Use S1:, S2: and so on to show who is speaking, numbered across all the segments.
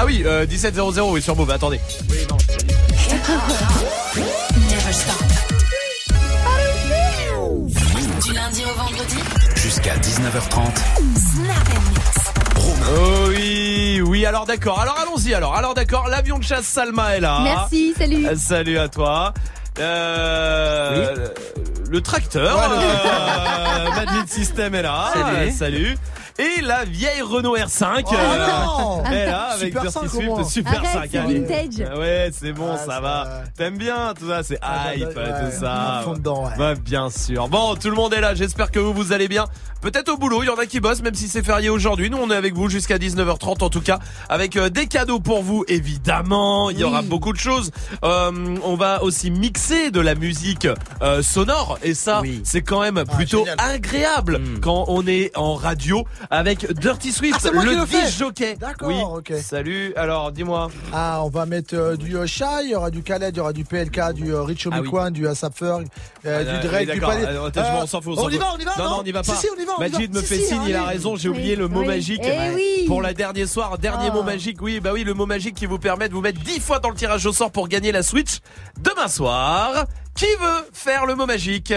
S1: Ah oui, euh, 1700, oui, sur Move, attendez.
S2: Oui, non.
S3: Du lundi au vendredi.
S4: Jusqu'à 19h30.
S1: Oh oui, oui, alors d'accord. Alors allons-y alors. Alors d'accord, l'avion de chasse Salma est là.
S5: Merci, salut.
S1: Euh, Salut à toi. Euh, Le tracteur, euh, Magic System est là.
S2: Salut.
S1: Salut. Et la vieille Renault R5
S2: Oh
S1: euh,
S2: non
S1: est là avec
S2: Super
S1: Dirty
S2: 5 au
S1: Swift. Super
S5: Arrête,
S1: 5.
S5: c'est
S1: allez.
S5: vintage.
S1: Ah Ouais, c'est bon,
S2: Ah,
S1: ça
S2: ça
S1: va.
S2: va.
S1: T'aimes bien tout ça, c'est
S2: Ah,
S1: hype,
S2: j'adore,
S1: tout
S2: ouais,
S1: ça.
S2: à fond dedans, ouais.
S1: Bah, bien sûr. Bon, tout le monde est là. J'espère que vous vous allez bien. Peut-être au boulot, il y en a qui bossent, même si c'est férié aujourd'hui. Nous, on est avec vous jusqu'à 19h30 en tout cas, avec euh, des cadeaux pour vous, évidemment. Il y aura beaucoup de choses. Euh, on va aussi mixer de la musique euh, sonore, et ça,
S2: Oui.
S1: c'est quand même plutôt
S2: génial.
S1: agréable
S2: Mm.
S1: quand on est en radio avec Dirty Swift,
S2: Ah,
S1: le
S2: le fais.
S1: disc jockey.
S2: D'accord,
S1: oui.
S2: ok.
S1: Salut. Alors, dis-moi.
S2: Ah, on va mettre euh, du euh, Shai, il y aura du Khaled, il y aura du PLK, du Rich
S1: Ah oui.
S2: Homie du Asap Ferg,
S1: Ah,
S2: du Drake, du. Palais.
S1: On s'en fout, on
S2: on y va, on y va,
S1: Non,
S2: non
S1: non, on n'y va pas.
S2: Si, si, on y va, va.
S1: Majid me fait
S2: si,
S1: signe, il a raison, j'ai
S5: Oui,
S1: oublié le mot
S5: oui.
S1: magique.
S5: Eh oui.
S1: Pour la dernier soir, dernier
S5: Oh.
S1: mot magique, oui, bah oui, le mot magique qui vous permet de vous mettre 10 fois dans le tirage au sort pour gagner la Switch demain soir. Qui veut faire le mot magique?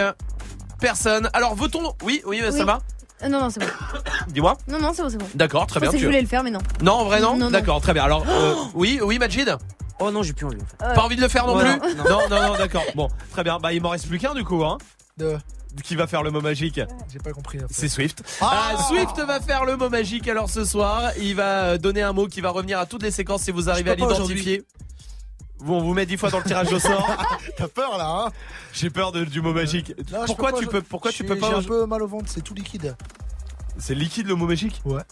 S1: Personne. Alors votons. Oui, oui, ça
S5: Oui.
S1: va?
S5: Euh, non, non, c'est bon.
S1: Dis-moi.
S5: Non, non, c'est bon, c'est bon.
S1: D'accord, très
S5: Je
S1: bien.
S5: que
S1: tu-
S5: je voulais le faire, mais non.
S1: Non, en vrai non?
S5: Non, non.
S1: D'accord, très bien. Alors, euh, oui, oui, Majid?
S6: Oh non, j'ai plus envie en fait.
S1: Pas envie de le faire non
S6: Ouais,
S1: plus?
S6: non.
S1: Non, non, non, d'accord. Bon, très bien. Bah, il m'en reste plus qu'un du coup, hein.
S2: De-
S1: Qui va faire le mot magique
S2: J'ai pas compris.
S1: C'est Swift.
S2: Ah
S1: Ah, Swift va faire le mot magique alors ce soir. Il va euh, donner un mot qui va revenir à toutes les séquences si vous arrivez à
S2: peux
S1: l'identifier. Vous, on vous met 10 fois dans le tirage au sort.
S2: T'as peur là, hein?
S1: J'ai peur de- du mot magique.
S2: Non, je
S1: pourquoi
S2: pas,
S1: tu peux pourquoi
S2: je
S1: tu
S2: suis-
S1: peux pas
S2: J'ai un peu mal au ventre, c'est tout liquide.
S1: C'est liquide le mot magique?
S2: Ouais.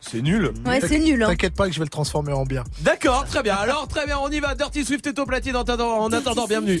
S1: C'est nul.
S5: Ouais, c'est nul, hein.
S2: T'inquiète pas que je vais le transformer en bien.
S1: D'accord, très bien. Alors très bien, on y va. Dirty Swift est au platine en attendant, en attendant bienvenue.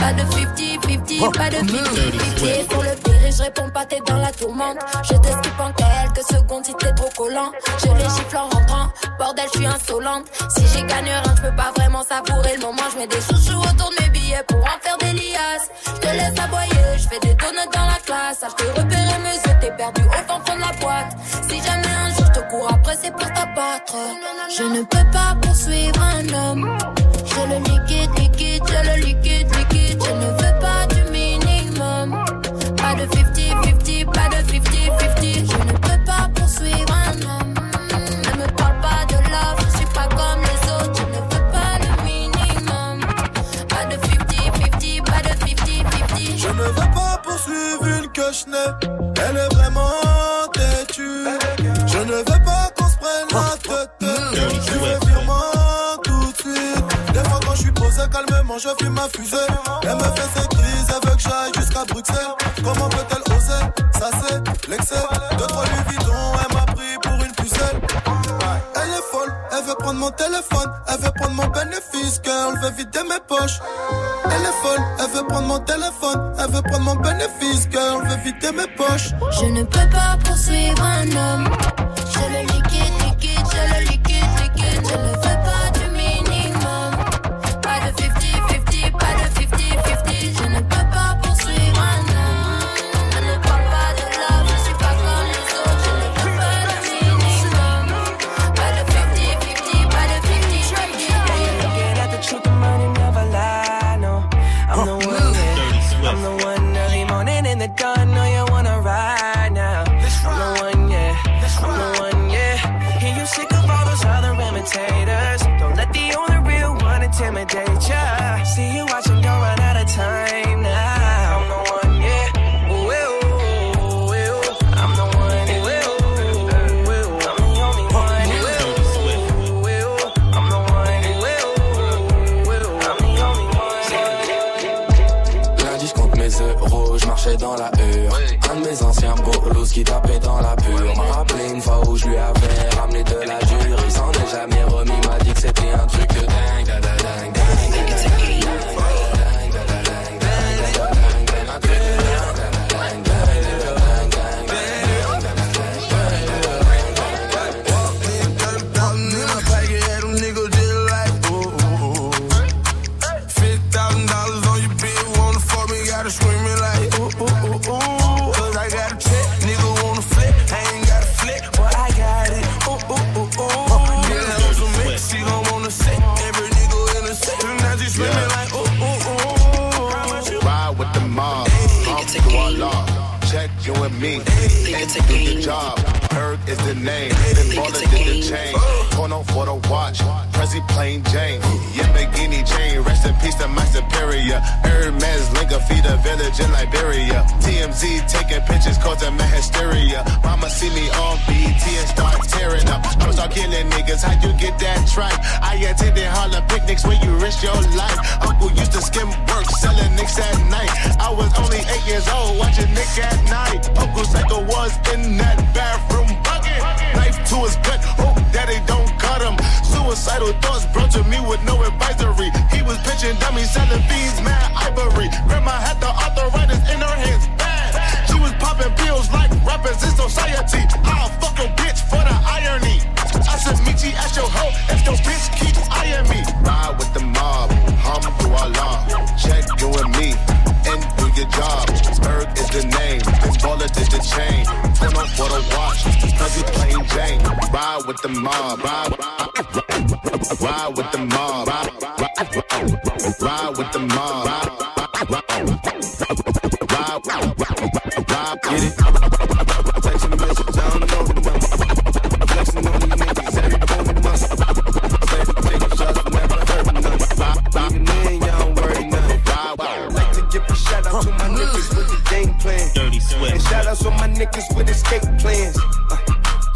S7: Pas de 50-50, pas de 50-50. Pour le pire, je réponds pas, t'es dans la tourmente. Je t'esquive en quelques secondes si t'es trop collant. Je les gifle en rentrant. Bordel, je suis insolente. Si j'y gagne rien, je peux pas vraiment savourer le moment. Je mets des chouchous autour de mes billets pour en faire des liasses. Je te laisse aboyer, je fais des donuts dans la classe. Je te repérer mes yeux, t'es perdu au fond fond de la boîte. Si jamais un jour je te cours après, c'est pour t'abattre. Je ne peux pas poursuivre un homme. Je le liquide, liquide, je le liquide, liquide. Je ne veux pas du minimum. Pas de 50-50, pas de 50-50. Je ne peux pas poursuivre un homme. Ne me parle pas de love, je suis pas comme les autres. Je ne veux pas le minimum. Pas de 50-50, pas de 50-50.
S8: Je ne veux pas poursuivre une que je n'ai. Elle est vraiment têtue. Je ne veux pas qu'on se prenne la tête. Je fume ma fusée? Elle me fait cette crise, elle veut que j'aille jusqu'à Bruxelles. Comment peut-elle oser? Ça c'est l'excès. Deux trois Louis Vuitton, elle m'a pris pour une pucelle. Elle est folle, elle veut prendre mon téléphone, elle veut prendre mon bénéfice, girl, veut vider mes poches. Elle est folle, elle veut prendre mon téléphone, elle veut prendre mon bénéfice, girl, veut vider mes poches.
S7: Je ne peux pas poursuivre un homme. Je le liquide, liquide, je le liquide, liquide. Je ne veux
S9: qui tapait dans
S10: Ain't do the job. Herb is the name. Then baller did the chain. Porno for the watch. Prezi plain Jane. Yamagini Jane. Rest in peace to my superior. Hermes Linga feed a village in Liberia. TMZ taking pictures causing my hysteria. Mama see me on BT and start tearing up. I'm start killing niggas. How you get that tripe? I attended Harlem picnics where you risk your life. Uncle used to skim work selling nicks at night. I was only eight years old watching Nick at night. Uncle Psycho was in that bathroom bucket. Knife to his gut. Hope that they don't cut him. Suicidal thoughts brought to me with no advisory. He was pitching dummies, selling fiends, mad ivory. Grandma had the arthritis in her hands, bad. She was popping pills like rappers in society. I'll fuck a bitch for the irony. I said, Michi, ask your hoe if your bitch keep eyeing me. Ride with the mob, hum through Allah. Check you and me, and do your job. Berg is the name, this baller did the chain. Turn on for the watch, cause he plain Jane. Ride with the mob, ride, ride, ride with the mob, ride, ride, ride with the mob, ride, ride, ride, ride, get it. Text a niggas with escape plans. Uh,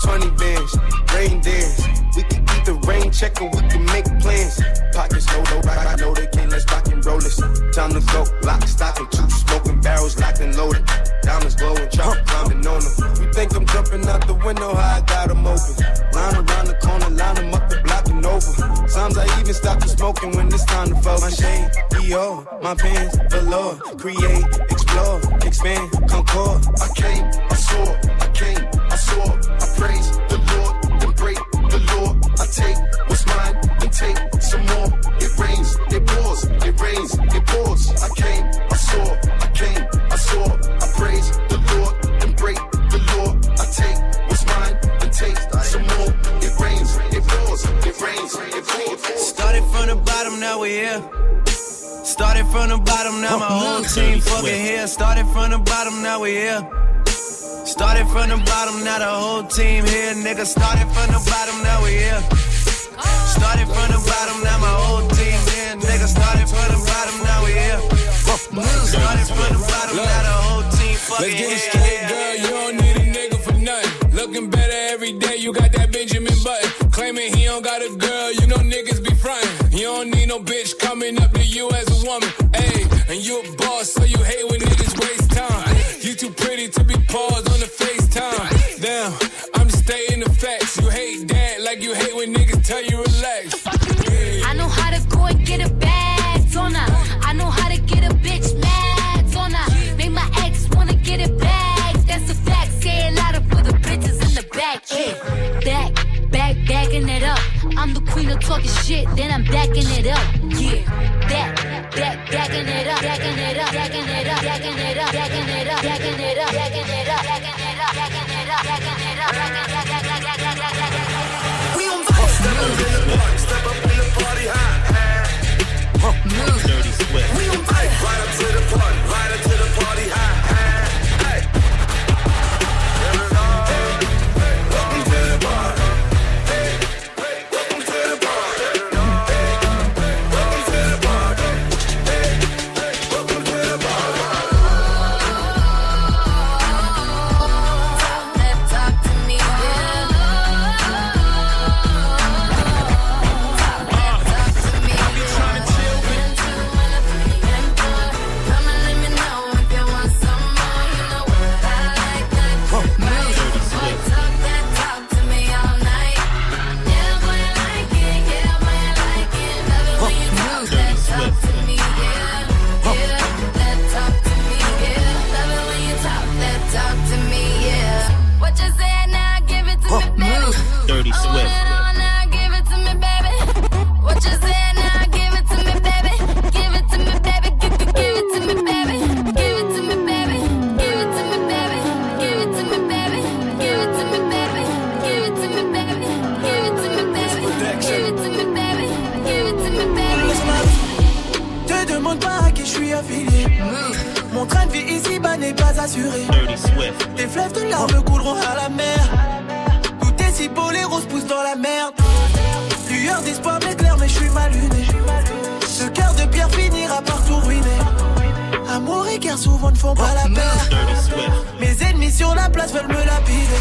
S10: 20 bands, rain dance. We can keep the rain check or we can make plans. Pockets low, low, rock, I know they can't let's rock and roll this. Time to go, lock, stock, and two smoking barrels locked and loaded. Diamonds glowing, chop climbing on them. You think I'm jumping out the window, how I got them open. Line around the corner, line them up the block and over. Sometimes I even stop the smoking when it's time to focus. My shade, EO, my pants, velour. Create, explore, expand, concord. I came, I saw, I came, I saw, I praise the Lord, then break the law. I take what's mine and take some more. It rains, it pours, it rains, it pours. I came, I saw, I came, I saw. I praise the Lord and break the law. I take what's mine and take some more. It rains, it pours, it rains, it pours.
S8: Started from the bottom, now we're here. Started from the bottom, now my whole team fucking here. Started from the bottom, now we here. Started from the bottom, now the whole team here. Nigga, started from the bottom, now we here. Started from the bottom, now my whole team here. Nigga, started from the bottom, now we here. Started from the bottom, now the whole team fucking
S11: Let's get it
S8: here.
S11: straight, girl. You don't need a nigga for nothing. Looking better every day. You got that Benjamin Button. Claiming he don't got a girl. You know niggas be frontin'. You don't need no bitch coming up to you as a woman. Hey, and you a boss, so you hate when niggas waste time. You too pretty to be paused when niggas tell you relax. Yeah.
S7: I know how to go and get a bag on. I know how to get a bitch mad on. Make my ex wanna get it back. That's a fact. Say a lot of for the bitches in the back. Yeah. Back, back, backing it up. I'm the queen of talking shit, then I'm backing it up. Yeah. Back, back, backing it up, backing it up, backing it up, backing it up, backing it up, backing it up, backing it up.
S12: Step up in the party high.
S4: Dirty Swift.
S12: We on fire. Right up to the party, right up to the party high.
S13: Assuré. Des fleuves de larmes couleront à la mer. Tout est si beau, les roses poussent dans la merde. Lueur d'espoir m'éclaire, mais je suis mal luné. Ce cœur de pierre finira par tout ruiner. Amour et guerre souvent ne font pas la paire. Mes ennemis sur la place veulent me lapider.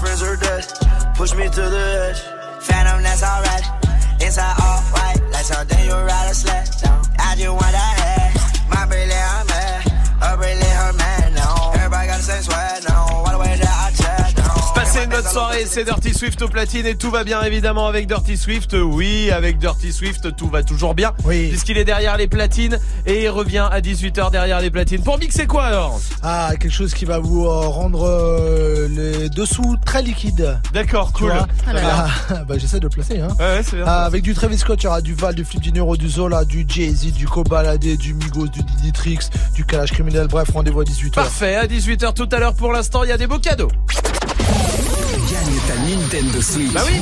S14: Friends are dead. Push me to the edge. Phantom, that's alright. Inside all white, like something you ride a sled. I just want that head. My brilliant,
S1: bonne soirée, c'est Dirty Swift au platine et tout va bien évidemment avec Dirty Swift. Oui, avec Dirty Swift, tout va toujours bien.
S2: Oui.
S1: Puisqu'il est derrière les platines et il revient à 18h derrière les platines. Pour mixer quoi alors?
S2: Ah, quelque chose qui va vous euh, rendre euh, les dessous très liquides.
S1: D'accord, cool. bien.
S2: Ah, bah, j'essaie de le placer, hein.
S1: Ouais, ouais, c'est bien.
S2: Ah, avec du Travis Scott, il y aura du Val, du Flip Dinero, du Zola, du Jay-Z, du Kobalade, du Migos, du Diditrix, du Calage Criminel. Bref, rendez-vous à 18h.
S1: Parfait, à 18h tout à l'heure pour l'instant, il y a des beaux cadeaux.
S15: Nintendo Switch.
S1: Bah oui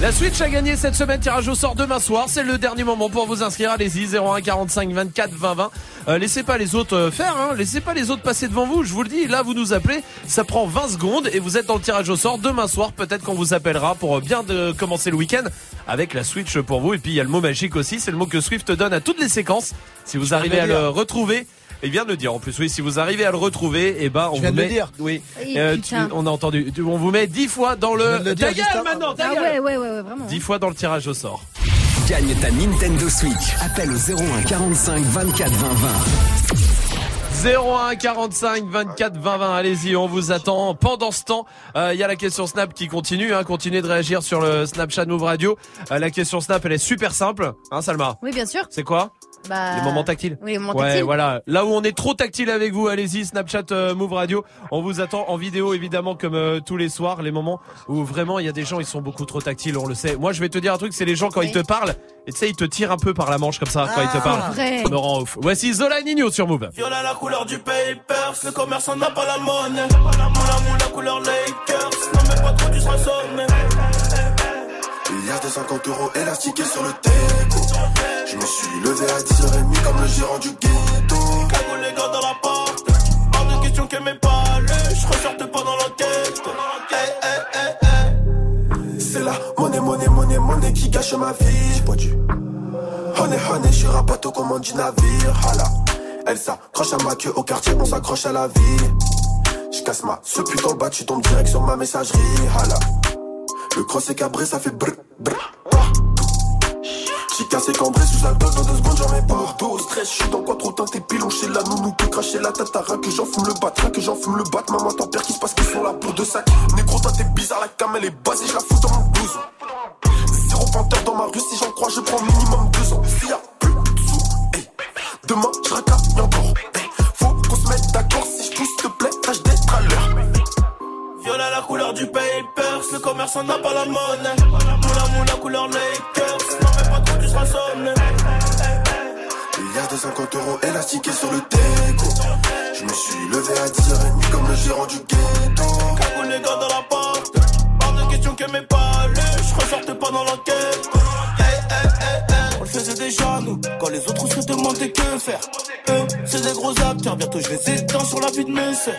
S1: la Switch a gagné cette semaine, tirage au sort demain soir. C'est le dernier moment pour vous inscrire. Allez-y, 01 45 24 20 20. Euh, laissez pas les autres euh, faire, hein. laissez pas les autres passer devant vous. Je vous le dis, là vous nous appelez, ça prend 20 secondes et vous êtes dans le tirage au sort demain soir. Peut-être qu'on vous appellera pour bien de commencer le week-end avec la Switch pour vous. Et puis il y a le mot magique aussi, c'est le mot que Swift donne à toutes les séquences. Si vous arrivez à le retrouver. Il vient de le dire en plus, oui. Si vous arrivez à le retrouver, et ben on
S2: Je viens
S1: vous
S2: de le
S1: met.
S2: dire.
S1: Oui. Euh, tu- on a entendu. Tu- On vous met 10 fois dans le.
S2: le dire
S1: Ta
S2: juste
S1: gueule
S2: avant.
S1: maintenant, ta
S5: Ah
S1: gueule.
S5: ouais, ouais, ouais, ouais, vraiment.
S1: 10 fois dans le tirage au sort.
S15: Gagne ta Nintendo Switch. Appelle au 01 45 24 20 20.
S1: 01 45 24 20 20 allez-y on vous attend pendant ce temps euh, il y a la question Snap qui continue hein, continuez de réagir sur le Snapchat Move Radio Euh, la question Snap elle est super simple hein Salma?
S5: Oui, bien sûr.
S1: c'est quoi?
S5: Bah,
S1: les moments tactiles
S5: Oui, les moments
S1: Ouais,
S5: tactiles.
S1: voilà. Là où on est trop tactile avec vous, allez-y, Snapchat euh, Move Radio. On vous attend en vidéo, évidemment, comme euh, tous les soirs, les moments où vraiment il y a des gens, ils sont beaucoup trop tactiles, on le sait. Moi, je vais te dire un truc, c'est les gens quand ils te parlent, et tu sais, ils te tirent un peu par la manche comme ça, quand ils te parlent.
S5: vrai.
S1: Ça me rend ouf. Voici Zola et Nino sur Move.
S13: Viola la couleur du papers, le commerçant n'a pas la monnaie. Moula couleur Lakers, non mais pas trop tu seras sonné.
S16: Il y a des 50 euros élastiqués sur le. Je me suis levé à 10h30 comme le gérant du ghetto.
S13: Cagou les gars dans la porte, hors de question qu'elle m'ait pas je ressortais pendant l'enquête. Hey, hey, hey, hey.
S16: C'est la monnaie, monnaie, monnaie, monnaie qui gâche ma vie. J'ai pas dû. Honey, honey, je suis rapato comme on du navire. Hala. Elle s'accroche à ma queue au quartier, on s'accroche à la vie. Je casse ma ce putain le bas, tu tombes direct sur ma messagerie. Hala. Le cross est cabré, ça fait brr, brr. J'ai cassé cambré sous alcool dans deux secondes, j'en mets pas. Dos, stress, je suis dans quoi trop teinté, pilon chez la nounou, peut cracher la tête, rien que j'en fume le bat, rien que j'en fume le bat. Maman, t'en perds qui se passe qu'ils sont là pour deux sacs. Négro, toi t'es bizarre, la cam elle est basée, je la fous dans mon blouson. Zéro panthère dans ma rue, si j'en crois, je prends minimum deux ans. S'il y a plus de sous, hey. demain je racaille encore. Hey. Faut qu'on se mette d'accord, si je pousse, s'il te plaît, tâche d'être à l'heure.
S13: Viola la couleur du papers, le commerçant n'a pas la monnaie. Moula moula couleur Lakers, pas.
S16: Il y a des 50 euros élastiqués sur le teco. Je me suis levé à 10h30 comme le gérant du ghetto.
S13: Cagou les gars dans la porte, hors de question m'ait pas lu, je ressortais l'enquête. Hey, hey, hey. On le faisait déjà nous, quand les autres se demandaient que faire. Eux, c'est des gros acteurs, bientôt je les éteins sur la vie de mes sœurs.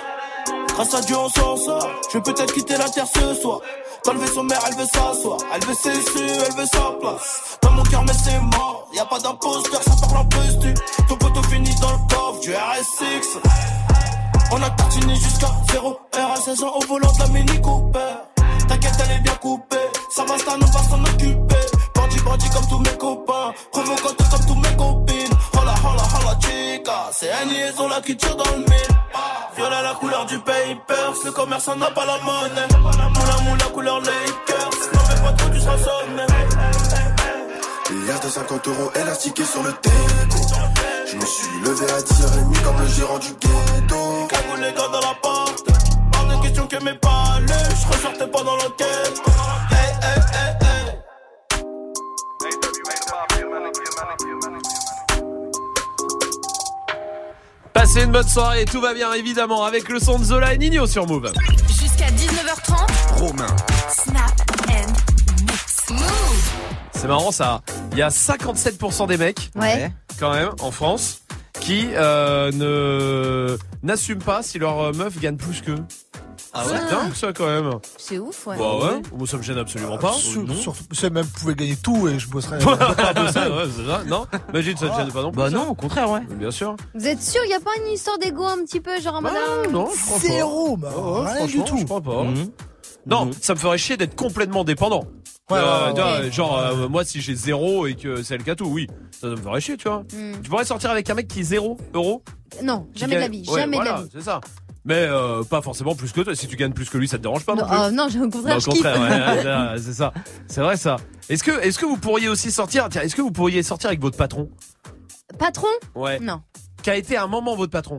S13: Grâce à Dieu on s'en sort, je vais peut-être quitter la terre ce soir. Dans le vaisseau mère, elle veut s'asseoir, elle veut ses su, elle veut sa place. Dans mon cœur, mais c'est mort, y a pas d'imposteur, ça parle un peu stu. Ton poteau finit dans le coffre du RSX.
S17: On a tartiné jusqu'à 0 R à 16 ans au volant de la Mini Cooper. T'inquiète, elle est bien coupée. Ça va, ça ne va s'en occuper. Bandit, bandit comme tous mes copains. Provocante comme tous mes copines. Hola, hola, chica. C'est un liaison là qui tire dans le mille. Violet la couleur du papers. Le commerçant n'a pas la monnaie. Moula, moula, couleur Lakers. Non, mais pas trop, seras sonné.
S8: Hier de 50 euros élastiqués sur le déco. Je me suis levé à 10h30 comme le gérant du ghetto.
S17: Cagou les gars dans la porte. Pas de question que mes palais. Je ressortais pas dans l'enquête.
S1: Passez une bonne soirée, tout va bien évidemment avec le son de Zola et Nino sur Move.
S3: Jusqu'à 19h30.
S4: Romain.
S3: Snap and mix. Move.
S1: C'est marrant ça. Il y a 57% des mecs,
S5: Ouais.
S1: quand même, en France, qui euh, ne n'assument pas si leur euh, meuf gagne plus qu'eux.
S2: Ah
S1: c'est
S5: ouais
S1: dingue ça quand même.
S5: C'est ouf, ouais.
S1: Bah ouais, moi ça me gêne absolument pas.
S2: Sur- surtout, c'est même, vous pouvez gagner tout et je bosserais.
S1: ouais, c'est ça. Non, imagine ça te gêne pas non plus.
S6: Bah
S1: ça
S6: non, au contraire, ouais.
S1: Bien sûr.
S5: Vous êtes sûr, il n'y a pas une histoire d'ego un petit peu, genre en mode.
S1: Ah,
S5: ah,
S1: non, je crois pas.
S2: Zéro, bah,
S1: Ouais,
S2: rien du
S1: franchement,
S2: tout.
S1: Je crois pas.
S6: Mhm.
S1: Non, ça me ferait chier d'être complètement dépendant.
S2: Ouais,
S1: Euh,
S2: ouais,
S1: tu vois,
S5: ouais.
S1: Genre, euh, moi, si j'ai zéro et que c'est le cas tout, oui, ça, me ferait chier, tu vois.
S5: hmm.
S1: Tu pourrais sortir avec un mec qui est zéro euro
S5: Non, jamais de la vie,
S1: Ouais,
S5: jamais de la vie.
S1: c'est ça. Mais euh, pas forcément plus que toi. Si tu gagnes plus que lui, ça te dérange pas non,
S5: Non,
S1: plus
S5: oh, non, j'ai- au
S1: Non,
S5: contraire,
S1: au contraire, ouais, ouais, c'est ça. C'est vrai ça. Est-ce que, est-ce que vous pourriez aussi sortir Tiens, est-ce que vous pourriez sortir avec votre patron?
S5: Patron?
S1: Ouais.
S5: Non.
S1: Qui a été à un moment votre patron?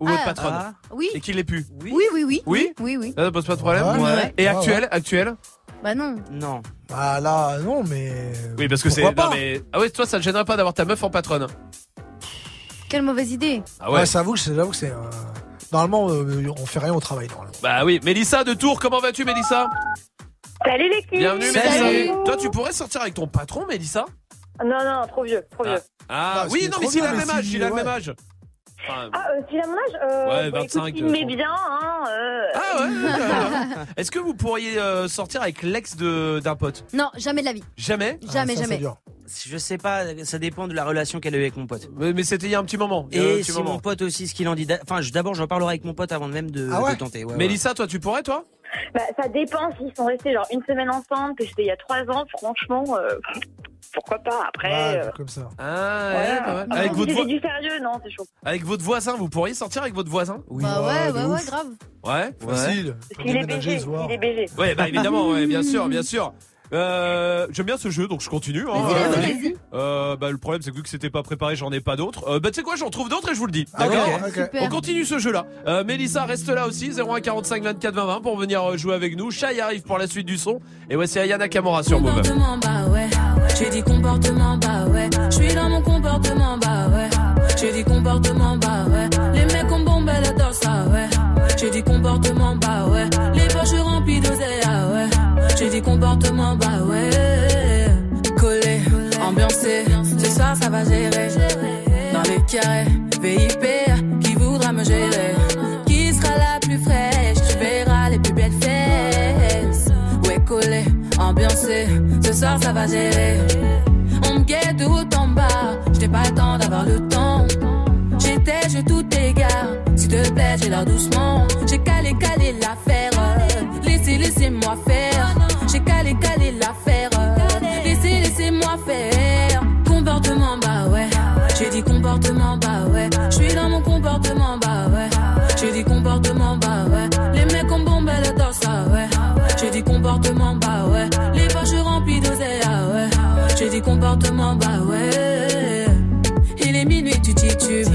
S1: Ou votre
S5: Ah.
S1: patronne?
S6: Ah,
S5: Oui,
S1: et qui l'est plus
S5: oui, oui, oui.
S1: Oui
S5: Oui, oui.
S1: Ça pose pas de problème?
S2: Ouais,
S5: ouais.
S1: Et
S2: Ouais,
S1: actuel, actuel?
S5: Bah non.
S6: non.
S2: Ah là, non, mais.
S1: Oui, parce que c'est. Non,
S2: pas?
S1: mais. Ah ouais, toi, ça te gênerait pas d'avoir ta meuf en patronne?
S5: Quelle mauvaise idée.
S1: Ah
S2: Ouais, j'avoue que c'est. j'avoue que c'est, euh, Normalement, euh, on fait rien au travail. normalement.
S1: Bah oui. Mélissa de Tours, comment vas-tu, Mélissa?
S18: Salut l'équipe
S1: Bienvenue,
S6: Salut.
S1: Mélissa. Toi, tu pourrais sortir avec ton patron, Mélissa?
S18: Non, non, trop vieux, trop vieux.
S1: Ah,
S2: Ah,
S1: oui,
S2: c'est
S1: non,
S2: trop
S1: mais s'il a le même âge, il a le
S2: ouais.
S1: même âge. Enfin,
S18: Ah, euh, s'il a mon âge euh,
S1: Ouais,
S18: bah,
S1: 25,
S18: écoute, il m'aimait
S1: euh,
S18: bien, hein. euh,
S1: Ah ouais, ouais, ouais, ouais. Est-ce que vous pourriez euh, sortir avec l'ex de d'un pote?
S5: Non, jamais de la vie.
S1: Jamais?
S5: Jamais,
S2: Ah,
S5: jamais.
S2: dur.
S6: Je sais pas, ça dépend de la relation qu'elle a eue avec mon pote.
S1: Mais, mais c'était il y a un petit moment. il y a un
S6: Et
S1: petit
S6: si
S1: moment.
S6: mon pote aussi, ce qu'il en dit. d'a- Enfin, je- d'abord, j'en parlerai avec mon pote avant même de,
S2: Ah ouais
S6: de tenter. Ouais, ouais.
S1: Mélissa, toi, tu pourrais, toi?
S18: Bah, ça dépend s'ils sont restés genre une semaine ensemble, que c'était il y a trois ans, franchement, euh, pourquoi pas Après,
S2: Ouais,
S18: euh,
S2: comme ça.
S1: Ah, ouais, pas mal. Avec votre,
S18: c'était
S1: vo-
S18: du sérieux, non, c'est chaud.
S1: avec votre voisin, vous pourriez sortir avec votre voisin
S6: Oui.
S5: Bah ouais, ouais, ouais, grave.
S1: Ouais.
S2: Facile.
S18: S'il est BG, s'il est BG.
S1: Ouais, bah évidemment, ouais, bien sûr, bien sûr. Euh, J'aime bien ce jeu, donc je continue. hein. Euh, euh, bah, le problème, c'est que vu que c'était pas préparé, j'en ai pas d'autres. Euh, bah, tu sais quoi, j'en trouve d'autres et je vous le dis.
S2: Ah,
S1: D'accord
S2: ok, ok.
S5: Super.
S1: On continue ce jeu-là. Euh, Mélissa reste là aussi, 01 45 24 20 20 pour venir euh, jouer avec nous. Shai arrive pour la suite du son. Et voici Ayana Kamora sur Move.
S19: Comportement, bah ouais. J'ai dit comportement, bah ouais. Je suis dans mon comportement, bah ouais. J'ai dit comportement, bah ouais. Les mecs ont bombé, adore ça, ouais. J'ai dit comportement, bah ouais. Les poches remplies d'oseille. J'ai dit comportement, bah ouais. Collé, ambiancé, ce soir ça va gérer. Dans les carrés, VIP, qui voudra me gérer? Qui sera la plus fraîche? Tu verras les plus belles fesses. Ouais, collé, ambiancé, ce soir ça va gérer. On me guette de haut en bas, j'n'ai pas le temps d'avoir le temps. J'étais, je tout égare, s'il te plaît, j'ai l'air doucement. J'ai calé, calé l'affaire, laissez, laissez-moi faire. J'ai dit comportement, bah ouais. J'suis dans mon comportement, bah ouais. J'ai dit comportement, bah ouais. Les mecs ont bombé, elle adore ça, ouais. J'ai dit comportement, bah ouais. Les poches remplies d'oseille, ah ouais. J'ai dit comportement, bah ouais. Il est minuit, tu titubes.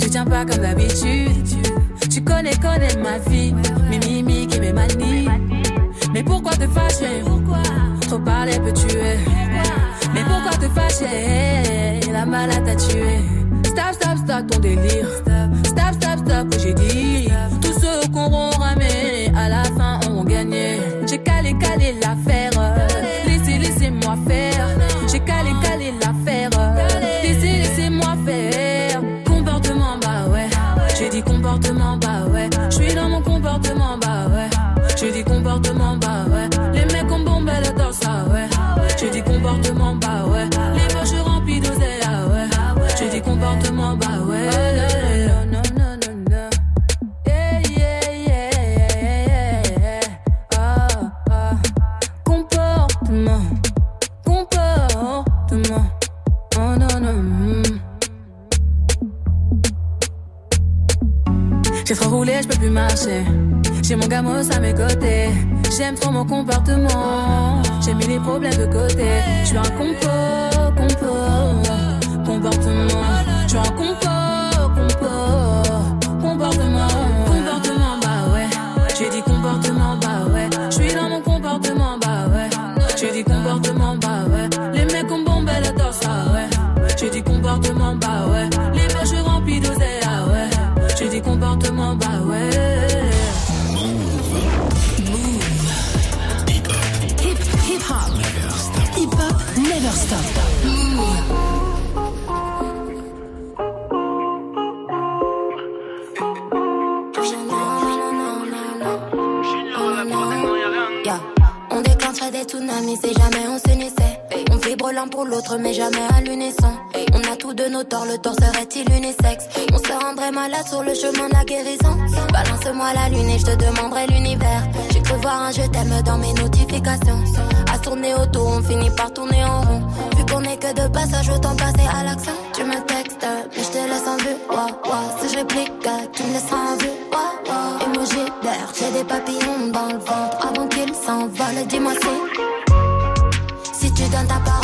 S19: Tu tiens pas comme d'habitude. Tu connais, connais ma vie. Mes mimiques et mes manies. Mais pourquoi te fâcher? Trop parler peut tuer. Mais pourquoi te fâcher? La malade t'a tué. Stop, stop, stop ton délire. Stop, stop, stop que j'ai dit. Tous ceux qu'on auront à la fin auront gagné. J'ai calé, calé l'affaire. Laissez, laissez-moi faire. J'ai calé, calé l'affaire. Laissez, laissez-moi faire. Comportement, bah ouais. J'ai dit comportement, bah ouais. J'suis dans mon comportement, bah ouais. J'ai dit comportement, bah ouais. comportement, bah ouais. Oh, non, non, non. Ah, ah. Comportement, comportement. Oh non, non. J'ai trop roulé, je peux plus marcher. J'ai mon gamos à mes côtés. J'aime trop mon comportement. J'ai mis les problèmes de côté. Je suis un compo, compo, comportement. Suis un compo, compo, comportement. Comportement, bah ouais. J'ai dit comportement, bah ouais. Je suis dans mon comportement, bah ouais. J'ai dit comportement, bah ouais. Les mecs ont bombé le torse, ah ouais. J'ai dit comportement, bah ouais. Les poches remplies d'oseille, ah ouais. J'ai dit comportement, bah ouais.
S3: Hip, hip hop. Hip hop, never stop.
S7: L'un pour l'autre, mais jamais à l'unisson. On a tous de nos torts, le tort serait-il unisexe? On se rendrait malade sur le chemin de la guérison. Balance-moi la lune et je te demanderai l'univers. J'ai cru voir un je t'aime dans mes notifications. À tourner autour, on finit par tourner en rond. Vu qu'on est que de passage, autant passer à l'action. Tu me textes, mais je te laisse en vue. Ouah. Si je réplique, tu me laisseras en vue. Ouah, ouah. Emoji d'air, j'ai des papillons dans le ventre. Avant qu'ils s'envolent, dis-moi si. Si tu donnes ta parole,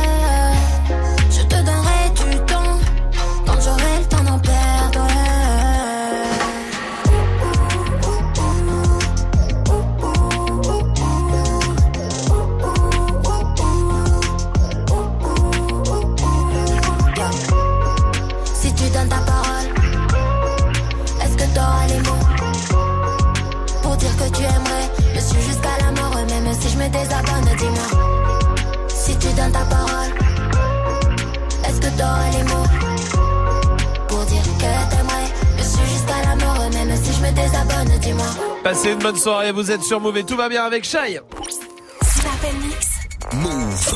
S7: Dis-moi.
S1: Passez une bonne soirée, vous êtes sur Move et tout va bien avec Shai. Move.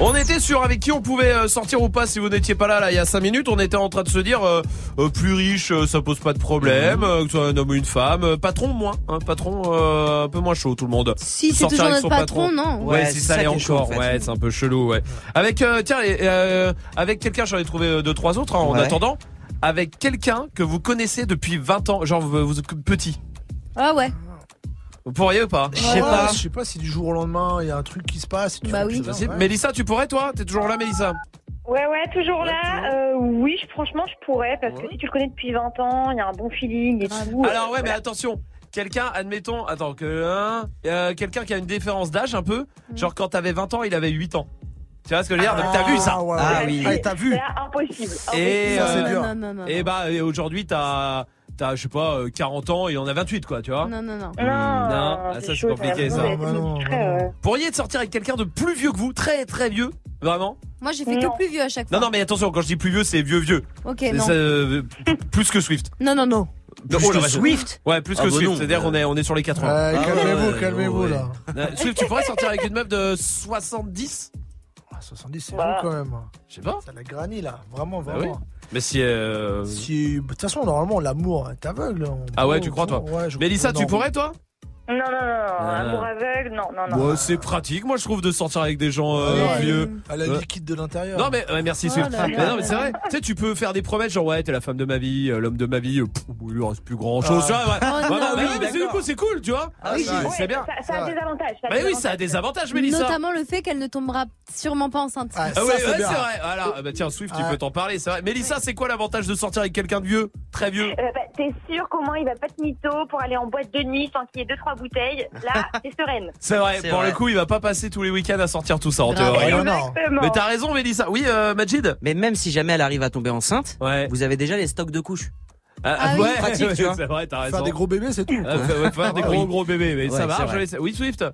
S1: On était sûr avec qui on pouvait euh, sortir ou pas si vous n'étiez pas là là il y a 5 minutes. On était en train de se dire euh, euh, plus riche euh, ça pose pas de problème, euh, que ce soit un homme ou une femme. Patron moins, hein, patron euh, un peu moins chaud tout le monde.
S5: Si c'est toujours
S1: avec
S5: notre
S1: son
S5: patron, non.
S1: Ouais,
S6: Ouais,
S1: si
S6: c'est
S1: ça
S6: ça
S1: l'est
S6: chaud,
S1: encore,
S6: en fait.
S1: ouais c'est un peu chelou ouais. Avec euh, tiens euh, avec quelqu'un j'en ai trouvé deux trois autres hein, en
S6: Ouais.
S1: attendant. Avec quelqu'un que vous connaissez depuis 20 ans, genre vous, vous êtes petit.
S5: Ah ouais.
S1: Vous pourriez ou pas
S2: Je sais pas. Je sais pas si du jour au lendemain il y a un truc qui se passe. et tu
S5: Bah oui.
S2: chose, ouais.
S1: Mélissa, tu pourrais toi? T'es toujours là Mélissa?
S18: Ouais, ouais, toujours là. Euh, oui, je- franchement, je pourrais, parce que si tu le connais depuis 20 ans, il y a un bon feeling et tout.
S1: Alors ouais, mais attention. Quelqu'un, admettons, attends que hein, euh, quelqu'un qui a une différence d'âge un peu, genre quand t'avais 20 ans, il avait 8 ans. Tu vois ce que je veux dire? Donc t'as vu ça?
S2: Ah, ouais,
S6: Ah oui.
S2: Ah, t'as vu
S18: C'est impossible.
S1: Et,
S18: impossible.
S2: Ça, c'est
S1: euh,
S2: dur.
S5: Non, non, non.
S1: Et bah et aujourd'hui t'as t'as je sais pas euh, 40 ans, il en a 28 quoi, tu vois.
S5: Non, non, non.
S18: Non,
S1: Non, ah, ça, c'est compliqué, ça.
S2: Bah non, bah non.
S1: Pourriez de sortir avec quelqu'un de plus vieux que vous, très très vieux, vraiment?
S5: Moi, j'ai fait
S18: Non.
S5: que plus vieux à chaque fois.
S1: Non non, mais attention, quand je dis plus vieux, c'est vieux vieux.
S5: Ok, non.
S1: euh, plus que Swift.
S5: Non, non, non.
S1: Oh,
S6: que. Swift
S1: Ouais, plus
S6: Ah
S1: que
S6: bah
S1: Swift,
S6: non.
S1: c'est-à-dire qu'on est on est sur les 80.
S2: Ouais,
S6: Ah
S2: calmez-vous,
S6: ouais,
S2: calmez-vous
S6: ouais.
S2: là.
S1: Euh, Swift, tu pourrais sortir avec une meuf de 70
S2: Ah, 70 c'est
S18: Bah.
S2: fou quand même.
S1: Je sais pas.
S2: Ça la granit là, vraiment,
S1: Bah
S2: vraiment.
S1: Mais si euh...
S2: Si, de toute façon, normalement, l'amour est aveugle. on
S1: Ah ouais, tu crois, toi
S2: Ouais, je-
S1: Mélissa, tu pourrais toi
S18: Non, non, non, non,
S1: Ah.
S18: amour aveugle, non, non, non.
S1: Ouais, c'est pratique, moi je trouve de sortir avec des gens euh,
S2: Ouais.
S1: vieux.
S2: Elle a
S1: Ouais.
S2: liquide de l'intérieur.
S1: Non mais ouais, merci
S5: Oh
S1: Swift.
S5: là
S1: non mais c'est vrai. Tu sais tu peux faire des promesses genre ouais t'es la femme de ma vie, euh, l'homme de ma vie. euh, pff, il lui reste plus grand chose.
S2: Ah.
S1: Tu vois, ouais.
S5: Oh non,
S1: mais
S5: oui,
S1: du coup c'est cool tu vois.
S2: Ah oui,
S1: c'est- bien.
S18: Ça, ça a des avantages. ça a
S1: Bah
S18: des
S1: oui ça a des avantages Mélissa.
S5: Notamment le fait qu'elle ne tombera sûrement pas enceinte.
S2: Ah,
S1: Ah ouais,
S2: c'est
S1: ouais, c'est
S2: bien.
S1: vrai. Voilà. Ah Bah tiens Swift tu peux t'en parler c'est vrai. Mélissa c'est quoi l'avantage de sortir avec quelqu'un de vieux, très vieux?
S18: Bah, T'es sûr qu'au moins il va pas te mytho pour aller en boîte de nuit sans qu'il y ait deux trois trois bouteilles, là, c'est sereine.
S1: C'est vrai, pour
S6: vrai.
S1: le coup, il va pas passer tous les week-ends à sortir tout ça en théorie. hein. Mais t'as raison, Mélissa. Oui, euh, Majid
S6: Mais même si jamais elle arrive à tomber enceinte,
S1: Ouais.
S6: vous avez déjà les stocks de couches.
S1: Ah,
S5: Ah oui.
S1: ouais,
S6: Pratique, tu vois.
S1: c'est vrai, t'as raison.
S2: Faire des gros bébés, c'est tout.
S1: Ah, faire- ouais, faire des
S6: Ah
S1: gros
S6: oui.
S1: gros bébés, mais
S6: Ouais,
S1: ça marche. laisse- Oui, Swift.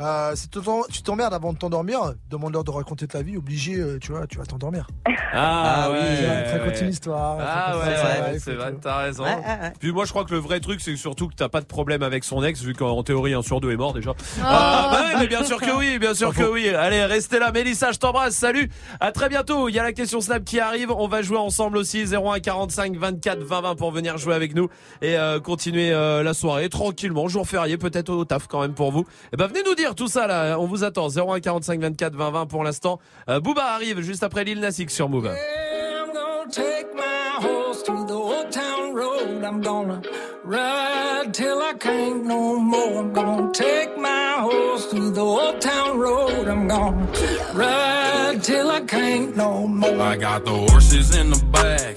S2: Euh, si tu t'emmerdes avant de t'endormir, demande-leur de raconter ta vie, obligé, euh, tu vois, tu vas t'endormir.
S1: Ah,
S6: Ah oui,
S1: ouais.
S2: Très
S1: ouais.
S2: continue l'histoire.
S1: Ah ouais, c'est vrai, t'as raison.
S6: Ouais, ouais, ouais.
S1: Puis moi, je crois que le vrai truc, c'est surtout que t'as pas de problème avec son ex, vu qu'en théorie, un sur deux est mort déjà.
S5: Oh.
S1: Ah, bah oui, mais bien sûr que oui, bien sûr que oui. Allez, restez là. Mélissa, je t'embrasse. Salut. À très bientôt. Il y a la question Snap qui arrive. On va jouer ensemble aussi. 01 45 24 20 20 pour venir jouer avec nous et euh, continuer euh, la soirée tranquillement. Jour férié, peut-être au taf quand même pour vous. Et ben venez nous dire tout ça là. On vous attend. 01 45 24 20 20 pour l'instant. Euh, Booba arrive juste après Lil Nas X sur Move.
S20: I'm gonna take my horse to the old town road. I'm gonna ride till I can't no more. I'm gonna take my horse to the old town road. I'm gonna ride till I can't no more.
S21: I got the horses in the back,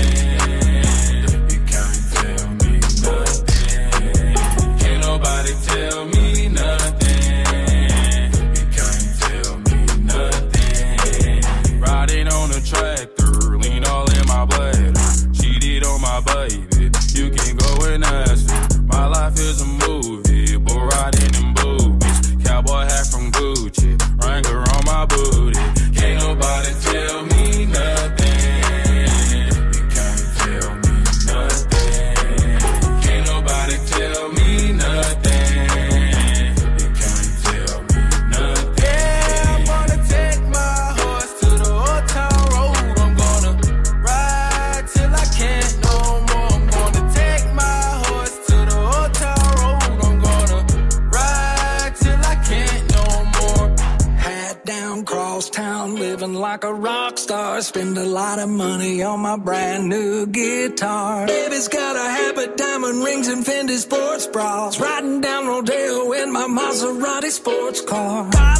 S20: Sports car.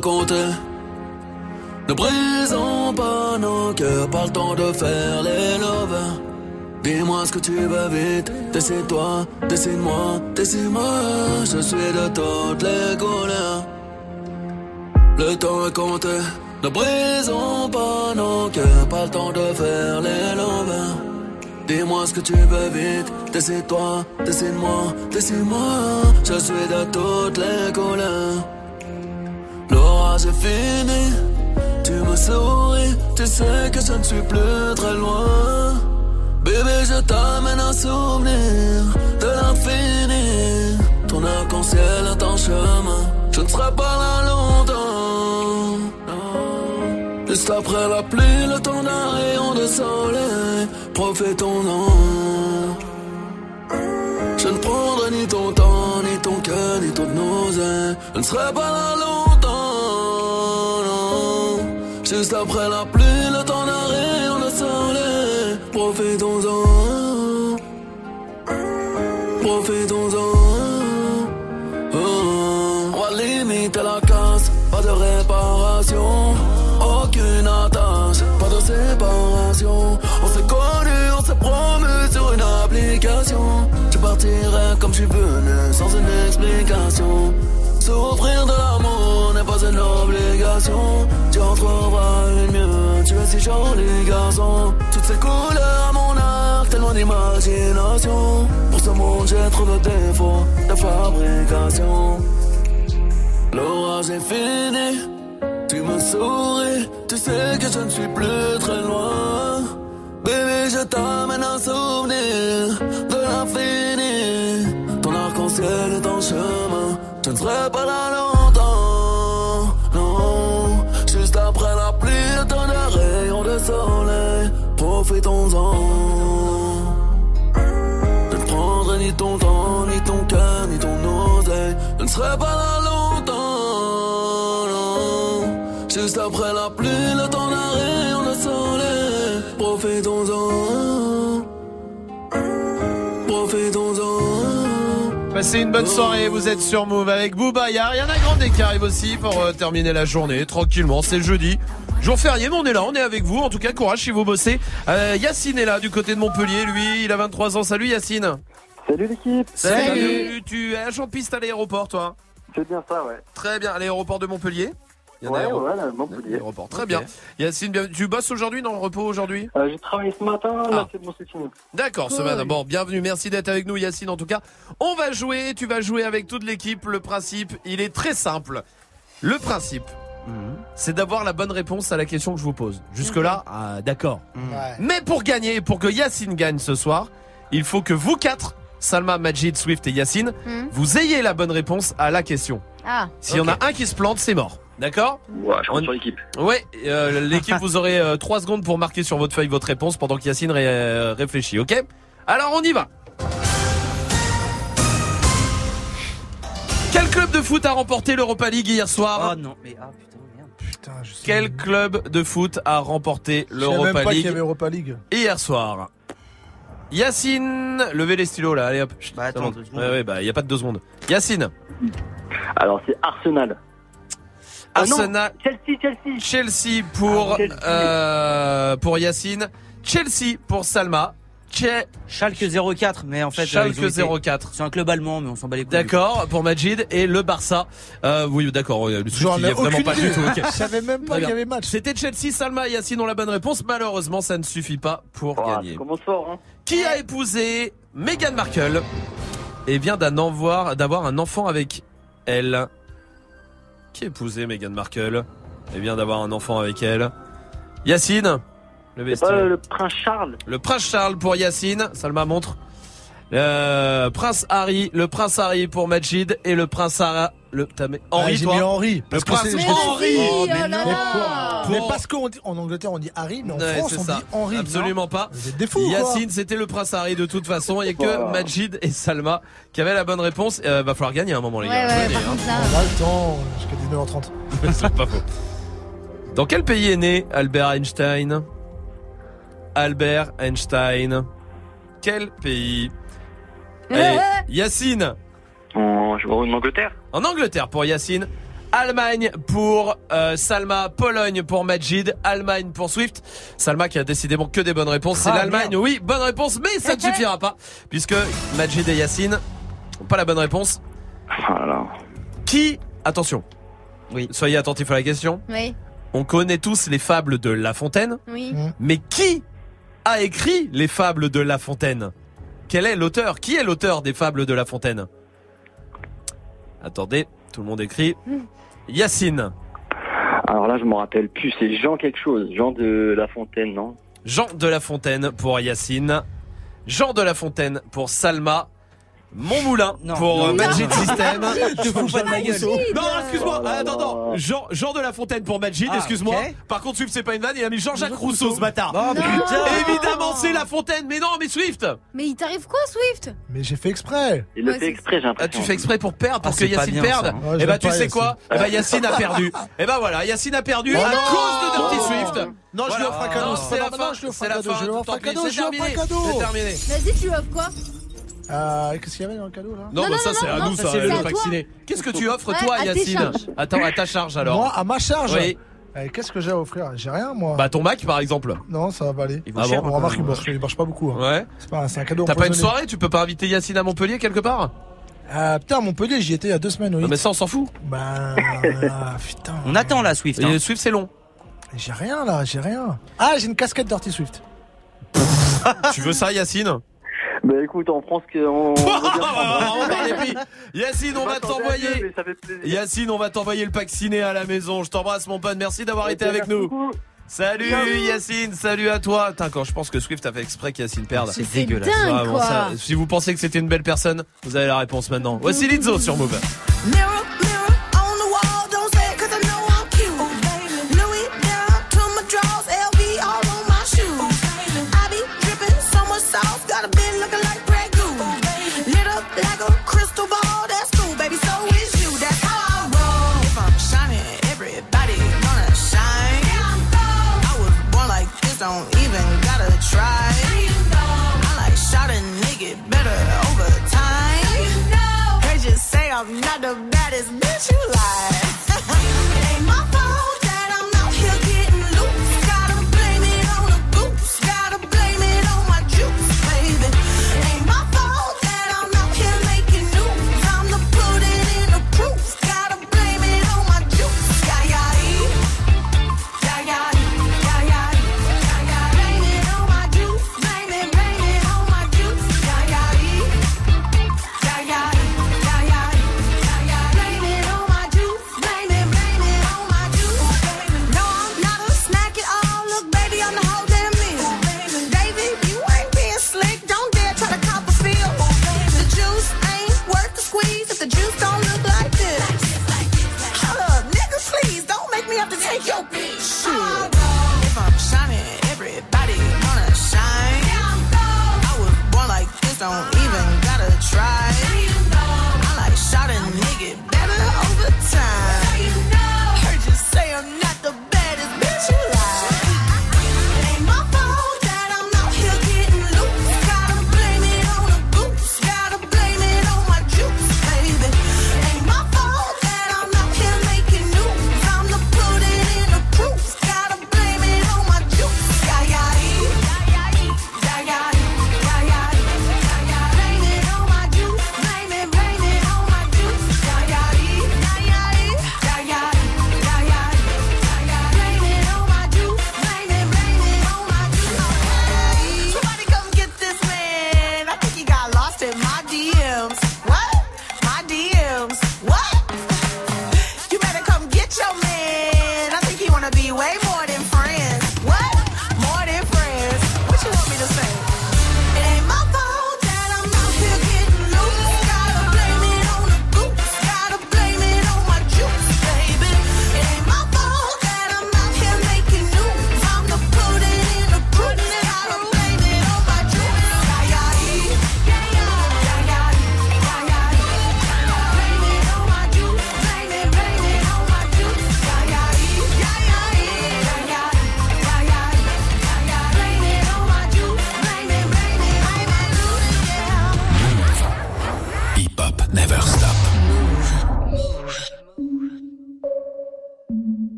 S9: Compté. Ne brisons pas nos cœurs, pas le temps de faire les lovers. Dis-moi ce que tu veux vite, décide-toi, décide-moi, décide-moi. Je suis de toutes les couleurs. Le temps est compté. Ne brisons pas nos cœurs, pas le temps de faire les lovers. Dis-moi ce que tu veux vite, décide-toi, décide-moi, décide-moi. Je suis de toutes les couleurs. Est fini, tu me souris, tu sais que je ne suis plus très loin. Bébé, je t'amène un souvenir de l'infini. Ton arc-en-ciel est en chemin, je ne serai pas là longtemps. Juste après la pluie, le temps d'un rayon de soleil, profitons-en. Je ne prendrai ni ton temps, ni ton cœur, ni ton nausée. Je ne serai pas là longtemps. Juste après la pluie, le temps d'un rayon de soleil. Profitons-en. Profitons-en. Oh. On va limiter la casse, pas de réparation. Aucune attache, pas de séparation. On s'est connus, on s'est promu sur une application. Je partirai comme je suis venu, sans une explication. Souffrir de l'amour pas une obligation. Tu en trouveras une mieux, tu es si joli garçon. Toutes ces couleurs à mon arc, tellement
S8: mon imagination. Pour ce monde, j'ai trop de défauts de fabrication. L'orage est fini, tu me souris. Tu sais que je ne suis plus très loin. Bébé, je t'amène un souvenir de l'infini. Ton arc-en-ciel est en chemin. Je ne serai pas là longtemps. Serai pas là longtemps. Juste après la pluie, le temps rayon de soleil. Profitons-en. Profitons-en.
S1: Passez une bonne soirée, vous êtes sur Move avec Booba. Il y a Ariana Grande qui arrive aussi pour euh, terminer la journée tranquillement. C'est jeudi. Jour férié, mais on est là, on est avec vous. En tout cas, courage si vous bossez. Euh, Yacine est là du côté de Montpellier. Lui, il a 23 ans. Salut Yacine.
S22: Salut l'équipe.
S1: Salut. Tu es agent de piste à l'aéroport, toi
S22: C'est bien ça, ouais.
S1: Très bien. À l'aéroport de Montpellier Il y en
S22: Ouais,
S1: aéro-
S22: ouais, là, Montpellier.
S1: Aéroport. Très bien. Yacine, bien- tu bosses aujourd'hui dans le repos aujourd'hui
S22: Euh, J'ai travaillé ce matin, là c'est bon, c'est fini.
S1: D'accord, ce matin. Bon, bienvenue, merci d'être avec nous Yacine en tout cas. On va jouer, tu vas jouer avec toute l'équipe. Le principe, il est très simple. Le principe, c'est d'avoir la bonne réponse à la question que je vous pose. Jusque-là, ah, d'accord. Mais pour gagner, pour que Yacine gagne ce soir, il faut que vous quatre, Salma, Majid, Swift et Yacine,
S5: Mhm.
S1: vous ayez la bonne réponse à la question.
S5: Ah.
S1: S'il y en a un qui se plante, c'est mort. D'accord
S22: Ouais, je compte sur l'équipe.
S1: Ouais, euh, l'équipe, vous aurez 3 secondes pour marquer sur votre feuille votre réponse pendant que Yacine ré- euh, réfléchit, ok Alors on y va. Quel club de foot a remporté l'Europa League hier soir
S6: Oh non, mais ah putain, merde.
S2: Putain, je sais.
S1: Quel club de foot a remporté l'Europa League. hier soir Yacine, levez les stylos là, allez hop.
S6: Bah attends, deux secondes.
S1: Ouais, ouais, bah y a pas de deux secondes. Yacine,
S22: Alors c'est Arsenal. Ah non,
S1: Arsenal,
S22: Chelsea, Chelsea.
S1: Chelsea pour
S22: Ah, Chelsea.
S1: euh, pour Yacine, Chelsea pour Salma, Che-
S6: Schalke 04, mais en fait. euh,
S1: Schalke
S6: ils ont été-
S1: 04.
S6: C'est un club allemand, mais on s'en bat les couilles.
S1: D'accord, pour Majid et le Barça. Euh, oui, d'accord,
S2: J'en
S1: il y a vraiment
S2: aucune
S1: pas
S2: idée.
S1: du tout. ok.
S2: Je savais même pas qu'il y avait match.
S1: C'était Chelsea, Salma et Yacine ont la bonne réponse. Malheureusement, ça ne suffit pas pour
S22: Oh,
S1: gagner.
S22: ça commence fort, hein.
S1: Qui a épousé Meghan Markle et vient d'avoir un enfant avec elle Qui a épousé Meghan Markle et vient d'avoir un enfant avec elle? Yacine le
S22: C'est le prince Charles.
S1: Le prince Charles pour Yacine, Salma montre. Le prince Harry, le prince Harry pour Majid et le prince Ara, le t'as mis-
S2: Ah,
S1: Henri
S2: j'ai
S1: toi.
S2: mis Henri.
S1: Le
S2: Parce que
S1: prince
S2: c'est-
S1: Henri.
S5: Oh,
S2: mais
S5: là
S2: non.
S5: là.
S2: Mais
S1: Pour-
S2: parce qu'en Angleterre on dit Harry, mais en
S1: Ouais,
S2: France
S1: c'est
S2: on
S1: ça.
S2: dit Henri.
S1: Absolument pas.
S2: Vous êtes des fous.
S1: Yacine, c'était le prince Harry de toute façon. Il y a que. Majid et Salma qui avaient la bonne réponse. Euh, va falloir gagner à un moment, les
S5: Ouais,
S1: gars.
S5: ouais, par
S1: hein.
S2: On a le temps jusqu'à 19h30.
S1: C'est pas faux. Dans quel pays est né Albert Einstein? Albert Einstein. Quel pays? Allez, Yacine.
S22: En, je vois en Angleterre.
S1: En Angleterre pour Yacine. Allemagne pour euh, Salma, Pologne pour Majid, Allemagne pour Swift. Salma qui a décidément que des bonnes réponses. C'est
S6: Ah,
S1: l'Allemagne, oui, bonne réponse, mais ça ne suffira pas. Puisque Majid et Yacine n'ont pas la bonne réponse.
S22: Voilà.
S1: Qui, attention,
S6: Oui.
S1: soyez attentifs à la question.
S5: Oui,
S1: On connaît tous les fables de La Fontaine.
S5: oui.
S1: Mais qui a écrit les fables de La Fontaine? Quel est l'auteur Qui est l'auteur des fables de La Fontaine? Attendez, tout le monde écrit. Yacine.
S22: Alors là, je me rappelle plus. C'est Jean quelque chose. Jean de La Fontaine, non?
S1: Jean de La Fontaine pour Yacine. Jean de La Fontaine pour Salma. Montmoulin
S6: Non.
S1: pour euh,
S6: Non.
S1: Magic System.
S6: Te fous pas de ma gueule.
S1: Non, excuse-moi.
S22: Oh
S1: attends.
S22: là.
S1: Jean, Jean de La Fontaine pour Majid,
S6: Ah,
S1: excuse-moi. Par contre, Swift, c'est pas une vanne. Il a mis Jean-Jacques Rousseau, ce bâtard.
S6: Oh putain.
S1: Évidemment, c'est La Fontaine. Mais non, mais Swift.
S5: Mais il t'arrive quoi, Swift?
S2: Mais j'ai fait exprès.
S22: Il le
S5: Ouais,
S22: fait exprès, j'ai
S1: Ah,
S22: l'impression.
S1: tu fais exprès pour perdre, pour
S6: Ah,
S1: que Yacine perde
S6: ça, hein.
S1: Eh
S2: j'aime
S1: ben, tu sais quoi? Eh ben, Yacine a perdu. Eh ben voilà, Yacine a perdu
S2: Oh
S1: à cause de Dirty
S2: Oh
S1: Swift.
S2: Non, je lui offre un cadeau.
S1: C'est la fin.
S2: je lui offre
S1: C'est
S2: un
S1: la
S2: cadeau.
S1: fin.
S2: Je lui offre
S1: Tant
S2: un
S1: pis,
S2: cadeau.
S1: c'est
S2: Je lui offre un
S1: terminé.
S2: cadeau.
S1: C'est terminé.
S5: Vas-y, tu offres quoi?
S2: Euh, Qu'est-ce qu'il y avait dans le cadeau là?
S1: Non, bah ça c'est à nous,
S5: ça c'est
S1: le vacciné. Qu'est-ce que tu offres, toi, Yacine? Attends, à ta charge alors.
S2: Moi, à ma charge
S1: Oui.
S2: Eh, qu'est-ce que j'ai à offrir? J'ai rien moi.
S1: Bah, ton Mac par exemple.
S2: Non, ça va pas
S6: aller. Il
S1: ah bon,
S2: remarque
S6: hein.
S2: marche, il marche pas beaucoup. Hein.
S1: Ouais.
S2: C'est pas- C'est un cadeau.
S1: T'as pas une soirée? Tu peux pas inviter Yacine à Montpellier quelque part?
S2: Ah, Putain, Montpellier, j'y étais il y a deux semaines. Oui.
S1: Non, mais ça, on s'en fout.
S2: Bah, putain.
S6: On attend là, Swift. Hein.
S1: Swift, c'est long.
S2: J'ai rien là, j'ai rien. Ah, j'ai une casquette d'Orty Swift.
S1: tu veux ça, Yacine?
S22: Bah écoute, on
S1: prend ce qu'on. Yacine, on, va t'envoyer. Yacine, on va t'envoyer le pack ciné à la maison. Je t'embrasse, mon pote. Merci d'avoir été avec nous. Salut Yacine, salut à toi. Tain, quand je pense que Swift a fait exprès qu'Yacine perde.
S5: C'est dégueulasse.
S1: Si vous pensez que c'était une belle personne, vous avez la réponse maintenant. Voici Lizzo sur Move.
S23: I'm not the baddest bitch you like.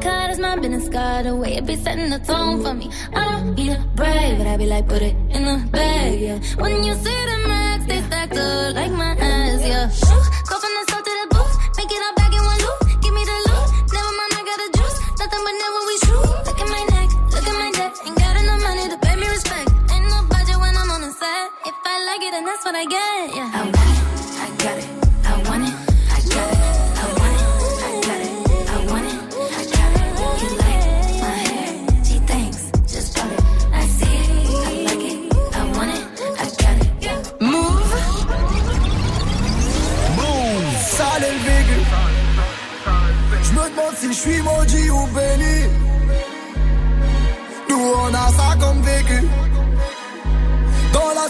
S7: Card is my business card. The way it be setting the tone for me. I don't need a brag, but I be like, put it in the bag, yeah. When you see the max, they stack up like my ass, yeah.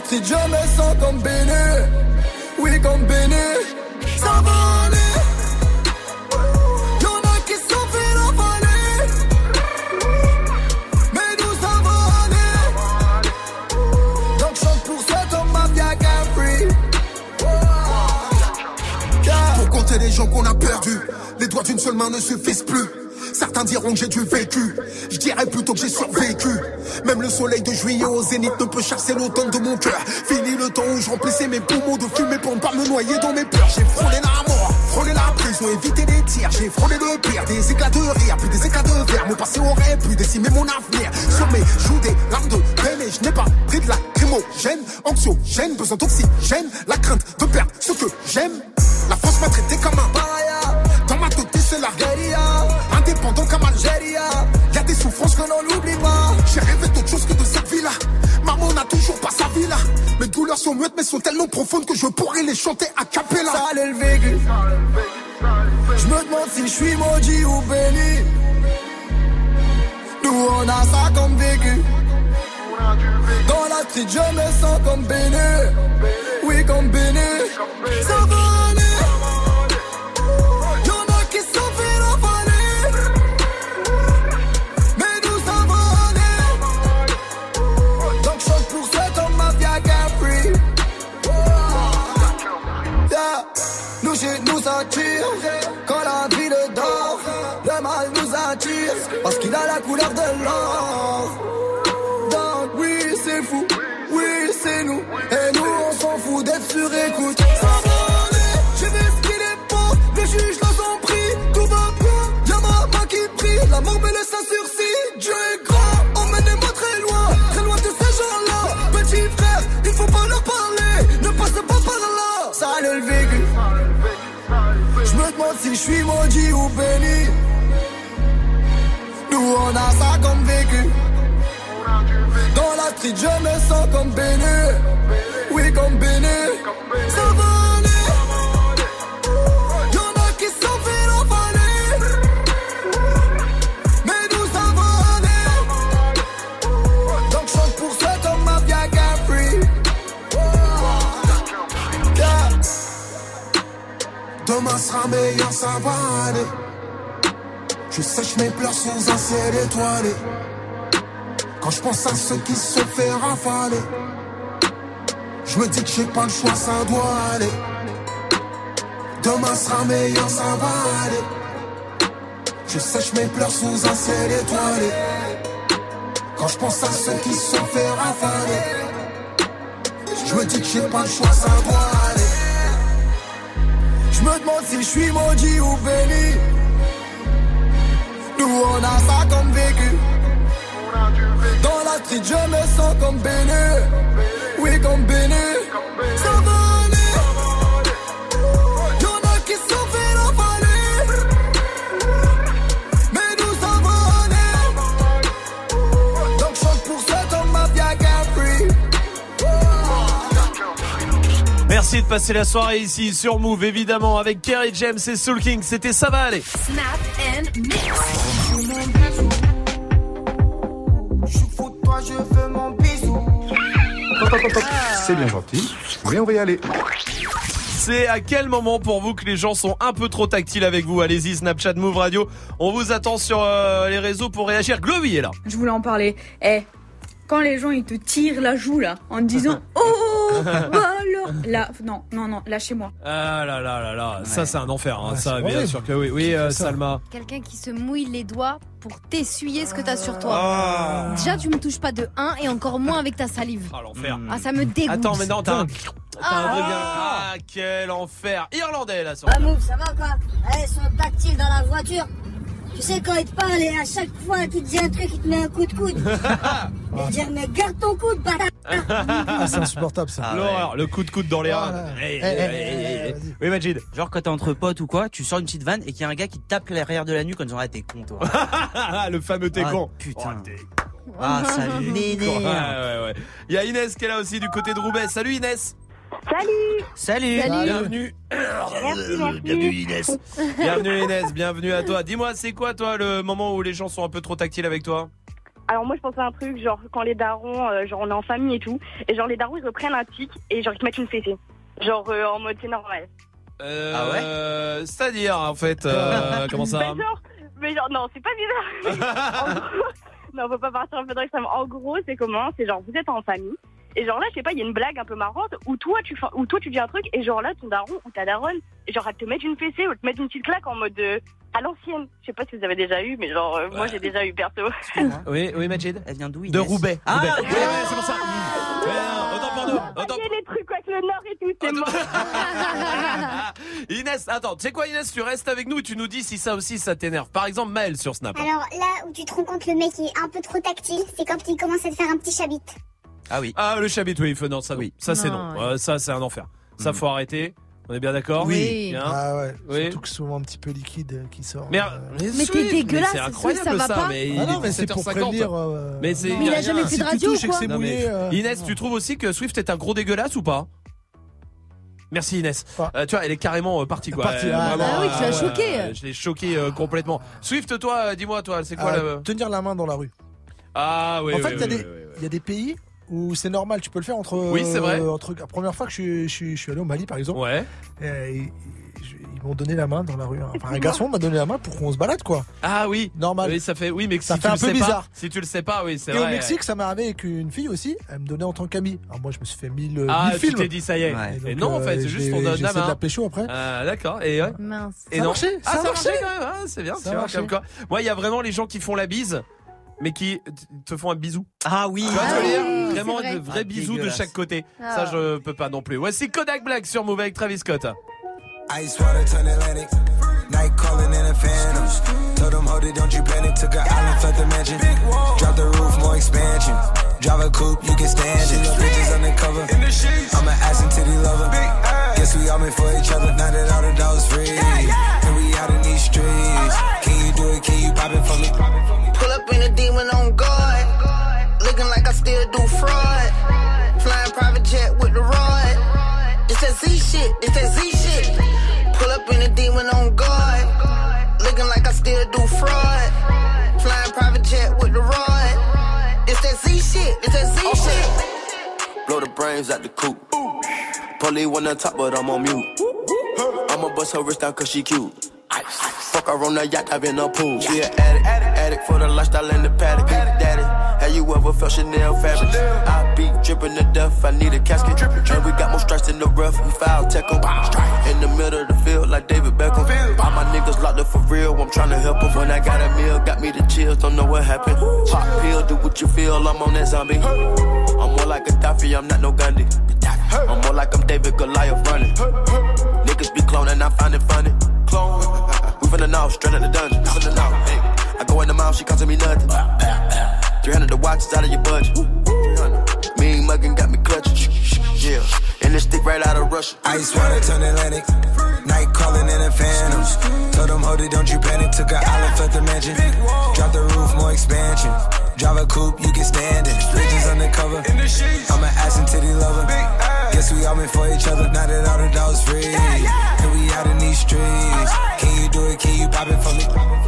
S9: Street je me sens comme béni. Oui comme béni. Ça va aller. Y'en a qui sont fait l'envoler. Mais nous ça va aller. Donc chante pour cet homme mafia Capri.
S24: Pour compter les gens qu'on a perdus, les doigts d'une seule main ne suffisent plus. Certains diront que j'ai du vécu, je dirais plutôt que j'ai survécu. Même le soleil de juillet au zénith ne peut chasser l'automne de mon cœur. Fini le temps où je remplissais mes poumons de fumée pour ne pas me noyer dans mes peurs. J'ai frôlé la mort, frôlé la prison, évité les tirs. J'ai frôlé le pire, des éclats de rire, puis des éclats de verre. Mon passé aurait pu décimer mon avenir. Sur mes joues des larmes de peine et je n'ai pas pris de la lacrymogène, anxiogène, besoin d'oxygène, la crainte de perdre ce que j'aime. La France m'a traité comme un paria. Dans ma tête, c'est la guérilla. Indépendant comme Algérie. Y'a des souffrances que l'on n'oublie pas. J'ai rêvé d'autre chose que de cette vie-là. Maman n'a toujours pas sa vie là. Mes douleurs sont muettes, mais sont tellement profondes que je pourrais les chanter à capella.
S9: Sale le vécu. Je me demande si je suis maudit ou béni. Nous on a ça comme vécu. Dans la street je me sens comme béni. Oui comme béni. Ça va aller. Quand la ville dort Le mal nous attire Parce qu'il a la couleur de l'or si je suis maudit ou béni. Nous on a ça comme vécu. Dans la street je me sens comme béni. Oui comme béni. Ça va
S24: Demain sera meilleur, ça va aller. Je sèche mes pleurs sous un ciel étoilé. Quand je pense à ceux qui se fait rafaler, je me dis que j'ai pas le choix, ça doit aller. Demain sera meilleur, ça va aller. Je sèche mes pleurs sous un ciel étoilé. Quand je pense à ceux qui se fait rafaler, je me dis que j'ai pas le choix, ça doit aller.
S9: Je me demande si je suis maudit ou béni. Nous on a ça comme vécu. Dans la street je me sens comme béni. Oui comme béni. Ça
S1: Merci de passer la soirée ici sur Move, évidemment, avec Kerry James et Soul King. C'était ça va aller.
S25: Snap and mix.
S9: Toi je veux mon bisou.
S26: C'est bien gentil, mais on va y aller.
S1: C'est à quel moment pour vous que les gens sont un peu trop tactiles avec vous Allez-y, Snapchat Move Radio. On vous attend sur euh, les réseaux pour réagir. Globy est là.
S27: Je voulais en parler. Eh, quand les gens ils te tirent la joue là, en te disant Oh, bah alors
S5: là, non, non, non, lâchez-moi.
S1: Ah là là là là, ça c'est un enfer, hein.
S2: Ouais,
S1: ça bien
S2: horrible.
S1: sûr que oui. Oui, euh, Salma.
S5: Quelqu'un qui se mouille les doigts pour t'essuyer ce que t'as sur toi.
S1: Ah.
S5: Déjà, tu me touches pas de 1 et encore moins avec ta salive.
S1: Ah l'enfer.
S5: Ah, ça me dégoûte.
S1: Attends, mais non, t'as un, t'as un
S5: Ah.
S1: Ah, quel enfer. Irlandais là, sur.
S28: Ah Move, ça va quoi? Allez, son tactile dans la voiture? Tu sais quand il te parle et à chaque fois qu'il te dit un truc, il te met un coup de coude. Il te dire mais garde ton coude, bâtard
S2: Ah, c'est insupportable ça.
S1: L'horreur, le coup de coude dans les reins. Oui, Majid.
S6: Genre quand t'es entre potes ou quoi, tu sors une petite vanne et qu'il y a un gars qui te tape l'arrière de la nuque en disant ah t'es con toi.
S1: Ah, le fameux t'es
S6: Ah,
S1: con.
S6: Putain.
S1: Oh,
S6: Ah ça
S1: Ouais,
S6: m'énerve.
S1: ouais, ouais. Il y a Inès qui est là aussi du côté de Roubaix. Salut Inès.
S18: Salut
S6: Salut.
S1: Bienvenue. Bienvenue Inès. Bienvenue Inès, bienvenue à toi. Dis-moi, c'est quoi toi le moment où les gens sont un peu trop tactiles avec toi?
S18: Alors moi je pensais à un truc genre quand les darons, euh, genre on est en famille et tout, et genre les darons ils reprennent un tic et genre ils te mettent une fessée. Genre euh, en mode c'est normal.
S1: euh, C'est-à-dire en fait, euh, comment ça?
S18: Mais genre, mais genre non c'est pas bizarre. En gros- non faut pas partir un peu dans l'extrême. En gros c'est comment? C'est genre vous êtes en famille. Et genre là, je sais pas, il y a une blague un peu marrante où toi tu où toi tu dis un truc et genre là ton daron ou ta daronne, genre elle te met une fessée ou te met une petite claque en mode euh, à l'ancienne. Je sais pas si vous avez déjà eu, mais genre euh, moi j'ai déjà eu perso.
S1: Oui, oui Majid.
S6: Elle vient d'où
S1: De Roubaix.
S6: Ah,
S1: Roubaix. Ouais, ouais, c'est pour ça. Ouais, autant pour nous. Autant
S18: Voyez les trucs avec le nord et tout, c'est mort.
S1: Inès, attends, tu sais quoi Inès, tu restes avec nous et tu nous dis si ça aussi ça t'énerve. Par exemple Maël sur Snap.
S29: Alors là où tu te rends compte le mec est un peu trop tactile, c'est quand il commence à te faire un petit chabit.
S1: Ah oui. Ah le chabit, faut- non, ça oui. Ça c'est
S2: Non,
S1: non. Euh, ça c'est un enfer. Ça faut arrêter. On est bien d'accord
S2: Oui.
S1: Bien.
S2: Ah ouais.
S1: Oui.
S2: Surtout que souvent un petit peu liquide euh, qui sort.
S1: Mais,
S2: euh,
S1: mais Swift, mais C'est incroyable
S2: ça va
S1: ça,
S2: pas
S1: mais
S2: Ah
S1: il
S2: non, mais c'est pour
S1: 17h50.
S2: prévenir, euh,
S1: Mais c'est
S2: Mais il a jamais fait de radio
S1: touches
S2: ou
S1: et que
S2: quoi
S1: c'est
S2: Non,
S1: mouillé,
S2: mais-
S1: euh, Inès, tu trouves aussi que Swift est un gros dégueulasse ou pas? Merci Inès. Euh, tu vois, elle est carrément euh, partie quoi.
S2: Partie,
S1: Euh,
S2: ah,
S1: vraiment,
S2: bah oui, tu l'as
S1: euh,
S2: choquée.
S1: euh, Je l'ai choqué euh, complètement. Swift, toi, euh, dis-moi, toi, c'est quoi le
S2: tenir la main dans la rue.
S1: Ah oui.
S2: en
S1: oui,
S2: fait, il y, a
S1: oui,
S2: des-
S1: oui, oui, oui.
S2: il y a des pays où c'est normal, tu peux le faire entre.
S1: Oui, c'est vrai.
S2: euh, entre- la première fois que je, suis- je, suis- je suis allé au Mali, par exemple.
S1: Ouais.
S2: ils, ils m'ont donné la main dans la rue. hein. Enfin, un garçon m'a donné la main pour qu'on se balade, quoi.
S1: Ah oui.
S2: Normal.
S1: Oui, ça fait. Oui, mais
S2: Ça
S1: si
S2: fait
S1: tu
S2: un
S1: le
S2: peu
S1: sais
S2: bizarre.
S1: Pas, si tu le sais pas, oui, c'est
S2: Et
S1: vrai.
S2: au Mexique, ça m'est arrivé avec une fille aussi. Elle me donnait en tant qu'amie. Alors moi, je me suis fait mille,
S1: Ah,
S2: mille
S1: tu
S2: films.
S1: t'es dit ça y est.
S2: Et
S1: Et
S2: donc,
S1: non, en fait,
S2: euh,
S1: c'est juste
S2: j'ai-
S1: on donne la
S2: essayé de
S1: main.
S2: la pécho après.
S1: Ah, d'accord. Et ouais.
S5: Mince.
S1: Et
S2: Ça a
S1: non.
S2: marché,
S1: Ah,
S2: ça
S1: marché. quand même. Ah, c'est bien.
S2: Ça
S1: Tu
S2: a
S1: vois,
S2: marché.
S1: comme quoi. Moi, il y a vraiment les gens qui font la bise. Mais qui te font un bisou.
S6: Ah oui. Ah oui,
S1: Vraiment
S6: vrai.
S1: de vrais
S6: Ah,
S1: bisous de chaque côté.
S6: Ah.
S1: Ça, je peux pas non plus. Voici Kodak Black sur Move avec Travis Scott.
S30: Ice water turn Atlantic. Night calling in a phantom. Told them, hold it, don't you panic. Took an island, left the mansion. Drop the roof, more expansion. Drive a coupe, you can stand it. Bitches undercover. I'm an ass and titty lover. Guess we all meant for each other. Now that all the dogs free. And we out in these streets. Can you do it? Can you pop it for me?
S17: Pull up in a demon on guard. Looking like I still do fraud. Flying private jet with the rod. It's that Z shit. It's that Z shit. Pull up in a demon on guard. Looking like I still do fraud. Flying private jet with the rod. It's that Z shit. It's that Z oh. shit.
S31: Blow the brains out the coop. Polly wanna top, but I'm on mute. I'ma bust her wrist down cause she cute. Fuck her on the yacht, I've been a pool. She an addict, addict for the lifestyle and the paddock. Daddy, have you ever felt Chanel fabric? I be dripping the death, I need a casket. And we got more strikes in the rough, we foul tech 'em. In the middle of the field, like David Beckham. All my niggas locked up for real, I'm tryna help 'em. When I got a meal, got me the chills, don't know what happened. Pop pill, do what you feel, I'm on that zombie. I'm more like a Gaddafi, I'm not no Gandhi. I'm more like I'm David Goliath running. Niggas be cloning, I find it funny. Clone. We from the north, straight out the dungeon. From the north, hey. I go in the mouth, she costing me nothing. 300 the watch is out of your budget. Mean muggin' got me clutching. Yeah. And this stick right out of Russia.
S30: Ice water turn Atlantic. Night calling in a phantom. Told them, hold it, don't you panic. Took an island, left the mansion. Drop the roof, more expansion. Drive a coupe, you can stand it. Bridges undercover. I'm an ass and titty lover. Guess we all meant for each other. Now that all the dogs free. And we out in these streets. Can you do it? Can you pop it for me?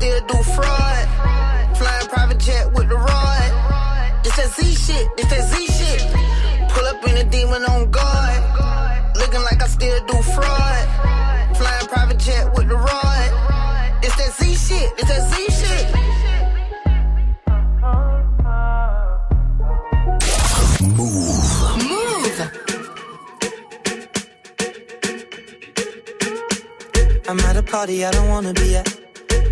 S32: still do fraud. Flying private jet with the rod. It's that Z shit, it's that Z shit. Pull up in a demon on guard. Looking like I still do fraud. Flying private jet with the rod. It's that Z shit, it's that Z shit.
S17: I'm at a party I don't wanna be at.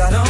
S17: I don't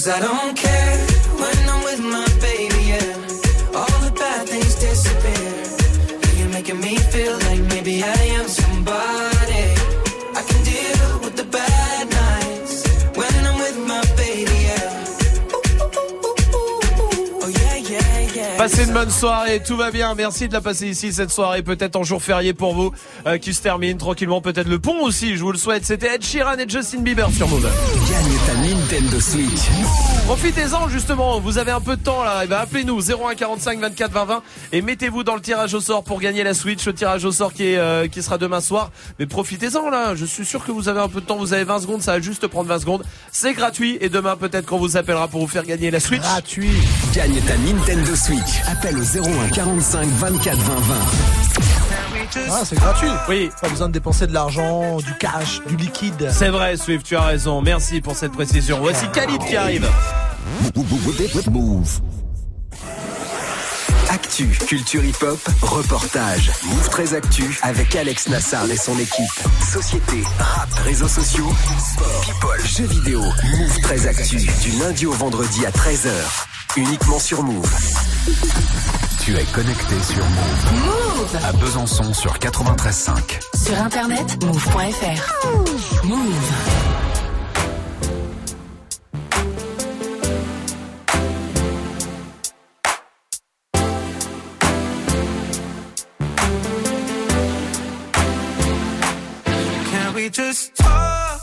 S17: Cause I don't care
S1: Passez une bonne soirée, tout va bien. Merci de la passer ici cette soirée, peut-être en jour férié pour vous, euh, qui se termine tranquillement, peut-être le pont aussi, je vous le souhaite. C'était Ed Sheeran et Justin Bieber sur Move.
S15: Gagne ta Nintendo Switch.
S1: Profitez-en justement, vous avez un peu de temps là, et ben appelez-nous 01 45 24 20 20 et mettez-vous dans le tirage au sort pour gagner la Switch, le tirage au sort qui est euh, qui sera demain soir. Mais profitez-en là, je suis sûr que vous avez un peu de temps, vous avez 20 secondes, ça va juste prendre 20 secondes. C'est gratuit et demain peut-être qu'on vous appellera pour vous faire gagner la Switch.
S2: Gratuit.
S15: Gagne ta Nintendo Switch. Appelle au 01 45 24 20 20.
S2: Ah, c'est gratuit.
S1: Oui.
S2: Pas besoin de dépenser de l'argent, du cash, du liquide.
S1: C'est vrai Swift, tu as raison. Merci pour cette précision. Voici Khalid qui arrive.
S15: Move. Actu, culture hip-hop, reportage. Move très actu avec Alex Nassar et son équipe. Société, rap, réseaux sociaux, sport, people, jeux vidéo. Move très actu du lundi au vendredi à 13h. Uniquement sur Move.
S33: Tu es connecté sur Move.
S3: Move.
S33: À Besançon sur 93.5.
S3: Sur internet, move.fr. Move.
S17: just talk?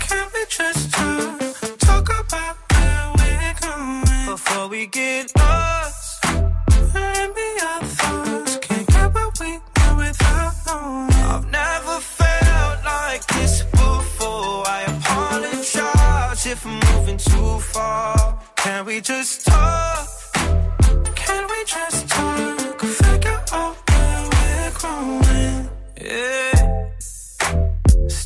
S17: Can we just talk? Talk about where we're going before we get lost. Let me our thoughts. Can't get where we know without knowing. I've never felt like this before. I apologize if I'm moving too far. Can we just talk? Can we just talk? Figure out where we're going. Yeah.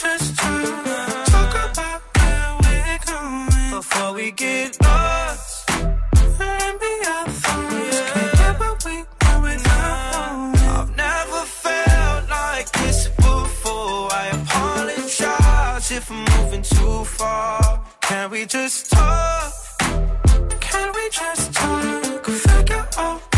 S17: Can we just talk? About where we're going before we get lost. And be our thoughts. Can't get what we want without knowing. I've never felt like this before. I apologize if I'm moving too far. Can we just talk? Can we just talk? Figure out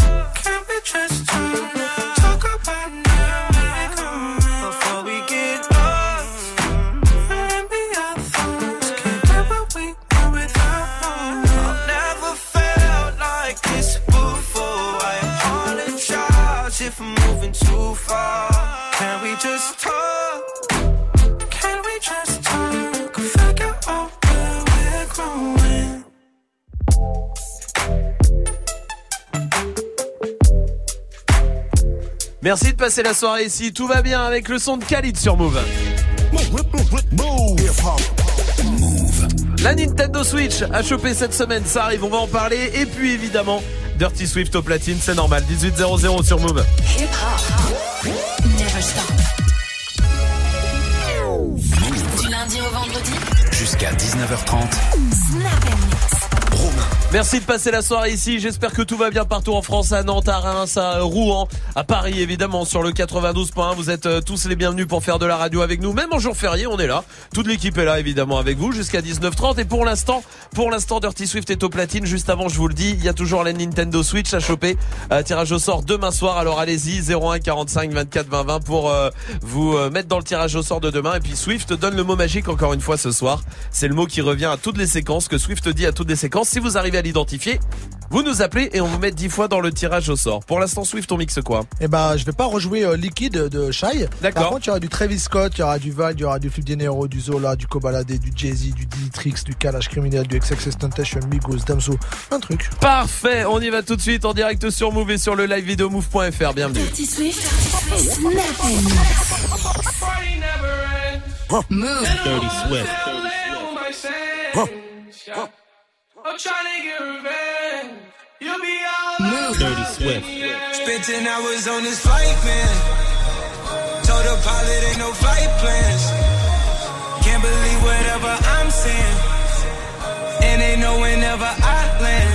S17: If I'm moving too far. Can we just talk?
S1: Merci de passer la soirée ici. Tout va bien avec le son de Khalid sur Move. La Nintendo Switch a chopé cette semaine, ça arrive, on va en parler. Et puis évidemment, Dirty Swift au platine, c'est normal. 18.00 sur Move.
S12: Hip hop. Never stop. Du lundi au vendredi.
S33: Jusqu'à 19h30.
S12: Snap.
S1: Merci de passer la soirée ici. J'espère que tout va bien partout en France, à Nantes, à Reims, à Rouen, à Paris évidemment sur le 92.1. Vous êtes euh, tous les bienvenus pour faire de la radio avec nous. Même en jour férié, on est là. Toute l'équipe est là évidemment avec vous jusqu'à 19h30. Et pour l'instant, pour l'instant, Dirty Swift est au platine. Juste avant, je vous le dis, il y a toujours la Nintendo Switch à choper. Euh, tirage au sort demain soir. Alors allez-y, 01 45 24 20 20 pour euh, vous euh, mettre dans le tirage au sort de demain. Et puis Swift donne le mot magique encore une fois ce soir. C'est le mot qui revient à toutes les séquences que Swift dit à toutes les séquences. Si vous arrivez à l'identifier, vous nous appelez et on vous met 10 fois dans le tirage au sort. Pour l'instant, Swift, on mixe quoi?
S2: Eh ben, je vais pas rejouer euh, Liquid de Shai.
S1: D'accord.
S2: Par contre, il y aura du Travis Scott, il y aura du Val, il y aura du Flip Dinero, du Zola, du Kobalade, du Jay-Z, du Dinitrix, du Kalash Criminel, du XXS Temptation, Migos, Damso, un truc.
S1: Parfait, on y va tout de suite en direct sur Move et sur le live vidéo move.fr. Bienvenue.
S12: Dirty Swift. Move.
S34: Dirty Swift.
S17: I'm trying to get revenge. You'll be all
S12: Move.
S34: Dirty Swift.
S17: Spent 10 hours on this flight, man. Told the pilot ain't no flight plans. Can't believe whatever I'm saying. And they know whenever I land.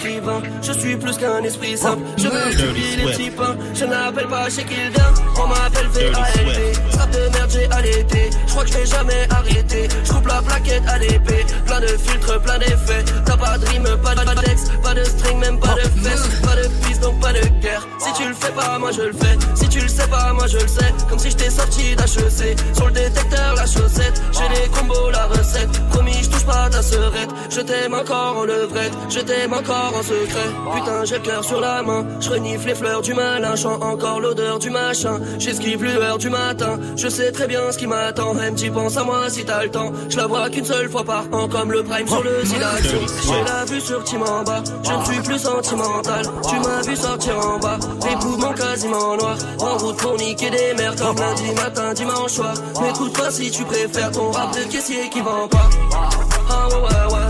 S35: Suis pas un écrivain, je suis plus qu'un esprit simple. Je veux oublier les petits pains, je n'appelle pas chez Kilda. On m'appelle VALT, Strap de merde j'ai allaité. Je crois que je vais jamais arrêter. Je coupe la plaquette à l'épée, plein de filtres, plein d'effets. T'as pas de rime, pas de texte, pas de string, même pas de fesses. Pas de piste, donc pas de guerre. Si tu le fais pas, moi je le fais. Si tu le sais pas, moi je le sais. Comme si j'étais sorti d'HEC. Sur le détecteur, la chaussette. J'ai les combos, la recette. Promis, je touche pas ta serette. Je t'aime encore en levrette, je t'aime encore en secret. Putain, j'ai le cœur sur la main, je renifle les fleurs du malin, chant encore l'odeur du machin. J'esquive lueur du matin, je sais très bien ce qui m'attend. Même tu penses à moi si t'as le temps. Je la vois qu'une seule fois par an, comme le prime sur le site d'action. J'ai la vue sur Tim en bas, je ne suis plus sentimental. Tu m'as vu sortir en bas, les poumons quasiment noirs. En route pour niquer des mères comme lundi matin, dimanche soir. M'écoute pas si tu préfères ton rap de caissier qui vend pas. Ah ouais ouais. Ouais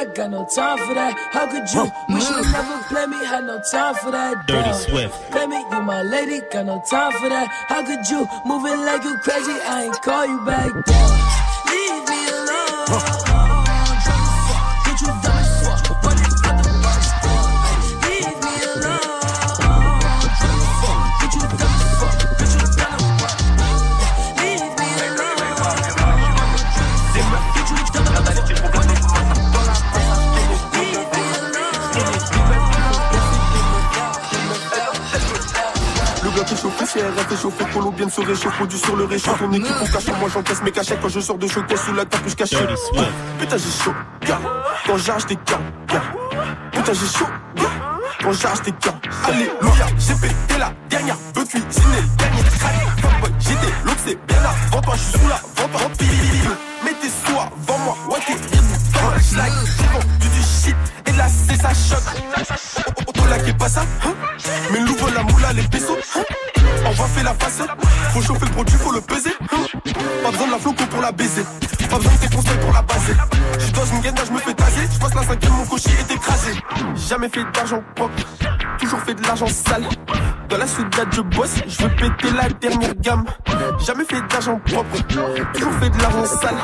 S36: I got no time for that. How could you wish you never play me? Had no time for that.
S1: Dirty
S36: Damn.
S1: Swift.
S36: Play me, you my lady, got no time for that. How could you move it like you crazy? I ain't call you back down. Leave me alone.
S16: Qui chauffe, CRF est chauffé, colombienne se réchauffe, produit sur le réchaud. Ton équipe au cachot, moi j'encaisse mes cachets quand je sors de showcase sous la capuche cachée. Putain, j'ai chaud, gars. Quand j'arrache des gars, gars. Putain, j'ai chaud, gars. Quand j'arrache des gars. Alléluia, j'ai pété la dernière, veux cuisiner le dernier? Fuckboy, j'étais l'autre, c'est bien avant toi, je suis sous la vente en pile. Mets tes sous avant moi, ouais, t'es le schlag, j'ai vendu du shit et là, c'est ça choc. Pas ça, hein? Mais l'ouvre la moula, les pesos, hein? On va faire la face, faut chauffer le produit, faut le peser. hein? Pas besoin de la floco pour la baiser, pas besoin de tes conseils pour la baser. J'suis dans une gaine, je me fais taser, j'passe la cinquième, mon cocher est écrasé. Jamais fait d'argent propre, toujours fait de l'argent sale. Dans la soudade, je bosse, je veux péter la dernière gamme. Jamais fait d'argent propre, toujours fait de l'argent sale.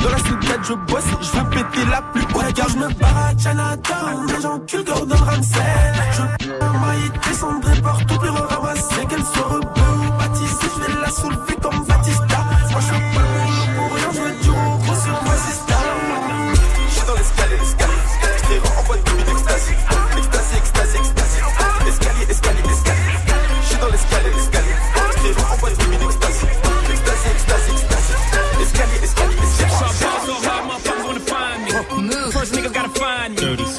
S16: Dans la soudade, je bosse, je veux péter la plus haute gamme. Je me barre à Chinatown, les gens culent Gordon Ramsay. Je maille, descendrai partout, plus ramasser qu'elle soit rebeu baptisée. Je vais la soulever comme Batista.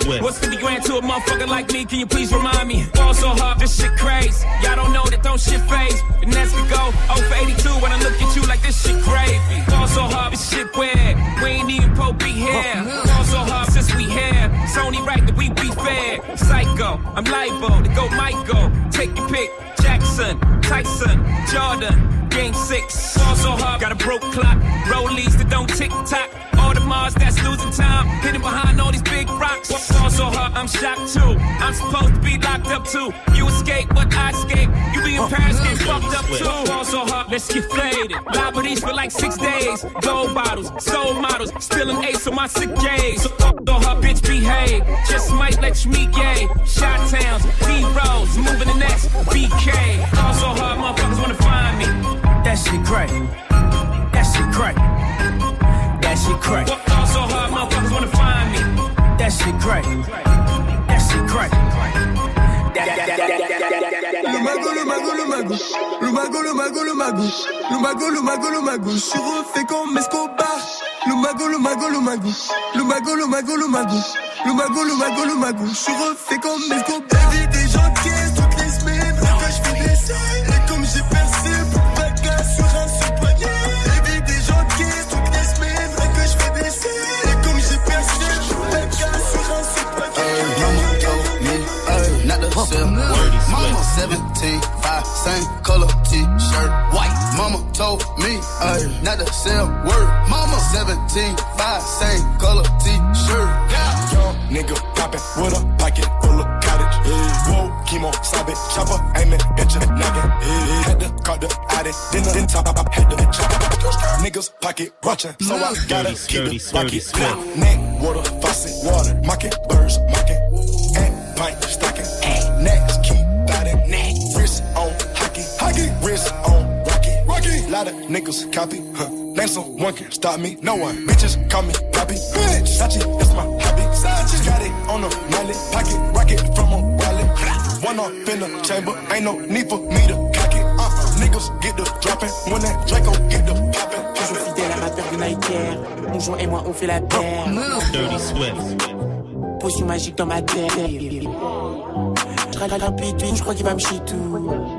S34: Swift. What's 50 grand to a motherfucker like me? Can you please remind me? Fall so hard, this shit crazy. Y'all don't know that don't shit phase. And that's we go 0 for 82 when I look at you like this shit crazy. Fall so hard, this shit weird. We ain't even Pope be here. Oh, Fall so hard since we here. It's only right that we be fair. Psycho, I'm liable to go Michael. Take your pick. Jackson, Tyson, Jordan, game six. Fall so hard, got a broke clock. Rollies that don't tick tock. All the Mars that's losing time. Hidden behind all these big rocks. Fall so hard, I'm shocked too. I'm supposed to be locked up too. You escape, but I escape. You be in Paris, get fucked up too. Fall so hard, let's get faded. Liberties for like six days. Gold bottles, soul models. Still an ace on my sick days. So so hard, bitch, behave. Just might let you meet gay. Shot towns, B rolls, moving the next BK. Fall so hard, motherfuckers wanna find me. That shit crack. That shit crack. That shit crack. Fall so hard, motherfuckers wanna find me. That shit crack. That shit.
S16: Le mago, le mago, le mago. Le mago, le mago, le mago. Le mago, le mago, le mago. Je suis refait comme Escobar. Le mago, le mago, le mago. Le mago, le mago, le mago. Le mago, le mago, le mago. Je suis refait comme Escobar. La vie des gens qui
S31: ay, uh, not to sell word. Mama 17, five, same color t-shirt, white. Mama told me, ay, not to sell word. Mama 17, five, same color t-shirt.
S16: Young nigga poppin' with a pocket full of cottage. Whoa, chemo, stop it, chopper, aiming at your noggin. Had to call the addy, then then top up, had to chop up. Niggas pocket watchin', so I gotta keep the pocket clear. Neck, water, faucet, water, mocking, birds, mocking.
S37: Lot of niggas copy. Huh. Name someone can stop me. No one. Bitches call me copy. Bitch. Sachi, that's my hobby. Sachi. Got it on a mallet. Pocket rocket from a wallet. One off in the chamber. Ain't no need for me to cock it. Uh, niggas get the dropping. When that Draco get the popping.
S38: Toujours fidèle à ma paire United. Mon joint et moi on fait la paire.
S39: Dirty Swift.
S38: Potion magique dans ma tête. Je rapide, je crois qu'il va me chier tout.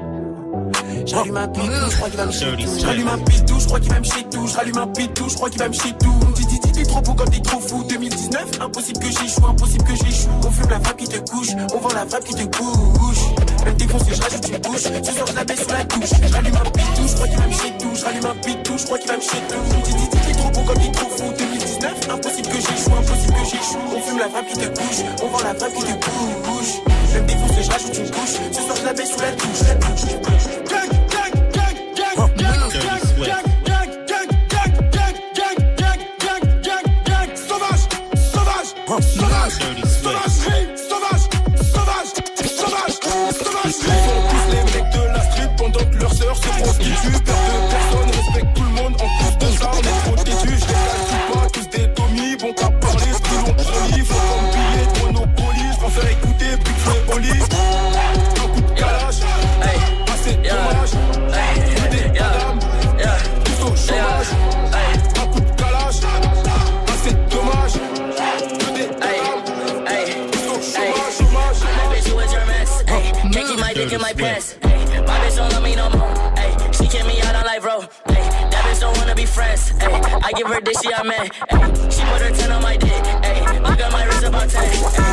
S38: J'allume un pitou, je crois qu'il va me chier tout. J'allume un pitou, je crois qu'il va me chier tout. J'allume un pitou, je crois qu'il va me chier tout. Dis, dis, dis, t'es trop beau quand t'es trop fou. 2019, impossible que j'échoue, impossible que j'échoue. On fume la frappe qui te couche, on vend la frappe qui te couche. Même défoncé, je rajoute une couche. Ce soir, je la baisse sous la douche. J'allume un pitou, je crois qu'il va me chier tout. J'allume un pitou, je crois qu'il va me chier tout. Dis, dis, dis, t'es trop beau quand t'es trop fou. 2019, impossible que j'échoue, impossible que j'échoue. On fume la frappe qui te couche, on vend la frappe qui te couche. Même défoncé, je rajoute une couche. Ce soir, je la baisse sous la douche. La.
S37: Sauvage, sauvage,
S39: Swift.
S37: sauvage, sauvage, sauvage, sauvage, sauvage. Ils sont tous les mecs de la street pendant que leur sœur se prostitue. Coup de calage, dommage. Des tous au chômage. De calage, dommage. Des tous au chômage, chômage,
S40: Bitch, you your mess. Can't keep my dick in my pants. My bitch don't love me no more. She kick me out on live, bro. That bitch don't wanna be friends. I give her this, she. Ay, she put her 10 on my dick. Look at my wrist about 10.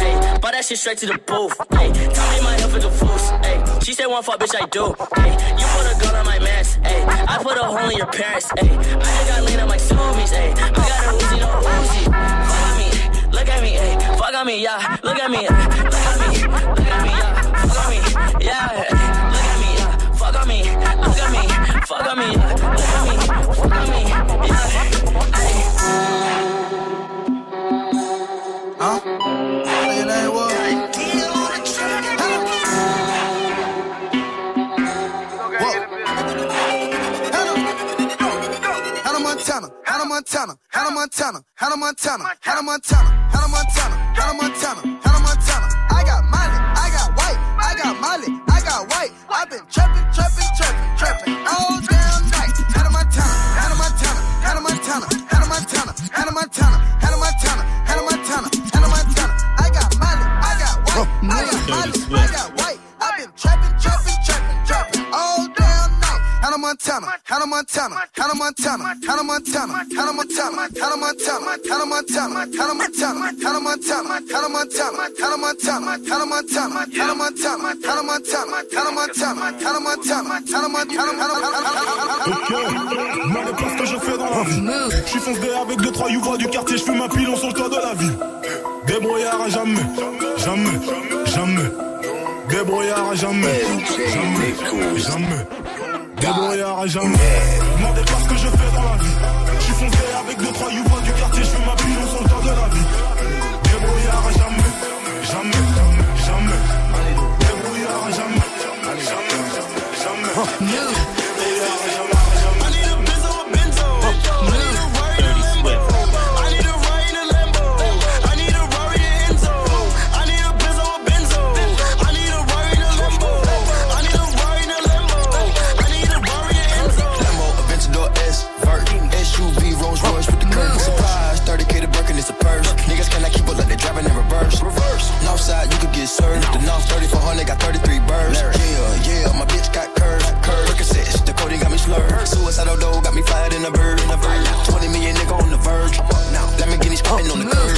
S40: Ay, bought that shit straight to the booth. Ay, tell me my health is a fool's. Ay, she said one fuck, bitch, I do. Ay, you put a gun on my mask. Ay, I put a hole in your parents. Ay, I got lean on my zoomies. Ay, I got a Uzi, no Uzi. Follow me. Look at me, ayy, fuck on me, yeah. Look at me, look at me, look at me, yeah. Fuck on me, yeah. Look at me, yeah. Fuck on me, look at me, fuck on me. Look at me, fuck on me,
S32: Montana, Hannah Montana, Hannah Montana, Hannah Montana, Hannah Montana, Hannah Montana, Hannah Montana. I got Molly, I got white, I got Molly, I got white. I've been trapping, trapping, trapping, trapping all damn night. Hannah Montana, Hannah Montana, Hannah Montana, Hannah Montana, Hannah Montana, Montana, Hannah
S37: que je fais dans la vie. Avec deux, trois youvas du quartier, je fume un pilon sur le toit de la ville. Débrouillard à jamais, jamais, jamais. Débrouillard à jamais, jamais, jamais. Débrouillard à jamais. Demandez pas ce que je fais dans la vie. Je suis foncé avec deux, trois youvas du quartier, fume un pilon sur le toit de la ville. Débrouillard à jamais, jamais, jamais. Débrouillard à jamais, jamais, jamais. Jamais.
S31: In reverse. Reverse. Northside, you could get served. The North 3400 got 33 birds. Yeah, yeah, my bitch got curves. Percocets, the coding got me slurred. Suicidal dough got me fired in a bird. 20 million nigga on the verge. Now let me get these squatting on the curb.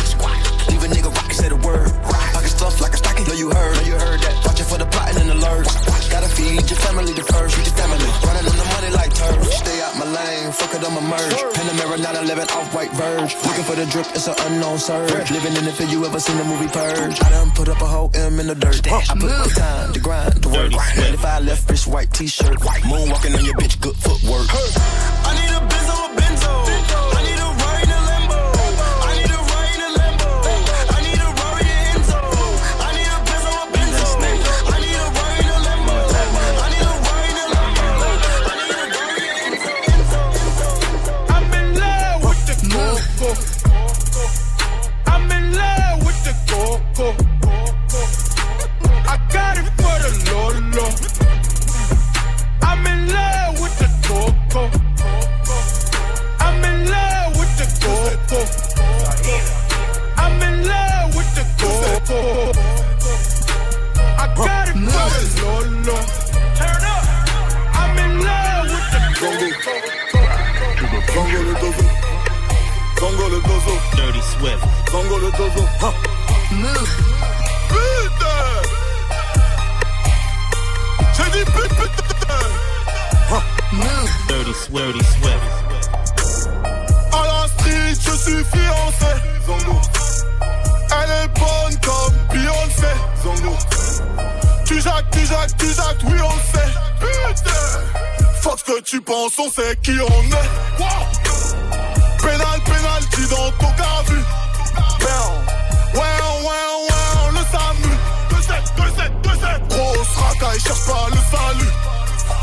S31: Leave a nigga rock, say the word. Pocket stuff like a stocking, know you heard. Know you heard that. Watching for the plotting and the alert. Gotta feed your family the first. Feed your family. Running on the money like turf. Stay out my lane, fuck it, I'ma merge. Panamera 911 off white verge. Looking for the drip, it's an unknown surge. Living in the field, you ever seen the movie Purge? I done put up a whole M in the dirt. I put the time, the grind, the work. 95 left wrist, white t-shirt. Moonwalking on your bitch, good footwork.
S41: I need a Benzo, a Benzo. I got it, bro. Turn up. I'm in love
S37: with the Dirty Swift. Dozo. Move. Dirty Swift. Swift. À la street, je suis fiancé. Zongo. Elle est bonne comme Beyoncé. Zango. Tu jacques, tu jacques, tu jacques, oui on sait. Putain Fuck ce que tu penses, on sait qui on est. Wow. Pénal, pénalty dans ton cas vu. Ouais, ouais, ouais, le SAMU. 2-7, 2-7, 2-7. Grosse racaille, cherche pas le salut.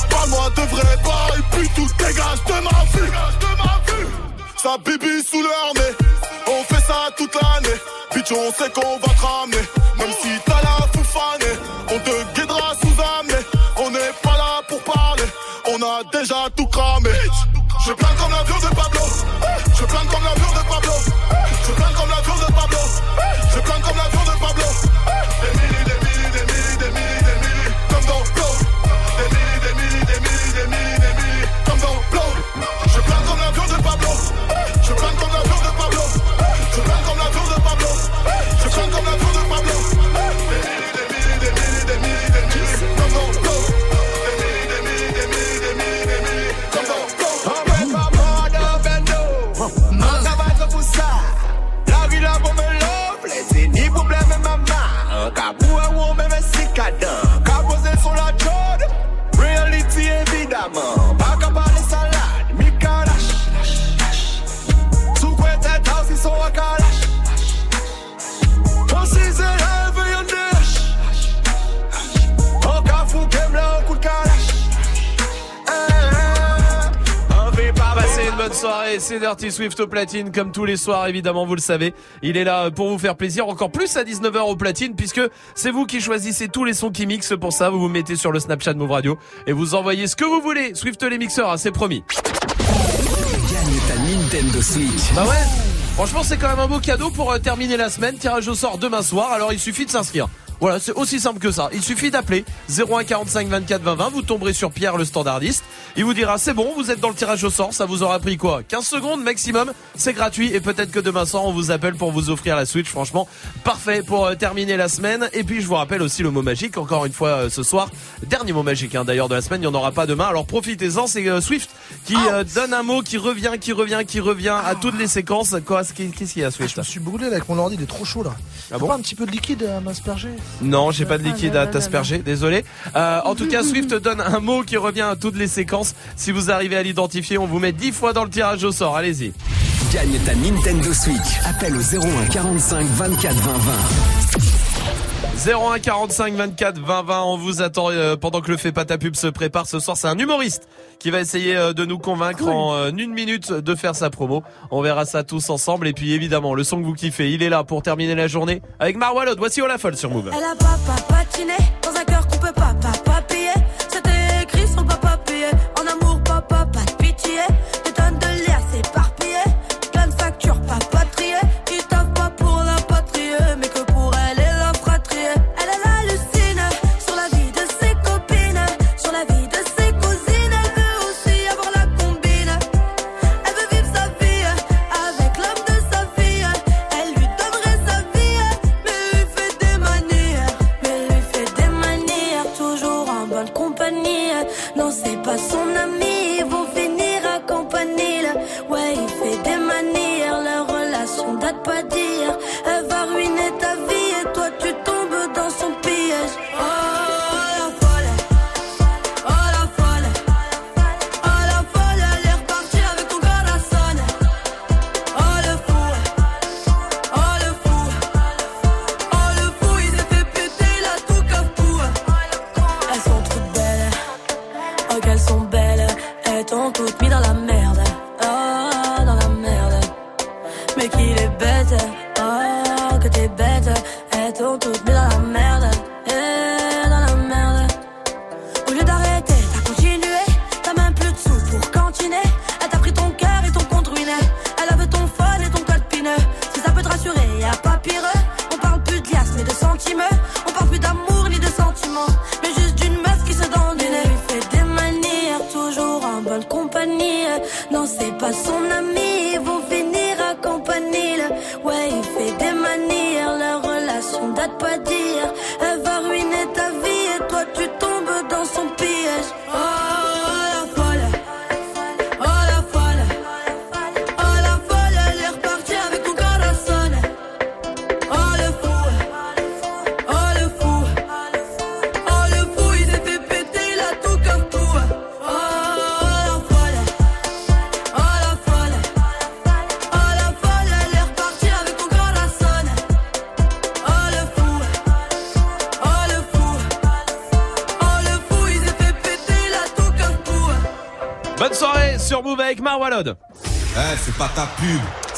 S37: Parle-moi de vrai bail, puis tout dégage de ma vue. Sa bibi sous nez, on fait ça toute l'année. Bitch, on sait qu'on va te. Même si t'as la foufanée, on te guidera sous amener. On n'est pas là pour parler, on a déjà tout cramé. Je plane comme l'avion de Pablo. Je plane comme l'avion
S42: c'est
S1: Dirty Swift au platine comme tous les soirs évidemment vous le savez. Il est là pour vous faire plaisir encore plus à 19h au platine puisque c'est vous qui choisissez tous les sons qui mixent pour ça vous vous mettez sur le Snapchat Move Radio et vous envoyez ce que vous voulez. Swift les mixeurs, hein, c'est promis.
S15: Gagne ta Nintendo Switch.
S1: Bah ouais. Franchement, c'est quand même un beau cadeau pour euh, terminer la semaine. Tirage au sort demain soir. Alors, il suffit de s'inscrire. Voilà, c'est aussi simple que ça. Il suffit d'appeler 01 45 24 20 20. Vous tomberez sur Pierre, le standardiste. Il vous dira, c'est bon, vous êtes dans le tirage au sort. Ça vous aura pris quoi? 15 secondes maximum. C'est gratuit. Et peut-être que demain soir, on vous appelle pour vous offrir la Switch. Franchement, parfait pour euh, terminer la semaine. Et puis, je vous rappelle aussi le mot magique. Encore une fois, euh, ce soir. Dernier mot magique, hein, d'ailleurs, de la semaine. Il n'y en aura pas demain. Alors, profitez-en. C'est euh, Swift qui euh, donne un mot qui revient, qui revient, qui revient à toutes les séquences. Quoi Qu'est-ce qu'il y a, Swift?
S2: Je me suis brûlé avec mon ordi, il est trop chaud là.
S1: Ah
S2: T'as
S1: bon?
S2: pas un petit peu de liquide à m'asperger?
S1: Non, j'ai pas de liquide
S2: Ah,
S1: à
S2: non, non,
S1: t'asperger, désolé. Euh, en tout cas, Swift donne un mot qui revient à toutes les séquences. Si vous arrivez à l'identifier, on vous met 10 fois dans le tirage au sort. Allez-y.
S15: Gagne ta Nintendo Switch. Appelle au 01 45 24 20 20.
S1: 01 45 24 20 20. On vous attend euh, pendant que le fait pas ta pub se prépare. Ce soir, c'est un humoriste qui va essayer euh, de nous convaincre en euh, une minute de faire sa promo. On verra ça tous ensemble. Et puis évidemment, le son que vous kiffez, il est là pour terminer la journée avec Marwalod. Voici Olafol sur Move.
S19: Elle a papa patiné dans un cœur qu'on peut pas papa payer. C'était écrit sur le papa payé.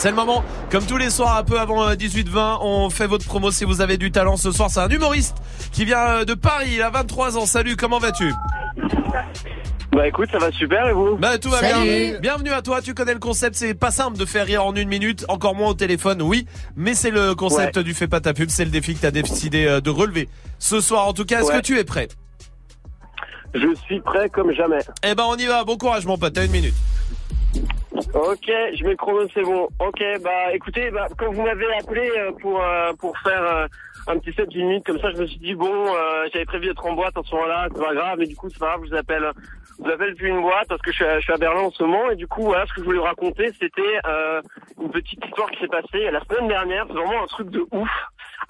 S19: C'est le
S1: moment. Comme tous les soirs, un peu avant euh, 18-20, on fait votre promo si vous avez du talent. Ce soir, c'est un humoriste qui vient euh, de Paris. Il a 23 ans. Salut, comment vas-tu?
S43: Bah écoute, ça va super et vous?
S1: Bah tout va
S43: Salut.
S1: bien. Bienvenue à toi. Tu connais le concept. C'est pas simple de faire rire en une minute, encore moins au téléphone. Oui, mais c'est le concept du fait pas ta pub. C'est le défi que t'as décidé euh, de relever ce soir. En tout cas, est-ce
S43: Ouais.
S1: que tu es prêt?
S43: Je suis prêt comme jamais.
S1: Eh ben, on y va. Bon courage, mon pote. T'as une minute.
S43: Ok, je le chrono, c'est bon. Ok, bah écoutez, bah, quand vous m'avez appelé euh, pour euh, pour faire euh, un petit set d'une minute comme ça, je me suis dit bon, euh, j'avais prévu d'être en boîte en ce moment-là, c'est pas grave, mais du coup c'est pas grave, je vous appelle, je vous appelle depuis une boîte parce que je suis, à, je suis à Berlin en ce moment et du coup voilà, ce que je voulais vous raconter, c'était euh, une petite histoire qui s'est passée la semaine dernière, c'est vraiment un truc de ouf.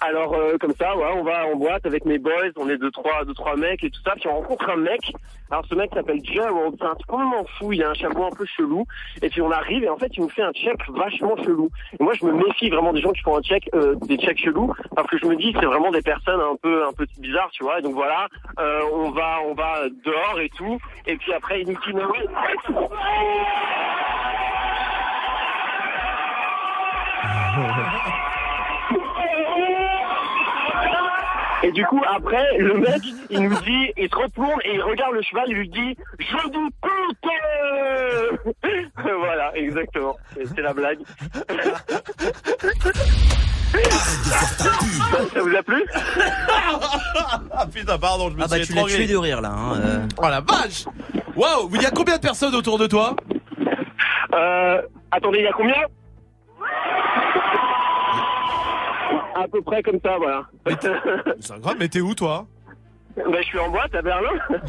S43: Alors euh, comme ça, voilà, on va en boîte avec mes boys, on est deux trois deux trois mecs et tout ça, puis on rencontre un mec. Alors ce mec s'appelle Gerald, c'est un truc complètement fou, il a un chapeau un peu chelou. Et puis on arrive et en fait il nous fait un check vachement chelou. Et moi je me méfie vraiment des gens qui font un check euh, des checks chelous parce que je me dis c'est vraiment des personnes un peu un peu bizarres, tu vois. Et donc voilà, euh, on va on va dehors et tout. Et puis après il nous dit mais Et du coup, après, le mec, il nous dit, il se retourne et il regarde le cheval, il lui dit, je vous pute Voilà, exactement. C'est la blague. ça, ça vous a plu?
S1: Ah putain, pardon, je me
S6: Ah bah
S1: suis
S6: tu l'as tué de rire là. Hein, euh.
S1: Oh la vache Waouh Il y a combien de personnes autour de toi?
S43: Euh, attendez, il y a combien? À peu près comme ça, voilà.
S1: C'est grave, mais t'es où toi?
S43: Bah, je suis en boîte à Berlin.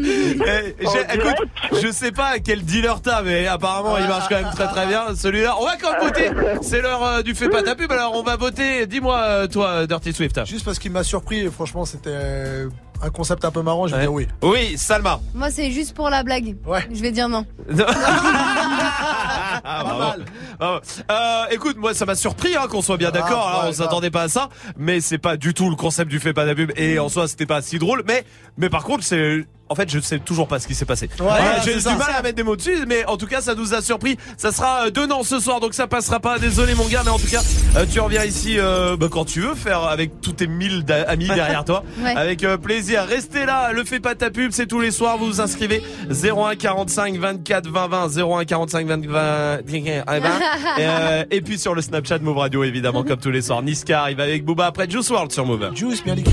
S1: Eh, écoute, je sais pas quel dealer t'as, mais apparemment il marche quand même très très bien. Celui-là, on va quand même voter. C'est l'heure euh, du fait pas ta pub, alors on va voter. Dis-moi, euh, toi, Dirty Swift.
S2: Juste parce qu'il m'a surpris, franchement, c'était euh, un concept un peu marrant, je vais dire oui.
S1: Oui, Salma.
S5: Moi, c'est juste pour la blague.
S2: Ouais.
S5: Je vais dire non.
S1: Ah, bravo. Bravo. Euh, écoute, moi ça m'a surpris hein, qu'on soit bien d'accord. hein,
S2: ouais,
S1: on s'attendait pas à ça, mais c'est pas du tout le concept du fait pas pub. Et en soi, c'était pas si drôle. Mais, mais par contre, c'est en fait, je sais toujours pas ce qui s'est passé. Voilà, J'ai du
S2: ça.
S1: mal à mettre des mots dessus, mais en tout cas, ça nous a surpris. Ça sera euh, de Nantes ce soir, donc ça passera pas. Désolé mon gars, mais en tout cas, euh, tu reviens ici euh, bah, quand tu veux faire avec tous tes mille amis derrière toi,
S5: Ouais.
S1: avec euh, plaisir. Restez là, le fais pas ta pub, c'est tous les soirs. Vous vous inscrivez 01 45 24 20 20 01 45 20 20 et, euh, et puis sur le Snapchat Move Radio évidemment comme tous les soirs. Niska arrive avec Booba après Juice World sur Move.
S2: Juice bien liquide.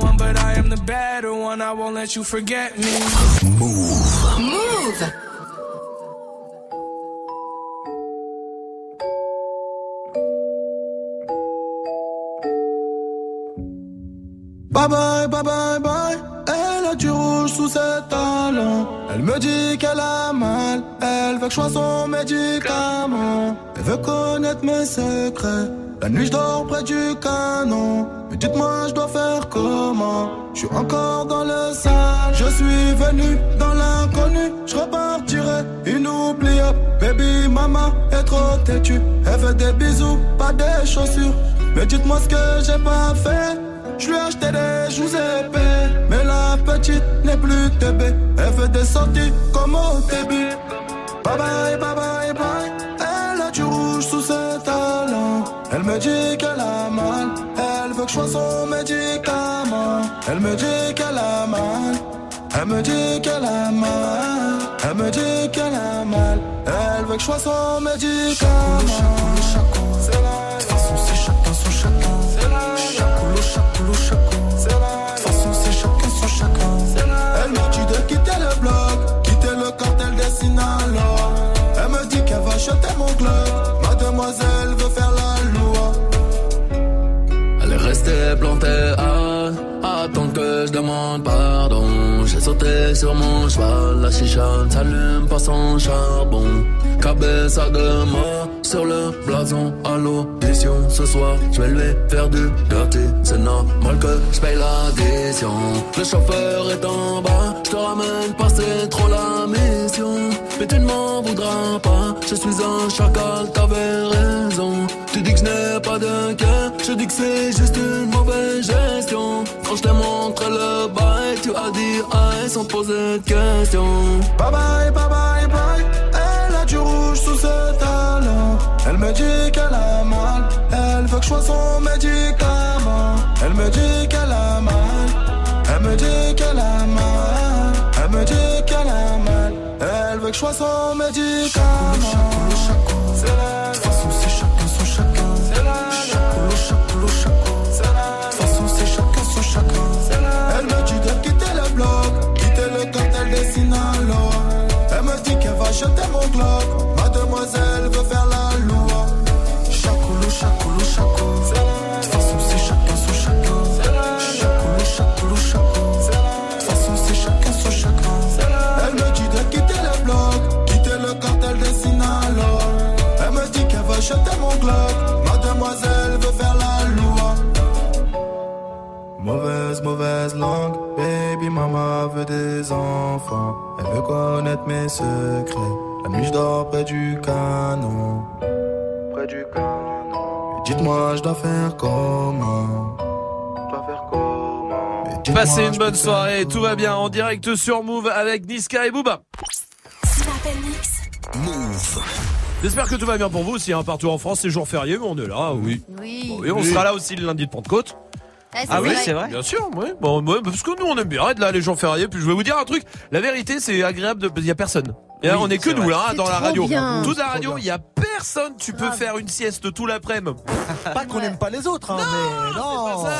S34: better one. I won't let you forget me.
S15: Move.
S12: Move.
S9: Bye bye, bye bye, bye. Elle a du rouge sous ses talons. Elle me dit qu'elle a mal. Elle veut que je sois son médicament. Elle veut connaître mes secrets. La nuit, je dors près du canon. Dites-moi, je dois faire comment? Je suis encore dans le sale. Je suis venu dans l'inconnu. Je repartirai inoubliable. Baby, maman est trop têtue. Elle veut des bisous, pas des chaussures. Mais dites-moi ce que j'ai pas fait. Je lui ai acheté des joues épais Mais la petite n'est plus bébé Elle fait des sorties comme au début Bye bye, bye bye, bye Elle a du rouge sous ses talons Elle me dit qu'elle a mal veut que je sois son médicament. Elle me dit qu'elle a mal. Elle me dit qu'elle a mal. Elle me dit qu'elle a mal. Elle veut que je sois son médicament. C'est la De toute façon c'est chacun son chacun C'est la Chacoulou, chacoulou, chacoulou quitter le bloc Quitter le cartel des Sinaloa. Elle me dit qu'elle va acheter mon club
S44: je demande pardon. J'ai sauté sur mon cheval, la chicha s'allume pas sans charbon. Cabeza de mort sur le blason à l'audition. Ce soir, je vais lui faire du dirty. C'est normal que je paye l'addition. Le chauffeur est en bas, je te ramène pas, c'est trop la mission. Mais tu ne m'en voudras pas, je suis un chacal, t'avais raison. Je n'ai pas de cœur, je dis que c'est juste une mauvaise gestion. Quand je t'ai montré le bail, tu as dit aïe sans poser de questions.
S9: Bye bye, bye bye, bye. Elle a du rouge sous ses talons. Elle me dit qu'elle a mal. Elle veut que je sois son médicament. Elle me dit qu'elle a mal. Elle me dit qu'elle a mal. Elle me dit qu'elle a mal. Elle veut que je sois son médicament acheter mon glock. Mademoiselle veut faire la loi. Chacoulou, chacoulou, chacoulou. De toute façon c'est chacun son chacun. Chacoulou, chacoulou, chacoulou. De toute façon c'est chacun son chacun. Elle me dit de quitter le bloc. Quitter le cartel des Sinaloa. Elle me dit qu'elle va acheter mon glock Mauvaise, mauvaise langue, baby mama veut des enfants. Elle veut connaître mes secrets. La nuit je dors près du canon. Près du canon. Et Dites-moi, je dois faire comment? Je dois faire comment? Et dites-moi,
S1: Passez une bonne soirée, tout va bien en direct sur Move avec Niska et Booba.
S15: Move.
S1: J'espère que tout va bien pour vous aussi, hein, partout en France, c'est jour férié, mais on est là, oui.
S5: Oui.
S1: Bon, oui, on sera là aussi le lundi de Pentecôte.
S5: Ah, c'est vrai.
S1: Bien sûr, oui. Bon, ouais, parce que nous on aime bien être là les jours fériés. Puis je vais vous dire un truc, la vérité c'est agréable de, il y a personne. Et là,
S6: Oui,
S1: on est que nous là hein, dans la radio.
S5: bien.
S1: Toute la radio, il y a personne. Tu peux faire une sieste tout l'après-midi.
S2: Pas qu'on n'aime pas les autres, hein, mais non.
S1: Ça,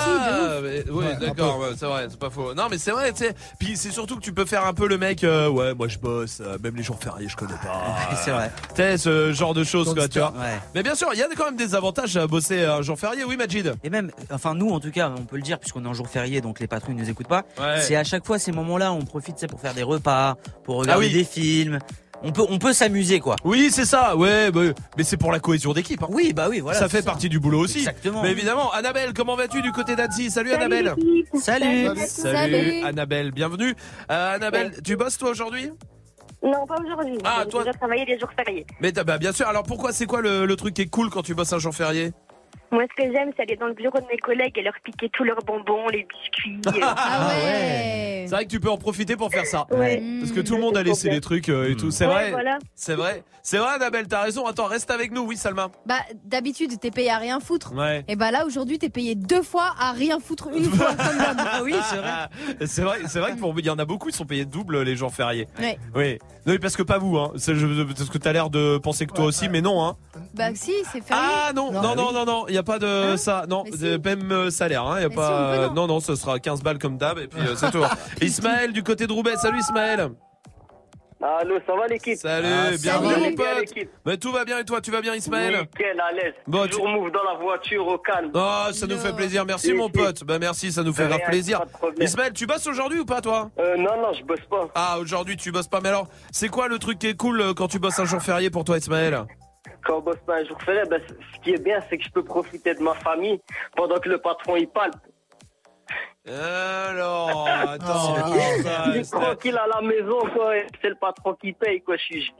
S1: mais- oui,
S2: Ouais, un
S1: d'accord, ouais, c'est vrai, c'est pas faux. Non, mais c'est vrai, tu sais. Puis c'est surtout que tu peux faire un peu le mec. euh, ouais, moi je bosse, euh, même les jours fériés, je connais pas.
S6: C'est vrai.
S1: Tu sais, ce genre de choses, quoi, tu vois.
S6: Ouais.
S1: Mais bien sûr, il y a quand même des avantages à bosser un jour férié, oui, Majid.
S6: Et même, enfin nous en tout cas, on peut le dire puisqu'on est en jour férié, donc les patrons ne nous écoutent pas.
S1: Ouais.
S6: C'est à chaque fois ces moments-là, on profite, c'est pour faire des repas, pour regarder
S1: Ah oui.
S6: des films. On peut, on peut s'amuser quoi.
S1: Oui, c'est ça, ouais, bah, mais c'est pour la cohésion d'équipe. hein.
S6: Oui, bah oui, voilà.
S1: ça fait partie du boulot aussi.
S6: Exactement.
S1: Mais évidemment, Annabelle, comment vas-tu du côté d'Annecy? Salut, Annabelle.
S6: Salut.
S5: Salut.
S1: Annabelle, bienvenue. Euh, Annabelle, tu bosses toi aujourd'hui?
S45: Non, pas aujourd'hui.
S1: Ah,
S45: J'ai
S1: toi-
S45: déjà travaillé les jours fériés.
S1: Mais t'as- bah, bien sûr, alors pourquoi c'est quoi le, le truc qui est cool quand tu bosses un jour férié?
S45: Moi, ce que j'aime, c'est aller dans le bureau de mes collègues et leur piquer tous leurs bonbons, les biscuits. euh.
S5: Ah ouais.
S1: C'est vrai que tu peux en profiter pour faire ça.
S45: Ouais.
S1: Parce que tout le monde a laissé les trucs euh, et tout. C'est
S45: Ouais,
S1: vrai.
S45: voilà.
S1: C'est vrai. C'est vrai, Annabelle, t'as raison. Attends, reste avec nous, oui, Salma.
S5: Bah d'habitude t'es payé à rien foutre.
S1: Ouais.
S5: Et bah là aujourd'hui t'es payé deux fois à rien foutre une fois. comme d'hab.
S6: Ah oui, c'est vrai.
S1: C'est vrai, c'est vrai que pour il y en a beaucoup qui sont payés double les jours fériés.
S5: Ouais.
S1: Oui. Non, mais parce que pas vous, hein. C'est je- parce que t'as l'air de penser que toi aussi, mais non, hein.
S5: Bah si c'est férié.
S1: Ah non, non, non, non, non, il y a pas de ça, non,
S5: si.
S1: de même euh, salaire, hein. Il y a
S5: Mais
S1: pas.
S5: si, on peut,
S1: euh,
S5: non.
S1: non, non, ce sera 15 balles comme d'hab et puis euh, c'est tout. Ismaël du côté de Roubaix, salut Ismaël.
S43: Allô, ça va l'équipe?
S1: Salut,
S43: Ah,
S1: bienvenue mon pote. Mais tout va bien et toi, tu vas bien Ismaël?
S43: Nickel, à l'aise.
S1: Bon,
S43: Toujours move dans la voiture au calme.
S1: Oh, ça nous fait plaisir. Merci mon pote. Bah merci, ça nous fait grave plaisir. Ismaël, tu bosses aujourd'hui ou pas toi?
S43: Euh, non, non, je bosse pas.
S1: Ah, aujourd'hui tu bosses pas. Mais alors, c'est quoi le truc qui est cool quand tu bosses un jour férié pour toi Ismaël?
S43: Quand on bosse pas un jour férié, ben, ce qui est bien, c'est que je peux profiter de ma famille pendant que le patron il parle.
S1: Alors, attends,
S2: Ah,
S1: attends, ça,
S43: Je suis tranquille à la maison, quoi. et C'est le patron qui paye, quoi. Je suis,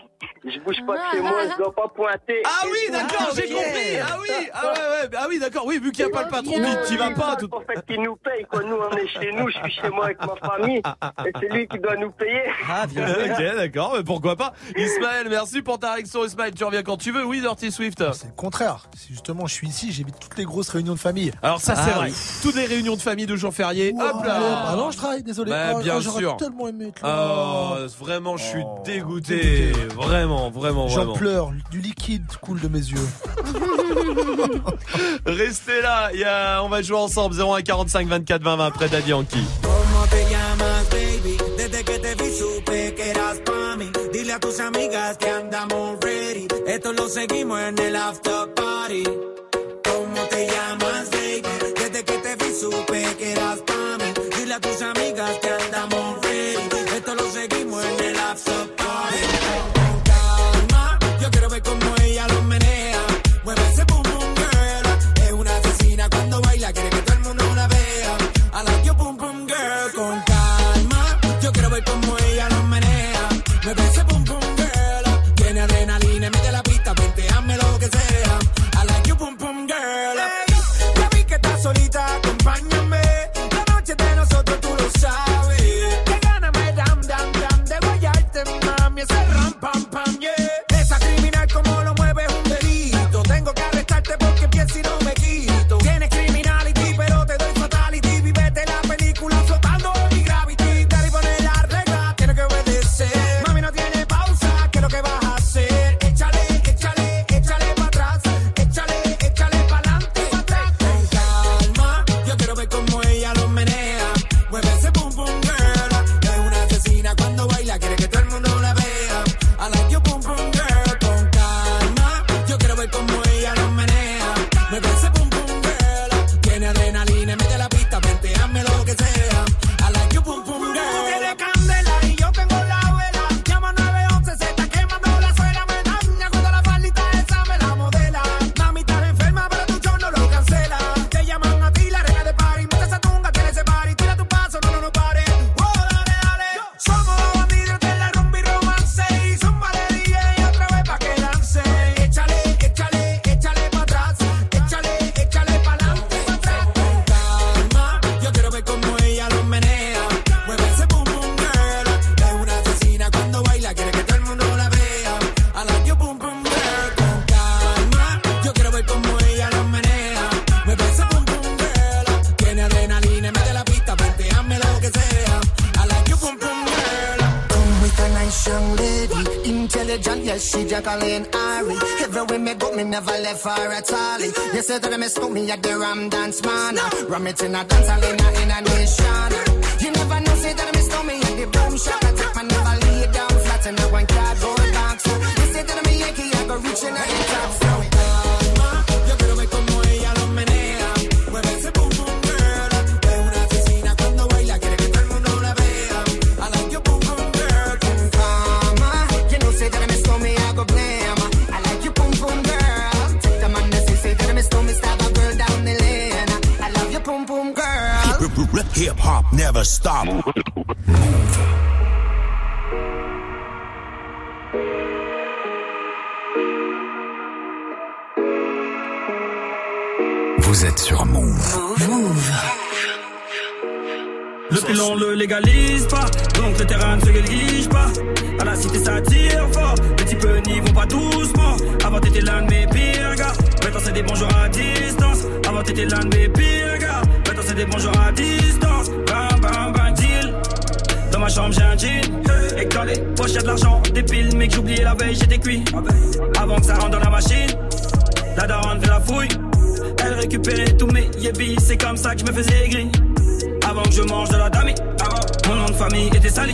S43: je, je bouge pas de chez moi, je dois pas pointer.
S1: Ah oui, d'accord, j'ai compris. Ah oui, ah ouais, ouais, ah oui, d'accord. Oui, vu qu'il n'y a pas le patron, tu vas pas. tout-
S43: En fait, qui nous paye, quoi. Nous, on est chez nous, je suis chez moi avec ma famille. Et c'est lui qui doit nous payer.
S6: Ah bien.
S1: Ok, d'accord, mais pourquoi pas. Ismaël, merci pour ta réaction. Ismaël, tu reviens quand tu veux. Oui, Dirty Swift.
S2: C'est le contraire. Si justement je suis ici, j'évite toutes les grosses réunions de famille.
S1: Alors ça, c'est
S6: Ah
S1: vrai.
S6: oui.
S1: Toutes les réunions de famille de jours fériés. Hop là.
S2: Ah non, je travaille, désolé.
S1: Bah,
S2: Oh,
S1: bien
S2: oh,
S1: sûr.
S2: tellement aimé être là.
S1: Oh, vraiment, je suis
S2: Oh,
S1: dégoûté. Vraiment, vraiment,
S2: J'en
S1: vraiment.
S2: pleure, du liquide coule de mes yeux.
S1: Restez là. il y a- On va jouer ensemble. 01 45 24 20 20 après Daddy Yankee.
S17: A tus amigas que andamos ready. Esto lo seguimos en el after party. ¿Cómo te llamas, baby? Desde que te vi supe que
S32: never left her at all. You said that I miss me at the Ram Dance Man. Ram it in a dance hall in a, in a nation. You never know, say that I miss me at the boom shop. I take my never lay down flat in a one cardboard box. You say that I'm a Yankee, I go reaching out the top.
S37: Hip hop never stop.
S12: Vous êtes sur Move.
S46: Le pilon le légalise pas, donc le terrain ne se néglige pas. À la cité ça tire fort, les types n'y vont pas doucement. Avant t'étais l'un de mes pires gars, maintenant c'est des bonjours à distance. Avant t'étais l'un de mes pires gars, c'est des bonjours à distance. Bam bam bam deal. Dans ma chambre j'ai un jean, et dans les poches de l'argent, des piles, mais que j'oubliais la veille j'étais cuit. Avant que ça rentre dans la machine, la daronne fait la fouille. Elle récupérait tous mes yébis, c'est comme ça que je me faisais aigri. Avant que je mange de la de famille était sali.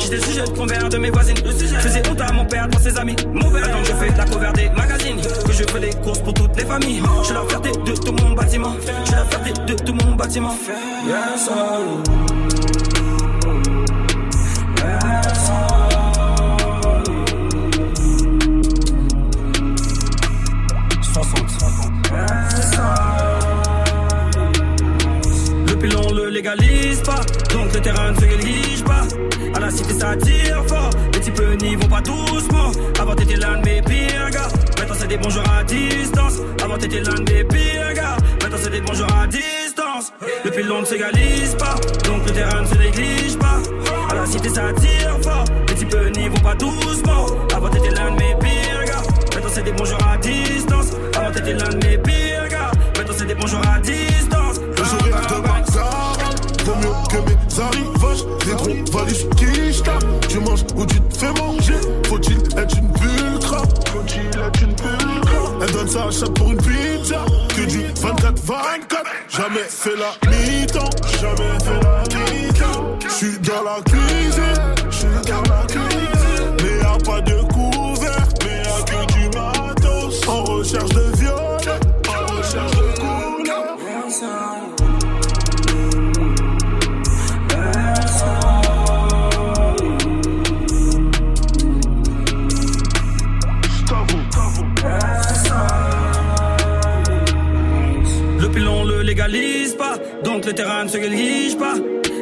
S46: J'étais le sujet de convers de mes voisines. Je faisais honte à mon père pour ses amis. Maintenant que je fais la cover des magazines, que je fais les courses pour toutes les familles. Je suis la fierté de tout mon bâtiment. Je suis la fierté de tout mon bâtiment. Yes, légalise pas, donc le terrain ne se néglige pas. À la cité ça tire fort, les types n'y vont pas doucement. Avant t'étais l'un de mes pires gars, maintenant c'est des bonjours à distance. Avant t'étais l'un de mes pires gars, maintenant c'est des bonjours à distance. Le pilon ne s'égalise pas, donc le terrain ne se néglige pas. À la cité ça tire fort, les types n'y vont pas doucement. Avant t'étais l'un de mes pires gars, maintenant c'est des bonjours à distance. Avant t'étais l'un de mes pires gars, maintenant c'est des bonjours à distance.
S37: Que mes arrivages Des gros valises qui scapent. Tu manges ou tu te fais manger. Faut-il être une pulcra Faut-il être une pulcra Elle donne sa chatte pour une pizza. Que du 24-24 Jamais fait la mi-temps. Jamais fait la mi-temps. J'suis dans la cuisine. J'suis dans la cuisine. Mais y'a pas de couvert. Mais y'a que du matos. En recherche de
S46: donc le terrain ne se néglige pas.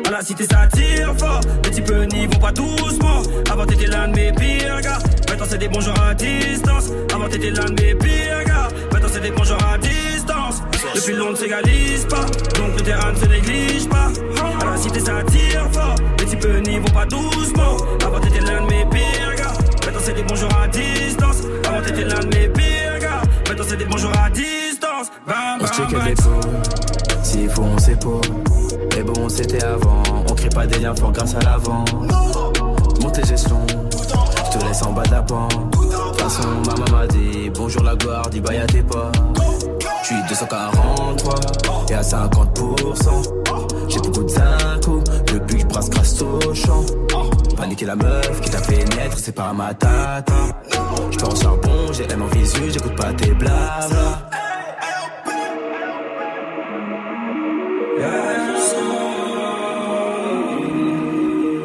S46: À la cité ça tire fort, les types n'y vont pas doucement. Avant t'étais l'un de mes pires gars, maintenant c'est des bonjours à distance. Avant t'étais l'un de mes pires gars, maintenant c'est des bonjours à distance. Le pilon ne s'égalise pas, donc le terrain ne se néglige pas. À la cité ça tire fort, les types n'y vont pas doucement. Avant t'étais l'un de mes pires gars, maintenant c'est des bonjours à distance. Avant t'étais l'un de mes pires gars, maintenant c'est des bonjours à distance. Bam, bam.
S47: S'il faut on s'épaule. Mais bon, c'était avant, on crée pas des liens forts grâce à l'avant. Montez gestion, je te laisse en bas. De toute façon, maman m'a dit bonjour la gloire, dis bye à tes pas. Je suis 243 et à 50%. J'ai beaucoup de zinco, le but je brasse grâce au champ. Paniquer la meuf qui t'a fait naître, c'est pas ma tata. Je en charbon, j'ai M en visu, j'écoute pas tes blabla.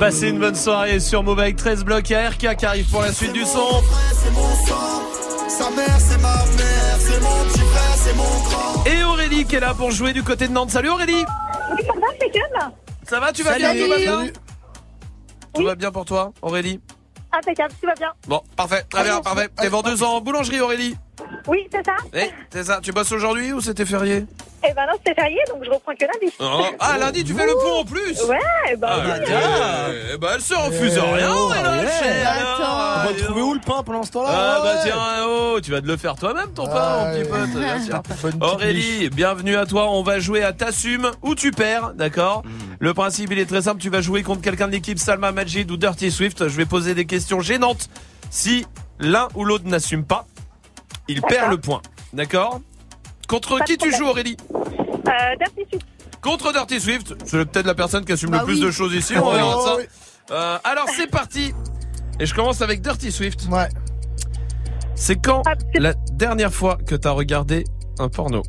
S1: Passez une bonne soirée sur Move avec 13 blocs. A RK qui arrive pour la suite du son.
S37: C'est mon sang, sa mère c'est ma mère, c'est mon petit frère, c'est mon grand.
S1: Et Aurélie qui est là pour jouer du côté de Nantes. Salut Aurélie
S6: Oui, ça va, c'est calme.
S1: Ça va, tu vas
S6: Salut.
S1: bien Tout va bien
S6: Salut.
S1: Tout va bien pour toi, Aurélie
S6: Impeccable, tout va bien.
S1: Bon, parfait, très bien, parfait. T'es vendeuse en boulangerie, Aurélie
S6: Oui, c'est ça.
S1: Eh, c'est ça. Tu bosses aujourd'hui ou c'était férié
S6: Eh ben non, c'était férié, donc je reprends que lundi.
S1: Oh, Ah, lundi, tu fais le pont en plus
S6: Ouais, bah
S1: Ah,
S6: oui.
S1: bah. Eh ben, elle se refuse rien, elle a lâché, alors.
S2: On va trouver où le pain pendant ce temps-là
S1: Ah bah
S2: ouais.
S1: tiens, oh, tu vas te le faire toi-même ton pain, mon petit pote. bien sûr.
S2: Petite
S1: Aurélie, bienvenue à toi. On va jouer à t'assumes ou tu perds, d'accord Le principe il est très simple. Tu vas jouer contre quelqu'un de l'équipe Salma Majid ou Dirty Swift. Je vais poser des questions gênantes. Si l'un ou l'autre n'assume pas, il perd le point. D'accord Contre
S48: Pas
S1: qui tu
S48: problème.
S1: joues Aurélie
S48: Euh, Dirty Swift.
S1: Contre Dirty Swift, c'est peut-être la personne qui assume
S48: Bah
S1: le plus
S48: oui.
S1: de choses ici, on
S2: Oh,
S1: verra ça. Euh, alors c'est parti Et je commence avec Dirty Swift.
S2: Ouais.
S1: C'est quand
S48: Ah,
S1: la dernière fois que t'as regardé un porno?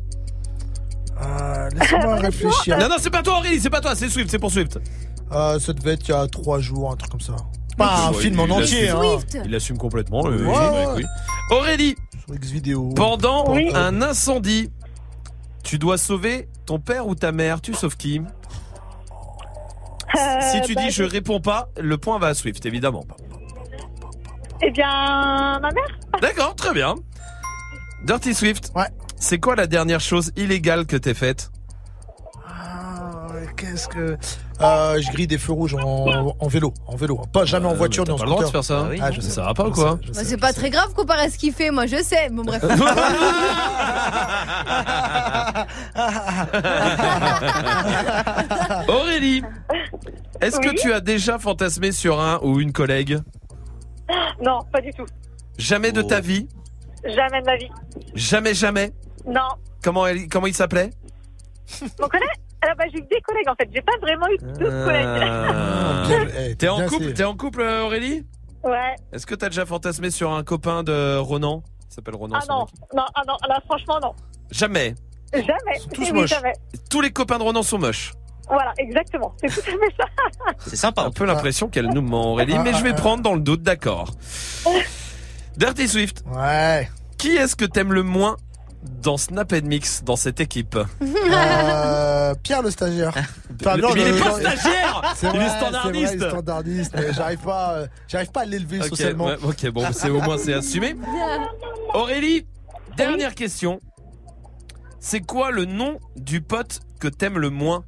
S2: Euh, Laisse-moi réfléchir.
S1: Non, non, c'est pas toi Aurélie, c'est pas toi, c'est Swift, c'est pour Swift.
S2: Euh, ça devait être il y a trois jours, un truc comme ça. Pas un
S1: Ouais,
S2: film
S1: il
S2: en entier, hein.
S1: Il assume complètement. euh,
S2: Ouais,
S1: oui,
S2: ouais.
S1: oui. Aurélie,
S2: Sur X vidéo.
S1: pendant
S2: Oui.
S1: un incendie, tu dois sauver ton père ou ta mère, tu sauves qui? Si tu
S48: bah,
S1: dis je réponds pas, le point va à Swift, évidemment.
S48: Eh bien, ma mère?
S1: D'accord, très bien. Dirty Swift.
S2: Ouais.
S1: C'est quoi la dernière chose illégale que t'aies faite?
S2: Ah, Qu'est-ce que. Euh, je grille des feux rouges en, en vélo. En vélo. Pas jamais en voiture ni en
S1: T'as pas le droit de
S2: scooter.
S1: faire ça.
S2: Ah, je sais.
S1: Ça va pas ou quoi
S5: Bah, c'est pas très grave comparé à ce qu'il fait, moi je sais. Bon bref.
S1: Aurélie, est-ce que
S48: Oui
S1: tu as déjà fantasmé sur un ou une collègue
S48: Non, pas du tout.
S1: Jamais de ta vie
S48: Jamais de ma vie.
S1: Jamais, jamais
S48: Non.
S1: Comment, elle- comment il s'appelait?
S48: Mon collègue? Alors, bah, j'ai eu des collègues en fait. J'ai pas vraiment eu deux collègues.
S1: Ah.
S2: Eh,
S1: T'es en couple T'es en couple euh, Aurélie
S48: Ouais.
S1: Est-ce que t'as déjà fantasmé sur un copain de Ronan Il s'appelle Ronan.
S48: Ah non, non, ah non, là franchement non.
S1: Jamais.
S48: Jamais.
S1: tous
S48: Oui,
S1: moches.
S48: jamais.
S1: Tous les copains de Ronan sont moches.
S48: Voilà, exactement. C'est tout à fait ça.
S6: C'est sympa.
S1: Un peu l'impression qu'elle nous ment Aurélie, mais je vais prendre dans le doute, d'accord. Dirty Swift.
S2: Ouais.
S1: Qui est-ce que t'aimes le moins dans Snap Mix dans cette équipe
S2: Euh, Pierre le stagiaire. Enfin,
S1: Mais
S2: non,
S1: il est pas
S2: non,
S1: stagiaire
S2: C'est
S1: Il est standardiste.
S2: C'est vrai, il est standardiste. mais j'arrive pas, euh, j'arrive pas à l'élever socialement.
S1: ouais, ok, bon, c'est au moins c'est assumé. Aurélie, dernière question. C'est quoi le nom du pote que t'aimes le moins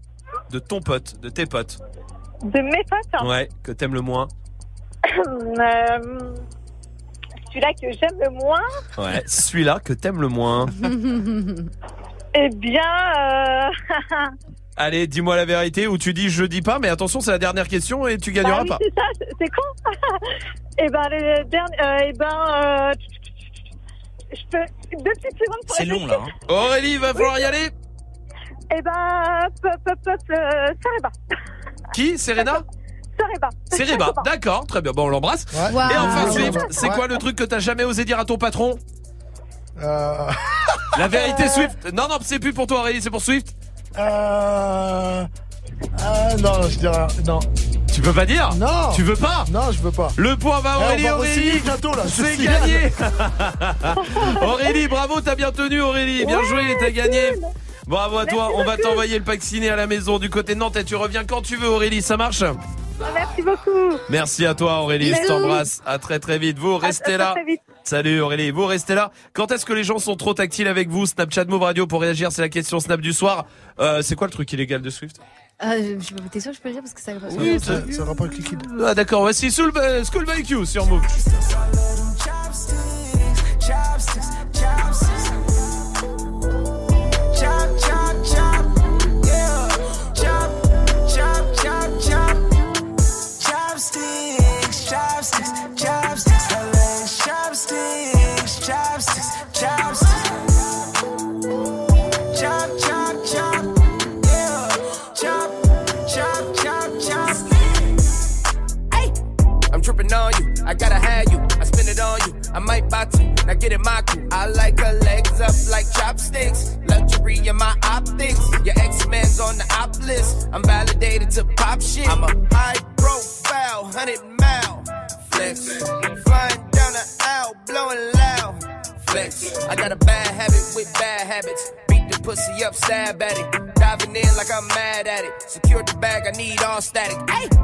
S1: De ton pote, de tes potes?
S48: De mes potes? hein.
S1: Ouais, que t'aimes le moins.
S48: Euh, Celui-là que j'aime le moins,
S1: Ouais, celui-là que t'aimes le moins.
S48: eh bien, euh...
S1: Allez, dis-moi la vérité ou tu dis je dis pas, mais attention, c'est la dernière question et tu gagneras
S48: bah oui,
S1: pas.
S48: c'est ça, c'est- con. eh ben, le dernier, euh, eh ben, euh... je peux deux petites secondes pour
S6: C'est long là. hein.
S1: Aurélie, il va falloir y aller.
S48: Eh ben, pop, pop, pop, euh, Sareba.
S1: Qui? Serena?
S48: Sareba.
S1: Sereba, d'accord, très bien, bon on l'embrasse.
S2: Ouais.
S1: Et enfin. Swift, c'est quoi le truc que t'as jamais osé dire à ton patron
S2: Euh,
S1: La vérité Swift. Non, non, c'est plus pour toi Aurélie, c'est pour Swift.
S2: euh, euh, non, je dirais, non.
S1: Tu peux pas dire
S2: Non.
S1: Tu veux pas
S2: Non, je veux pas.
S1: Le point va
S2: Eh, on
S1: Aurélie,
S2: va
S1: Aurélie.
S2: bientôt, là,
S1: C'est gagné. Aurélie, bravo, t'as bien tenu Aurélie, bien joué, t'as gagné. Bravo à toi, on va t'envoyer le pack ciné à la maison du côté de Nantes et tu reviens quand tu veux Aurélie, ça marche
S48: Merci beaucoup.
S1: Merci à toi Aurélie, je t'embrasse, à très très vite, vous restez
S48: À
S1: là
S48: très vite.
S1: Salut Aurélie, vous restez là. Quand est-ce que les gens sont trop tactiles avec vous Snapchat Move Radio pour réagir, c'est la question Snap du soir. Euh, c'est quoi le truc illégal de Swift?
S5: Euh, je- T'es sûr que je peux le dire parce que ça.
S1: Oui,
S2: Ça, ça aura pas liquide.
S1: Ah d'accord, voici Soul, School by Q sur Move.
S17: Static. Hey!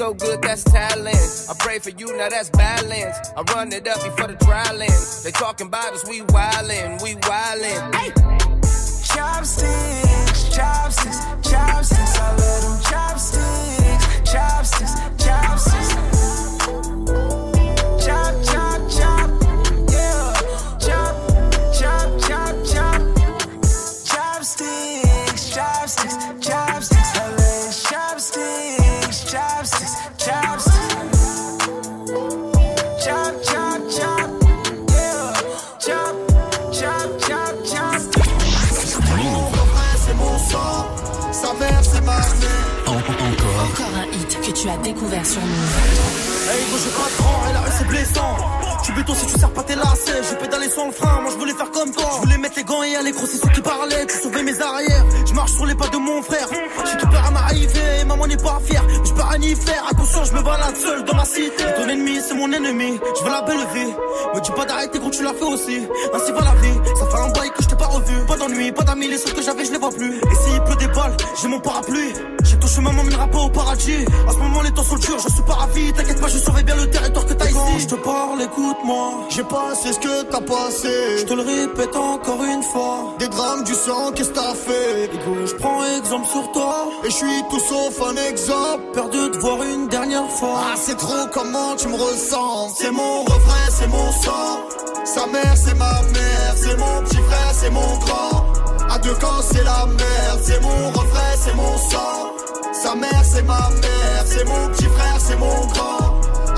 S49: So good, that's talent. I pray for you, now that's balance. I run it up before the dry land. They talking about us, we wildin', we wildin'. Hey!
S50: Chopsticks, chopsticks, chopsticks. I love them chopsticks, chopsticks, chopsticks.
S51: Frère.
S50: J'ai tout peur à m'arriver, maman n'est pas fière. Je peux rien y faire, attention, je me balade seul dans ma cité. Ton ennemi, c'est mon ennemi. Je veux la belle vie. Me dis pas d'arrêter quand tu l'as fait aussi. Ainsi va la vie. Ça fait un bail que je t'ai pas revu. Pas d'ennui, pas d'amis, les seuls que j'avais, je les vois plus. Et s'il pleut des balles, j'ai mon parapluie. J'ai ton chemin, m'emmènera pas au paradis. À ce moment, les temps sont durs, je suis pas ravi. T'inquiète pas, je saurais bien le territoire je te parle, écoute-moi.
S51: J'ai passé ce que t'as passé.
S50: Je te le répète encore une fois.
S51: Des drames du sang, qu'est-ce que t'as fait?
S50: Je prends exemple sur toi.
S51: Et je suis tout sauf un exemple.
S50: Peur de te voir une dernière fois.
S51: Ah, c'est trop comment tu me ressens? C'est mon refrain, c'est mon sang. Sa mère, c'est ma mère. C'est mon petit frère, c'est mon grand. À deux camps, c'est la merde. C'est mon refrain, c'est mon sang. Sa mère, c'est ma mère. C'est mon petit frère, c'est mon grand.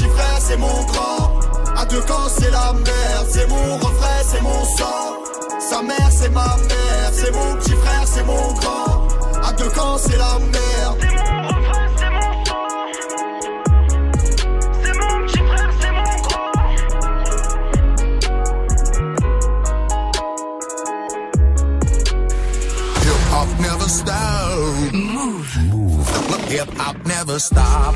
S51: frère, c'est mon grand. À deux camps, c'est la merde. C'est mon refrain, c'est mon sang. Sa mère, c'est ma mère. C'est mon petit frère, c'est mon grand. À deux camps, c'est la merde.
S50: C'est mon refrain, c'est mon sang. C'est mon petit frère, c'est mon grand.
S51: Hip hop never stop.
S12: Move.
S51: Hip hop never stop.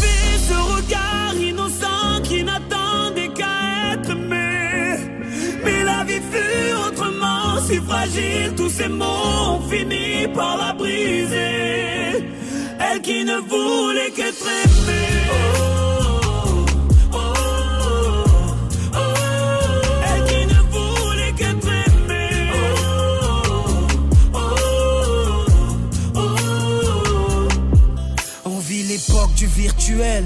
S50: Ce regard innocent qui n'attendait qu'à être aimé. Mais la vie fut autrement si fragile, tous ces mots ont fini par la briser. Elle qui ne voulait qu'être aimée. Oh, l'époque du virtuel,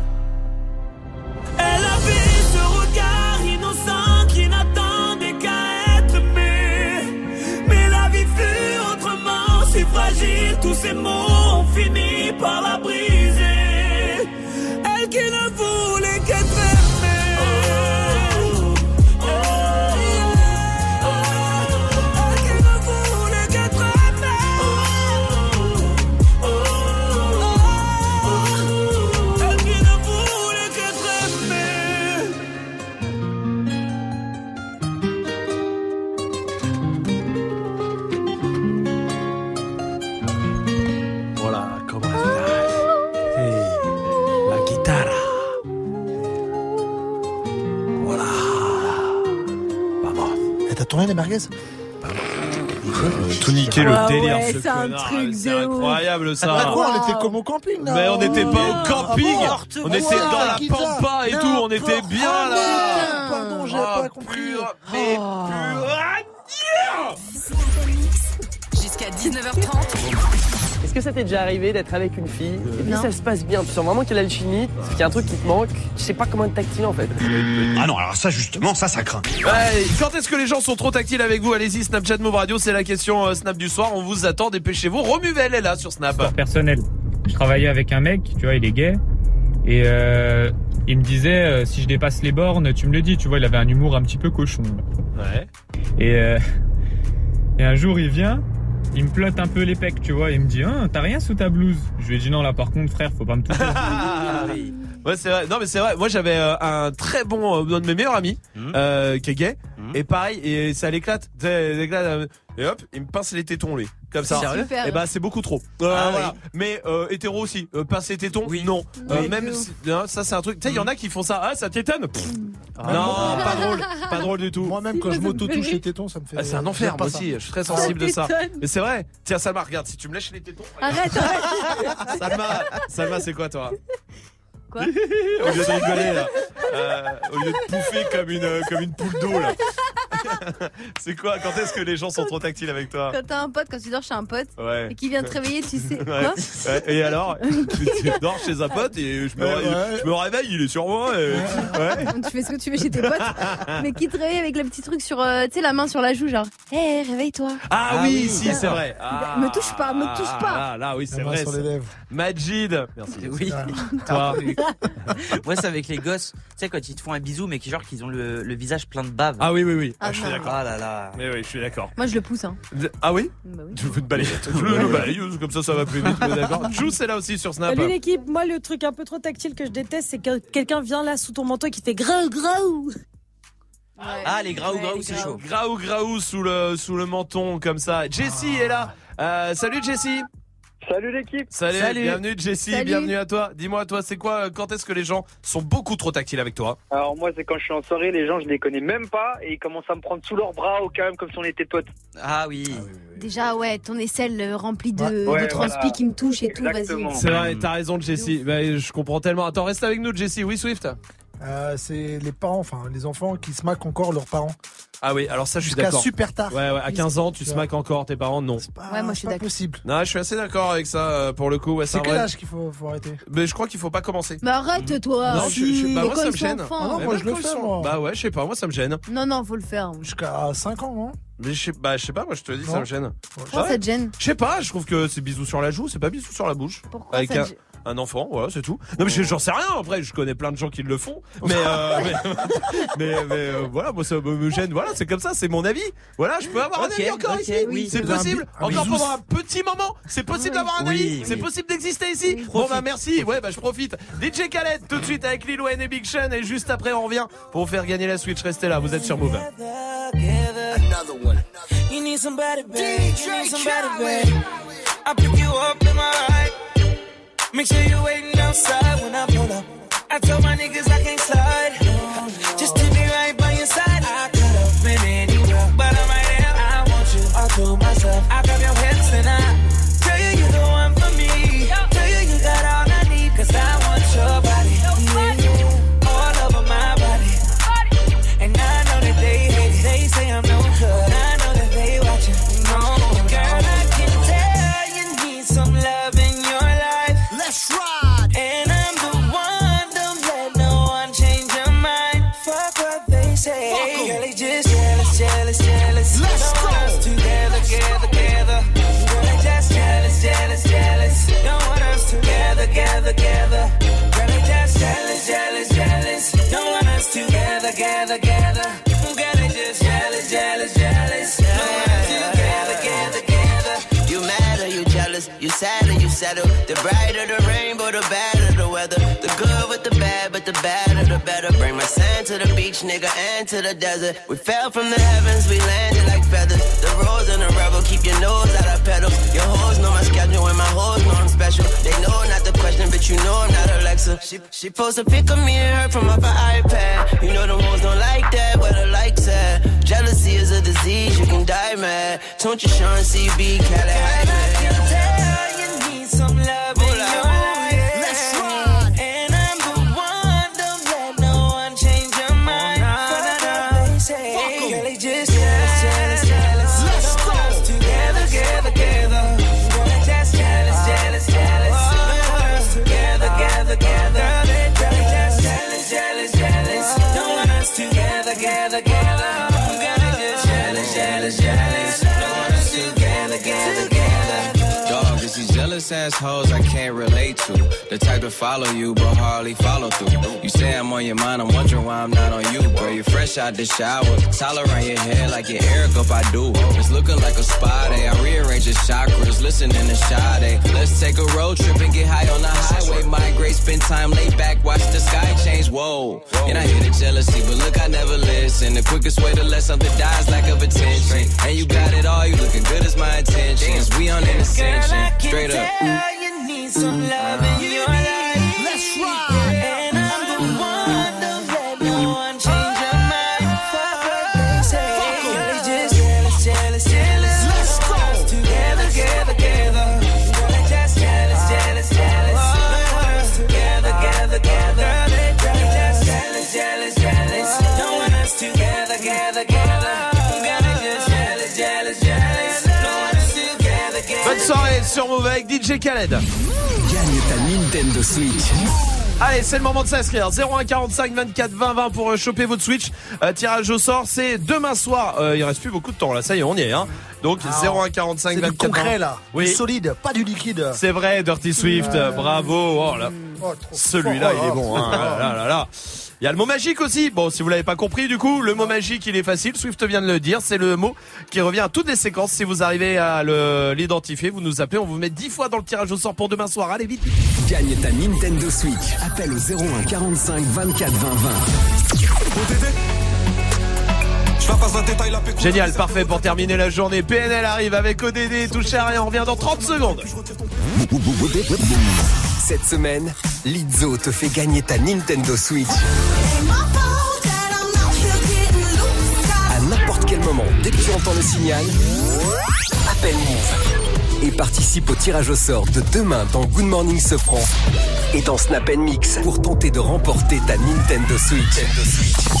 S50: Tous ces mots fini par la
S2: Tourné les merguez
S1: Tout niquer le
S2: Ah
S1: délire,
S2: ouais,
S1: ce
S2: c'est un
S1: connard.
S2: truc
S1: C'est incroyable ça.
S2: Ah, quoi, on était comme au camping là
S1: Mais on n'était pas au camping,
S2: N'importe
S1: on
S2: quoi.
S1: était dans la pampa et tout, on était bien là.
S2: Ah, Pardon, j'ai
S1: Ah,
S2: pas compris.
S1: Mais
S3: Jusqu'à 19h30.
S52: Est-ce que ça t'est déjà arrivé d'être avec une fille et puis
S3: Non.
S52: ça se passe bien, tu sens vraiment qu'elle a le chimie, qu'il y a un truc qui te manque, tu sais pas comment être tactile en fait.
S1: Ah non, alors ça justement, ça ça craint. quand est-ce que les gens sont trop tactiles avec vous? Allez-y, Snapchat Move Radio, c'est la question euh, Snap du soir. On vous attend, dépêchez-vous. Romuvel est là sur Snap.
S48: personnel. Je travaillais avec un mec, tu vois, il est gay. Et euh, il me disait, euh, si je dépasse les bornes, tu me le dis, tu vois, il avait un humour un petit peu cochon.
S1: Ouais.
S48: Et, euh, et un jour, il vient, il me plotte un peu les pecs, tu vois, et il me dit, hein, t'as rien sous ta blouse Je lui ai dit, non, là, par contre, frère, faut pas me toucher.
S1: Ah, Ouais, c'est vrai. Non, mais c'est vrai. Moi, j'avais euh, un très bon, euh, un de mes meilleurs amis, euh, qui est gay. Et pareil, et ça l'éclate. Euh, Et hop, il me pince les tétons, lui. Comme ça.
S6: Sérieux.
S1: Et bah, c'est beaucoup trop. Euh,
S6: Ah,
S1: voilà.
S6: oui.
S1: Mais, euh, hétéro aussi. Euh, pincer les tétons, non. Euh,
S6: Oui.
S1: même, si- non, ça, c'est un truc. Tu sais, il y en a qui font ça. Ah, ça t'étonne.
S2: Ah,
S1: non, pas drôle. Pas drôle du tout.
S2: Moi-même, quand je m'auto-touche les tétons, ça me fait.
S1: Ah, c'est un enfer, moi aussi. Je suis très sensible de ça. Mais c'est vrai. Tiens, Salma, regarde, si tu me lèches les tétons.
S5: Arrête, arrête.
S1: Salma, Salma, c'est quoi, toi? Au lieu de rigoler, là. Euh, au lieu de pouffer comme une, euh, comme une poule d'eau, là. c'est quoi Quand est-ce que les gens sont trop tactiles avec toi
S5: Quand t'as un pote, quand tu dors chez un pote,
S1: Ouais.
S5: et qui vient te réveiller, tu sais.
S1: Ouais.
S5: Quoi
S1: Ouais, Et alors tu, tu dors chez un pote et je me,
S2: Ouais,
S1: ré-
S2: ouais.
S1: je me réveille, il est sur moi. et- ouais.
S5: Tu fais ce que tu veux chez tes potes, mais qui te réveille avec le petit truc sur, euh, tu sais, la main sur la joue, genre, hé, réveille-toi.
S1: Ah, oui, si, c'est vrai. Ah,
S5: Me touche pas, me touche pas.
S1: Ah, là, oui, c'est vrai.
S2: sur les lèvres.
S1: Majid. Merci.
S6: Oui.
S1: Toi.
S6: Moi, c'est avec les gosses. Tu sais, quand ils te font un bisou, mais qui genre qu'ils ont le, le visage plein de bave.
S1: Ah oui, oui, oui.
S5: Ah,
S1: Ah, je suis d'accord.
S6: Ah là là.
S1: Mais oui, je suis d'accord.
S5: Moi, je le pousse, hein.
S1: Ah oui?
S5: Bah oui.
S1: Je veux te balayer. Je le balaye, comme ça, ça va plus vite. est D'accord. Chou, c'est là aussi sur Snap.
S53: Salut l'équipe, moi le truc un peu trop tactile que je déteste, c'est que quelqu'un vient là sous ton manteau et qui fait grau grau.
S6: Ah, les graou graou, c'est chaud.
S1: Graou graou sous le sous le menton comme ça. Jessie est là. Euh, salut Jessie.
S43: Salut l'équipe.
S1: Salut,
S6: Salut.
S1: bienvenue Jessie,
S5: Salut.
S1: bienvenue à toi. Dis-moi toi, c'est quoi quand est-ce que les gens sont beaucoup trop tactiles avec toi
S43: Alors moi c'est quand je suis en soirée, les gens je les connais même pas et ils commencent à me prendre sous leurs bras au quand même comme si on était potes.
S6: Ah oui.
S5: Déjà, ouais, ton aisselle euh, remplie de,
S43: Ouais,
S5: de transpi
S43: voilà.
S5: qui me touche et tout,
S43: Exactement.
S5: vas-y.
S1: C'est vrai, t'as raison Jessie. Bah, je comprends tellement. Attends, reste avec nous Jessie. Oui Swift.
S2: Euh, c'est les parents, enfin les enfants qui se maquent encore leurs parents.
S1: Ah oui, alors ça je suis
S2: Jusqu'à
S1: d'accord.
S2: super tard.
S1: Ouais, ouais, à 15 ans, tu se maques encore tes parents non.
S2: Ah,
S5: Ouais, moi, je suis
S2: c'est pas possible.
S1: Non, je suis assez d'accord avec ça euh, pour le coup. Ouais,
S2: C'est
S1: un
S2: quel
S1: vrai-
S2: âge qu'il faut, faut arrêter?
S1: Mais je crois qu'il faut pas commencer.
S5: Mais arrête, toi.
S1: Non, je- je- bah, moi, ça me gêne.
S2: Ah non, moi, je le fais, moi.
S1: Bah ouais, je sais pas, moi ça me gêne.
S5: Non, non, faut le faire.
S2: Jusqu'à 5 ans, non
S1: Mais je sais, bah, je sais pas, moi je te dis, ça
S2: Non.
S1: me gêne.
S5: Pourquoi ça te gêne?
S1: Je sais pas, je trouve que c'est bisous sur la joue, c'est pas bisous sur la bouche.
S5: Pourquoi
S1: Avec
S5: ça
S1: un,
S5: te gêne
S1: un enfant, voilà, c'est tout. Non, mais je- j'en sais rien, après, je connais plein de gens qui le font. Mais, euh, mais, mais, mais, euh, voilà, moi ça me gêne, voilà, c'est comme ça, c'est mon avis. Voilà, je peux avoir un avis encore ici?
S6: oui.
S1: c'est possible?
S2: un
S1: encore
S2: bisous.
S1: pendant un petit moment, c'est possible d'avoir un
S6: Oui,
S1: avis?
S6: oui.
S1: C'est possible d'exister ici? Bon, bah merci, ouais, bah je profite. DJ Khaled, tout de suite avec Lil Wayne et Big Sean, et juste après, on revient pour vous faire gagner la Switch. Restez là, vous êtes sur Move.
S17: Another one.
S36: You need somebody bad. You need somebody bad. I pick you up in my ride. Make sure you're waiting outside when I pull up. I told my niggas I can't
S14: settle. The brighter the rainbow, the better the weather. The good with the bad, but the better the better. Bring my sand to the beach, nigga, and to the desert. We fell from the heavens, we landed like feathers. The rose and the rebel, keep your nose out of pedal. Your hoes know my schedule, and my hoes know I'm special. They know not the question, but you know I'm not Alexa. She, she post a pic of me and her from off her iPad. You know the hoes don't like that, where the likes at. Jealousy is a disease, you can die mad. Don't you Sean CB, Cali
S17: some love
S54: assholes I can't relate to. The type to follow you, but hardly follow through. You say I'm on your mind, I'm wondering why I'm not on you. Bro, you're fresh out the shower. Towel around your head like your Eric up, I do. It's looking like a spa day. I rearrange your chakras, listening to Sade. Let's take a road trip and get high on the highway. Migrate, spend time laid back, watch the sky change. Whoa. And I hear the jealousy, but look, I never listen. The quickest way to let something die is lack of attention. And you got it all, you looking good as my intentions. We on an ascension. Straight up.
S17: Tell you need some love in your
S1: sur Move avec DJ Khaled.
S15: Gagne ta Nintendo Switch.
S1: Allez, c'est le moment de s'inscrire. 0145 24 20 20 pour euh, choper votre Switch. Euh, tirage au sort, c'est demain soir. Euh, il reste plus beaucoup de temps là, ça y est, on y est. Hein. Donc
S2: Ah,
S1: 0145
S2: C'est du
S1: 24
S2: concret
S1: 20.
S2: là.
S1: Oui.
S2: Du solide, pas du liquide.
S1: C'est vrai, Dirty Swift, bravo. Oh là.
S2: Oh,
S1: Celui-là, il est bon. Hein. Ah là, là, là. Il y a le mot magique aussi. Bon, si vous l'avez pas compris, du coup, le mot magique, il est facile. Swift vient de le dire. C'est le mot qui revient à toutes les séquences. Si vous arrivez à le- l'identifier, vous nous appelez. On vous met 10 fois dans le tirage au sort pour demain soir. Allez, vite.
S15: Gagne ta Nintendo Switch. Appelle au 01 45 24 20 20.
S1: Génial, parfait pour terminer la journée. PNL arrive avec ODD. Touchez à rien. On revient dans 30 secondes.
S15: Cette semaine, Lizzo te fait gagner ta Nintendo Switch. À n'importe quel moment, dès que tu entends le signal, appelle Move. Et participe au tirage au sort de demain dans Good Morning Sofran et dans Snap Mix pour tenter de remporter ta Nintendo Switch.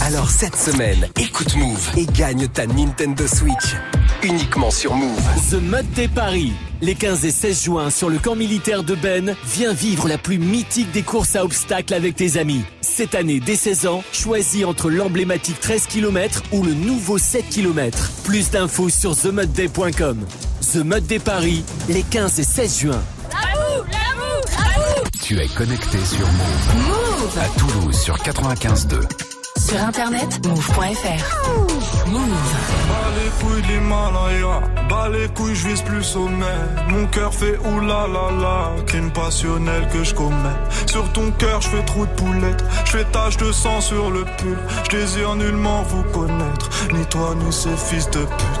S15: Alors cette semaine, écoute Move et gagne ta Nintendo Switch uniquement sur Move.
S55: The Mud Day Paris. Les 15 et 16 juin sur le camp militaire de Ben, viens vivre la plus mythique des courses à obstacles avec tes amis. Cette année, dès 16 ans, choisis entre l'emblématique 13 km ou le nouveau 7 km. Plus d'infos sur themudday.com. The Mud Day Paris, les 15 et 16 juin.
S15: Tu es connecté sur Move.
S3: Move.
S15: À Toulouse sur 95.2.
S3: Sur internet, move.fr. Move.
S37: Bas les couilles de l'Himalaya, bas les couilles, je vise plus sommet. Mon cœur fait oulala, crime passionnel que je commets. Sur ton cœur, je fais trou de poulette, je fais tache de sang sur le pull. Je désire nullement vous connaître, ni toi ni ces fils de pute.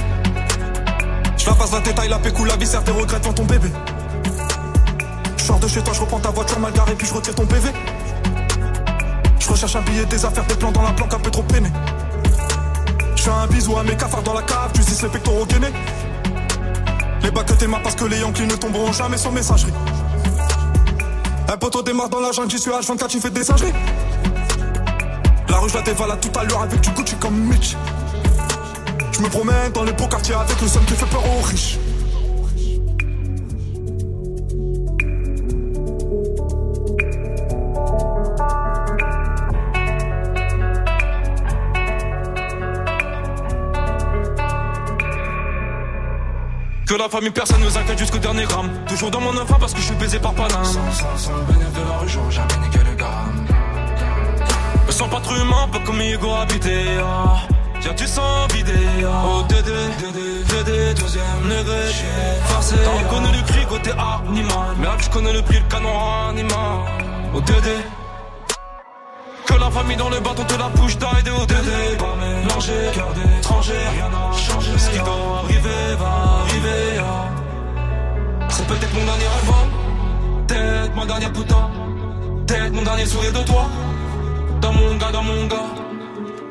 S37: Je la passe la détail, la pécou, la viscère, tes regrets devant ton bébé. Je sors de chez toi, je reprends ta voiture mal garée, puis je retire ton PV. Je recherche un billet, des affaires, des plans dans la planque, un peu trop peiné.
S56: Je fais un bisou à mes cafards dans la cave, tu dis les pectoraux gainés. Les bacs que t'es parce que les Yankees ne tomberont jamais sans messagerie. Un poteau démarre dans la jungle, j'y suis H24, tu fais des singeries. La rue, je la dévalade tout à l'heure avec du Gucci comme Mitch. Je me promène dans les beaux quartiers avec le seul qui fait peur aux riches.
S57: Que la famille, personne nous inquiète jusqu'au dernier gramme. Toujours dans mon enfant parce que je suis baisé par Paname.
S56: Sans, sans, sans le bénéfice de la rue, j'aurais jamais niqué le gramme.
S57: Me sens pas trop humain, pas comme Hugo habité. Ah. Tiens, tu sens vidé. Oh, Dédé, Dédé, Dédé, deuxième degré. Forcé. T'en connais le cri côté animal. Merde, je connais le prix, le canon animal. Oh, Dédé. Que la famille dans le bâton te la bouche d'aider au Dédé. Pas mélangé, cœur d'étranger, rien n'a changé. Ce qui doit arriver va arriver. ah. C'est peut-être mon dernier album. Peut-être ma dernière putain. Peut-être mon dernier sourire de toi. Dans mon gars, dans mon gars.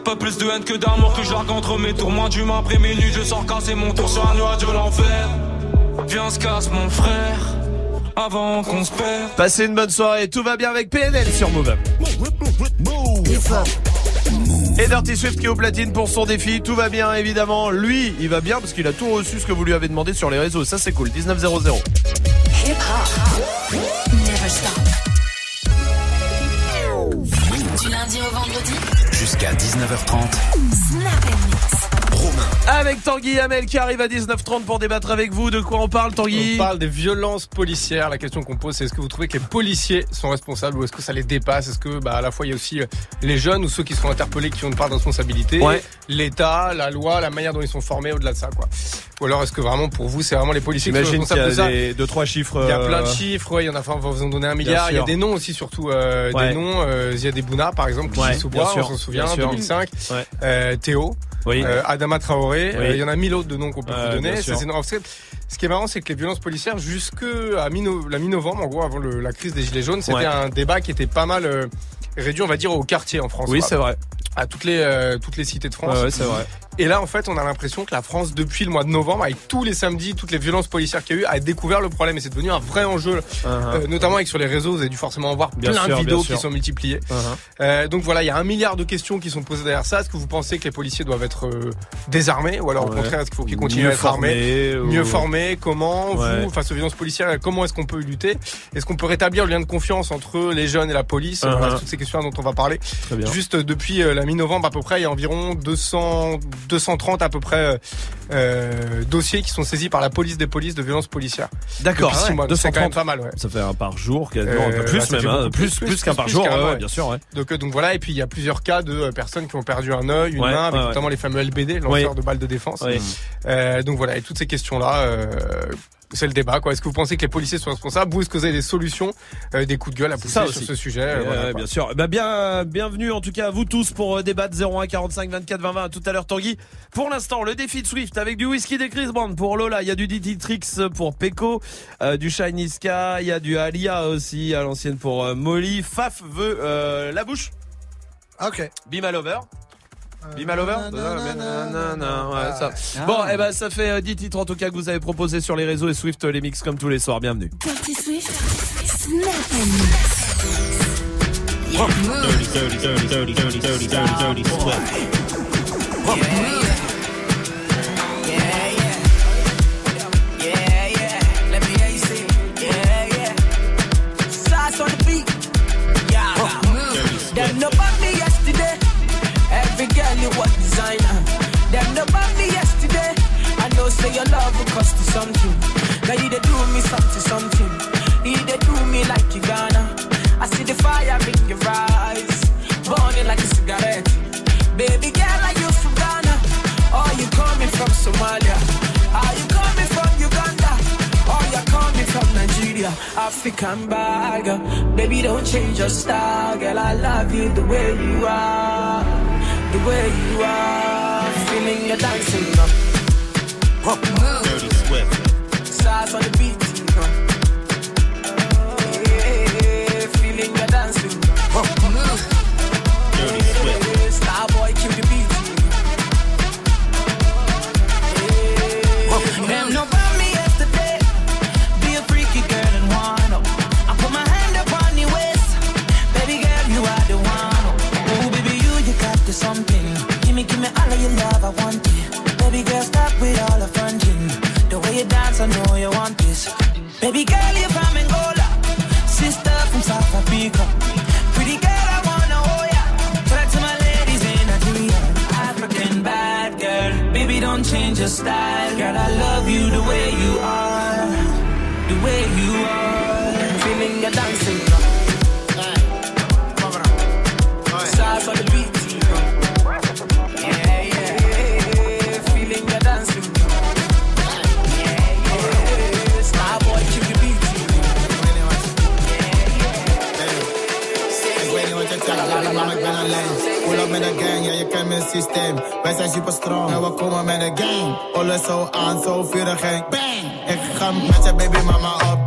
S57: Pas plus de haine que d'amour que je largue entre mes tours. Moins d'humain après minuit, je sors casser mon tour sur un nuage de l'enfer. Viens, se casse mon frère. Avant qu'on se perde.
S1: Passez une bonne soirée, tout va bien avec PNL sur Move. Et Dirty Swift qui est au platine pour son défi, tout va bien évidemment. Lui, il va bien parce qu'il a tout reçu ce que vous lui avez demandé sur les réseaux. Ça c'est cool. 1900.
S3: Hip hop. Never stop.
S15: Jusqu'à 19h30.
S3: Snap and mix.
S1: Avec Tanguy Hamel qui arrive à 19h30 pour débattre avec vous. De quoi on parle Tanguy
S52: On parle des violences policières. La question qu'on pose, c'est est-ce que vous trouvez que les policiers sont responsables ou est-ce que ça les dépasse? Est-ce que, bah, à la fois, il y a aussi euh, les jeunes ou ceux qui seront interpellés qui ont une part de responsabilité?
S1: Ouais.
S52: L'État, la loi, la manière dont ils sont formés au-delà de ça, quoi. Ou alors, est-ce que vraiment, pour vous, c'est vraiment les policiers qui sont
S1: J'imagine qu'il y
S52: responsables de
S1: a
S52: ça?
S1: des, deux, trois chiffres.
S52: Il y a plein de
S1: euh,
S52: chiffres, ouais, il y en a, enfin, on va vous en donner un milliard. Il y a des noms aussi, surtout, euh,
S1: Ouais.
S52: des noms. Euh, il y a des Bouna, par exemple, qui
S1: Ouais,
S52: sous bois, on s'en souvient,
S1: bien sûr.
S52: 2005.
S1: Ouais.
S52: Euh, Théo.
S1: Oui.
S52: Euh, Adama Traoré.
S1: Oui.
S52: Euh, Il y en a mille autres de noms qu'on peut vous donner. c'est- ce qui est marrant, c'est que les violences policières, jusque à mi la mi-novembre, en gros, avant le- la crise des Gilets jaunes, c'était
S1: Ouais.
S52: un débat qui était pas mal euh, réduit, on va dire, au quartier en France.
S1: Oui, c'est vrai.
S52: À toutes les, euh, toutes les cités de France.
S1: Ouais, c'est vrai.
S52: Et là, en fait, on a l'impression que la France, depuis le mois de novembre, avec tous les samedis, toutes les violences policières qu'il y a eu, a découvert le problème. Et c'est devenu un vrai enjeu, euh, notamment avec sur les réseaux. Vous avez dû forcément en voir.
S1: Bien
S52: plein
S1: sûr,
S52: de vidéos qui sont multipliées. Euh, donc voilà, il y a un milliard de questions qui sont posées derrière ça. Est-ce que vous pensez que les policiers doivent être euh, désarmés ou alors au contraire, est-ce qu'il faut qu'ils continuent
S1: Mieux
S52: à être armés
S1: ou-
S52: Mieux formés Comment
S1: Ouais.
S52: vous, face aux violences policières, comment est-ce qu'on peut lutter Est-ce qu'on peut rétablir le lien de confiance entre les jeunes et la police. Voilà, toutes ces questions dont on va parler.
S1: Très bien.
S52: Juste euh, depuis euh, la mi-novembre à peu près, il y a environ 200, 230 à peu près euh, dossiers qui sont saisis par la police des polices de violences policières.
S1: D'accord.
S52: Six
S1: ouais,
S52: C'est quand même
S1: 230.
S52: pas mal, ouais.
S1: Ça fait un par jour, quasiment,
S52: Euh,
S1: plus
S52: bah,
S1: même, hein, plus, plus, qu'un par jour, ouais, bien sûr.
S52: Donc, donc voilà, et puis il y a plusieurs cas de personnes qui ont perdu un œil, une main, avec notamment les fameux LBD, lanceurs de balles de défense. Euh, donc voilà, et toutes ces questions-là, euh, c'est le débat. Quoi. Est-ce que vous pensez que les policiers sont responsables? Ou est-ce que vous avez des solutions, euh, des coups de gueule à pousser
S1: ça
S52: sur ce sujet
S1: Ouais,
S52: euh, voilà,
S1: bien sûr. Bah bien, bienvenue en tout cas à vous tous pour euh, débattre 01 45 24 20 20 à tout à l'heure Tanguy. Pour l'instant, le défi de Swift avec du whisky des Chris Brown pour Lola, il y a du DT Tricks pour Peko, euh, du Shiny Sky, il y a du Alia aussi à l'ancienne pour euh, Molly. Faf veut euh, la bouche.
S2: Ok.
S1: Be my lover. Be my lover? Ouais, ça. Bon, et ben ça fait euh, 10 titres en tout cas que vous avez proposé sur les réseaux et Swift euh, les mix comme tous les soirs. Bienvenue.
S17: Every girl you was designer. Them no bought me yesterday. I know say your love will cost you something. Now you they do me something, something. You they do me like you gonna. I see the fire in your eyes, burning like a cigarette. Baby girl, are you from Ghana? Or you coming from Somalia? Are you coming from Uganda? Or you coming from Nigeria? African bagger. Baby, don't change your style, girl. I love you the way you are, the way you are. Feeling your dancing now.
S34: Dirty Swift.
S17: Stars on the beat, you love, I want it.
S58: Baby girl, stop with all the fronting. The way you dance, I know you want this. Baby girl, you're from Angola, sister from South Africa. Pretty girl, I wanna hold
S7: ya. Talk to my ladies in Nigeria. African bad girl, baby don't change your style. Girl, I love you the way Wij zijn super strong en we komen met een gang. Alles zo aan, zo vurig en bang. Ik ga met je baby mama op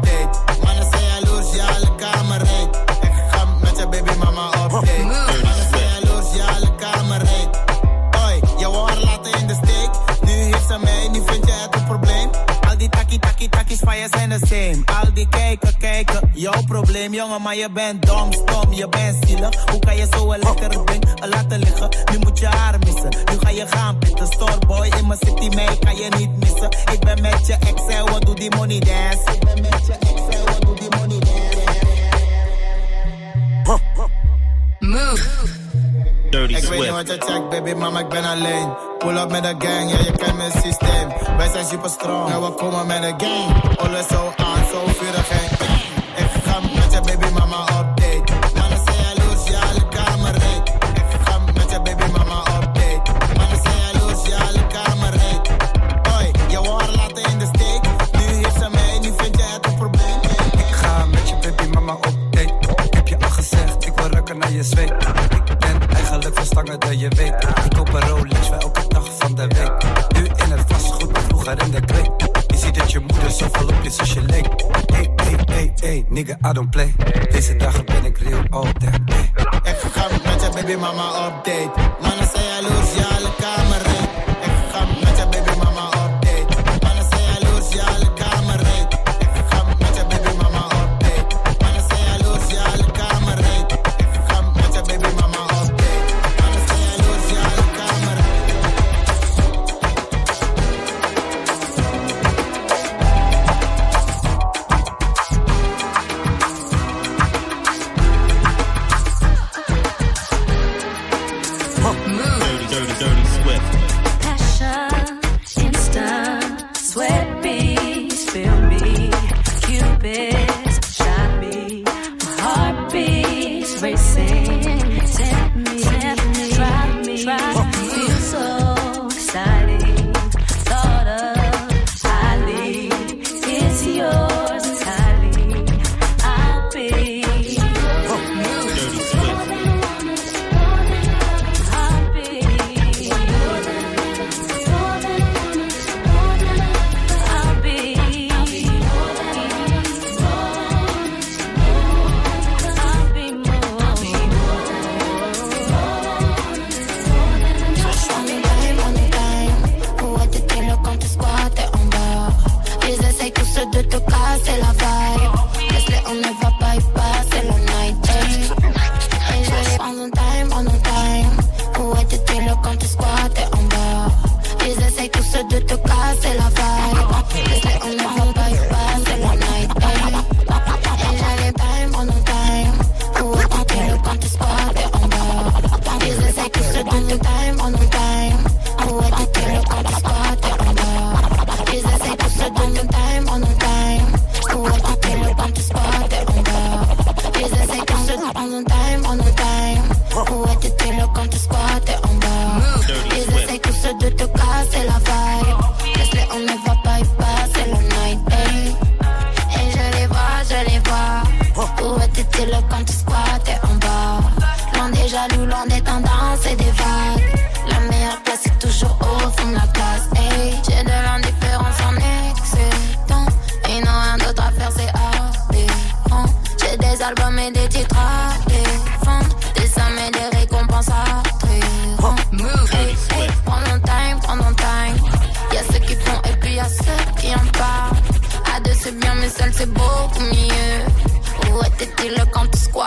S7: Jouw probleem, jongen, maar je bent dom, stom, je bent zielig. Hoe kan je zo een lekker ding laten liggen? Nu moet je haar missen, nu ga je gaan pitten. Storeboy in mijn city, mee kan je niet missen. Ik ben met je ex en doe die money dance. Ik ben met je ex en doe die money dance.
S58: Move.
S7: Dirty ik weet niet wat je checkt, baby mama, ik ben alleen. Pull up met de gang, ja, je kent mijn systeem. Wij zijn super strong nou, we komen met de gang. Alles zo aan, zo vurig
S59: geen nigga, I don't play. Deze dagen ben ik real all day.
S7: Ik ga met zijn baby mama update.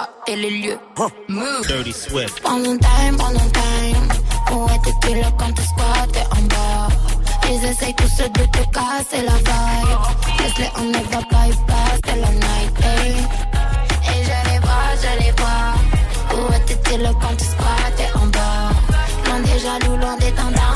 S7: l'endroit et les lieux. Huh. Move.
S58: Dirty Swift.
S60: Prends time, prends time. Où est tes kilos quand tu squattes en bas? Ils essayent tous de te casser la vibe. Laisse-les, on ne va pas, ils passent la night. Hey. Et j'allais voir, j'allais voir. Où est tes kilos quand tu squattes t'es en bas? L'un des jaloux, l'un des tendances.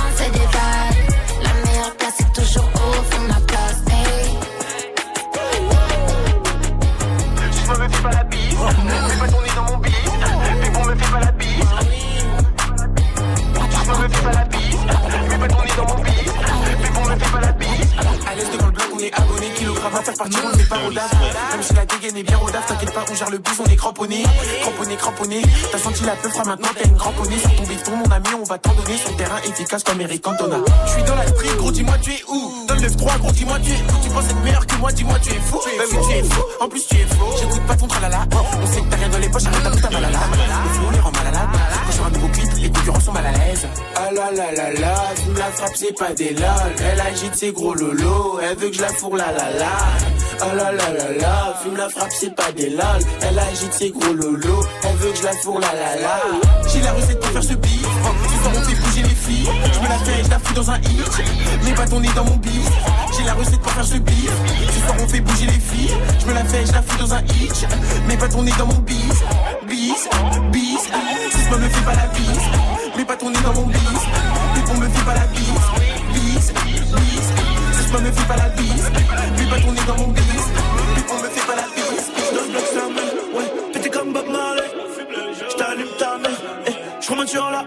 S17: Partir, on n'est pas audace. Même si la dégaine est bien audace, t'inquiète pas, on gère le bus, on est cramponné. Cramponné, cramponné. T'as senti la peu froid, maintenant t'as une cramponnée. Sur ton bifton, mon ami, on va t'en donner. Son terrain efficace comme Eric Cantona. Je suis dans la street, gros, dis-moi, tu es où? Dans le 3 gros, dis-moi, tu es où? Tu penses être meilleur que moi, dis-moi, tu es fou. Bah oui, tu es fou. En plus, tu es faux. J'écoute pas ton tralala. On sait que t'as rien dans les poches, arrête ta malala. Malades. Quand sur un nouveau clip, les concurrents sont mal à l'aise. Ah là là là là, fume la frappe, c'est pas des lol. Elle agite ses gros lolos, elle veut que je la fourre la la la. Ah là là là là, fume la frappe, c'est pas des lol. Elle agite ses gros lolos, elle veut que je la fourre la la la. J'ai la recette pour faire ce beat. Soir on fait bouger les filles. Je me la fais, je la fous dans un hit. Mes bâtons nés dans mon bif. J'ai la recette pour faire ce beat. Ce soir on fait bouger les filles. Je me la fais, je la fous dans un hit. Mes bâtons nés dans mon bis. Bis, bis. Si ce me fait pas la bise. Mes bâtons nés dans mon bis. Pépon me fait pas la bise. Bis, bis. Si ce me fait pas la bise. Mes bâtons nés dans mon bis. Pépon me fait pas la bise. Ça me, ouais. Pété comme Bob Marley. J't'allume ta mère. Eh, J'remonte sur la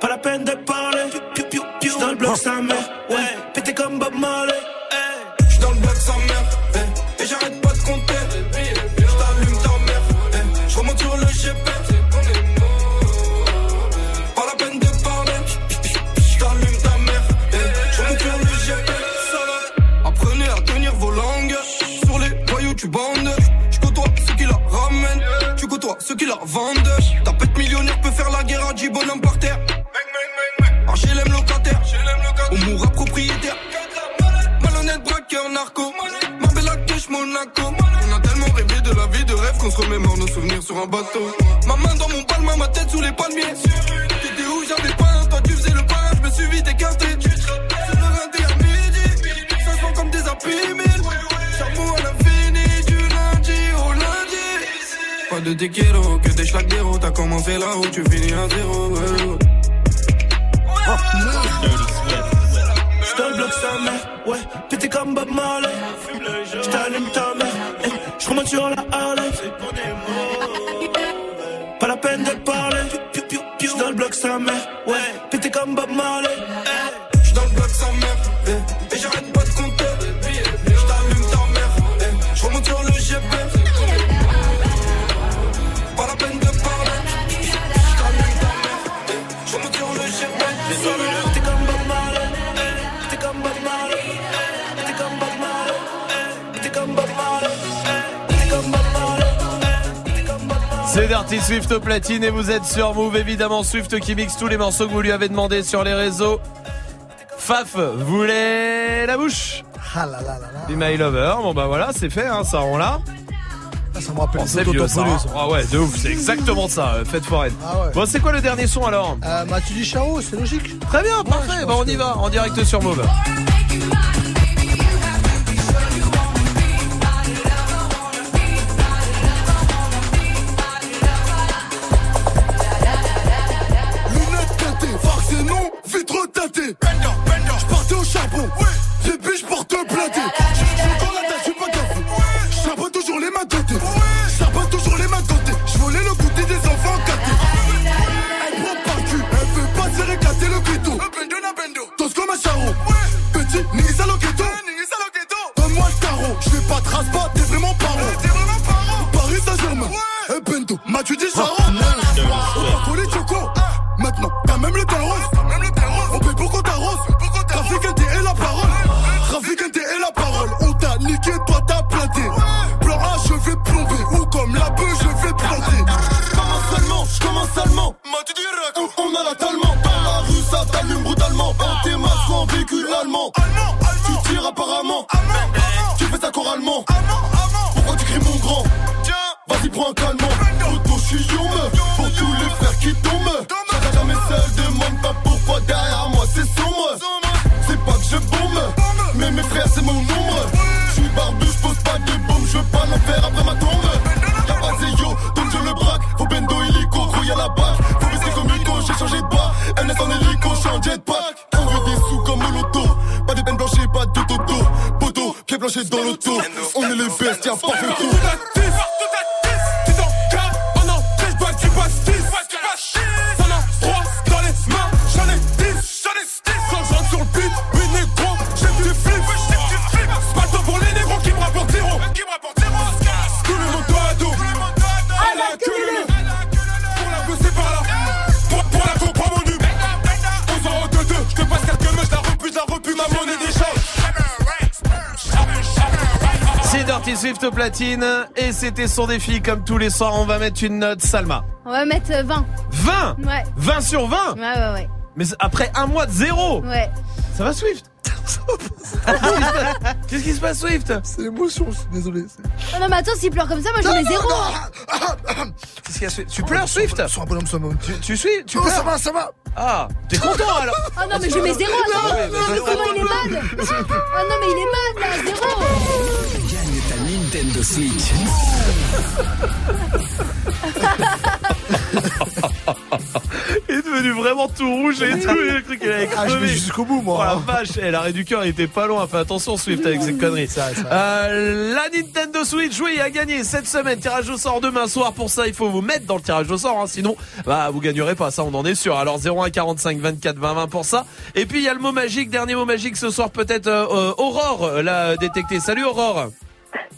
S17: Pas la peine de parler. J'suis dans le bloc sa mère. Ouais. Pété comme Bob Marley.
S9: J'suis dans le bloc sa mère, eh, et j'arrête pas de compter. J't'allume ta mère, eh, j'remonte sur le GP. Pas la peine de parler, j't'allume ta mère, eh, j'remonte sur le GP. Apprenez à tenir vos langues, sur les voyous tu bandes. J'côtoie ceux qui la ramènent, tu côtoies ceux qui la vendent. Qu'on se nos souvenirs sur un bateau. Ma main dans mon palme, ma tête sous les palmiers. T'étais où? J'avais pas toi tu faisais le pain Je me suis vite écarté. C'est le lundi à midi. Ça se comme des imprimés Charbon à l'infini du lundi au lundi. Pas de tequila, que des schlags d'héros. T'as commencé là où tu finis à zéro. Ouais,
S17: dans le bloc sa mère, ouais, pété comme Bob Marley. J't'allume ta j'remonte sur la Harley. Pas la peine de parler, J'suis dans le bloc sa mère, ouais, pété comme Bob Marley.
S37: Dirty Swift au platine et vous êtes sur Move évidemment Swift qui mixe tous les morceaux que vous lui avez demandé sur les réseaux. Faf voulait la bouche.
S2: Ah là là là.
S37: Be My Lover. Bon bah voilà, c'est fait, hein, ça on l'a.
S2: Ah, Ça me rappelle
S37: vieux ça.
S2: Topolino,
S37: hein.
S2: ça.
S37: Ah ouais, de ouf, c'est exactement ça, euh, fête foraine.
S2: Ah ouais.
S37: Bon, c'est quoi le dernier son alors
S2: Euh, Mathieu Ducharo, c'est logique.
S37: Très bien, parfait. Bah on y va, en direct sur Move.
S56: Et Bento, Mathieu dit Charo. Au
S1: platine et c'était son défi comme tous les soirs. On va mettre une note Salma.
S5: On va mettre euh, 20.
S1: 20
S5: Ouais.
S1: 20 sur 20
S5: Ouais, ouais, ouais.
S1: Mais après un mois de zéro
S5: Ouais.
S1: Ça va Swift Qu'est-ce qui se passe Swift
S2: C'est l'émotion, je suis désolé.
S5: Oh non, mais attends, s'il pleure comme ça, moi je mets zéro.
S1: Qu'est-ce qu'il y a Swift Tu pleures Swift
S2: Sois un bonhomme, sois un bonhomme.
S1: Tu, tu suis Tu
S2: Non,
S1: pleures
S2: ça va, ça va.
S1: Ah, t'es content alors
S5: Oh non, mais je mets zéro, attends.
S1: Ouais, mais
S5: comment il est mal Oh non, mais il est mal là, zéro.
S1: Il est devenu vraiment tout rouge et tout. Il a cru qu'il allait
S2: Ah, jusqu'au bout, moi.
S1: Oh la vache, eh, l'arrêt du cœur il était pas loin. Fais attention Swift avec ces conneries. Euh, la Nintendo Switch, oui, a gagné cette semaine. Tirage au sort demain soir. Pour ça, il faut vous mettre dans le tirage au sort. hein. Sinon, bah vous gagnerez pas. Ça, on en est sûr. Alors 01 45 24 20 20 pour ça. Et puis il y a le mot magique. Dernier mot magique ce soir peut-être euh, euh, Aurore l'a détecté. Salut Aurore.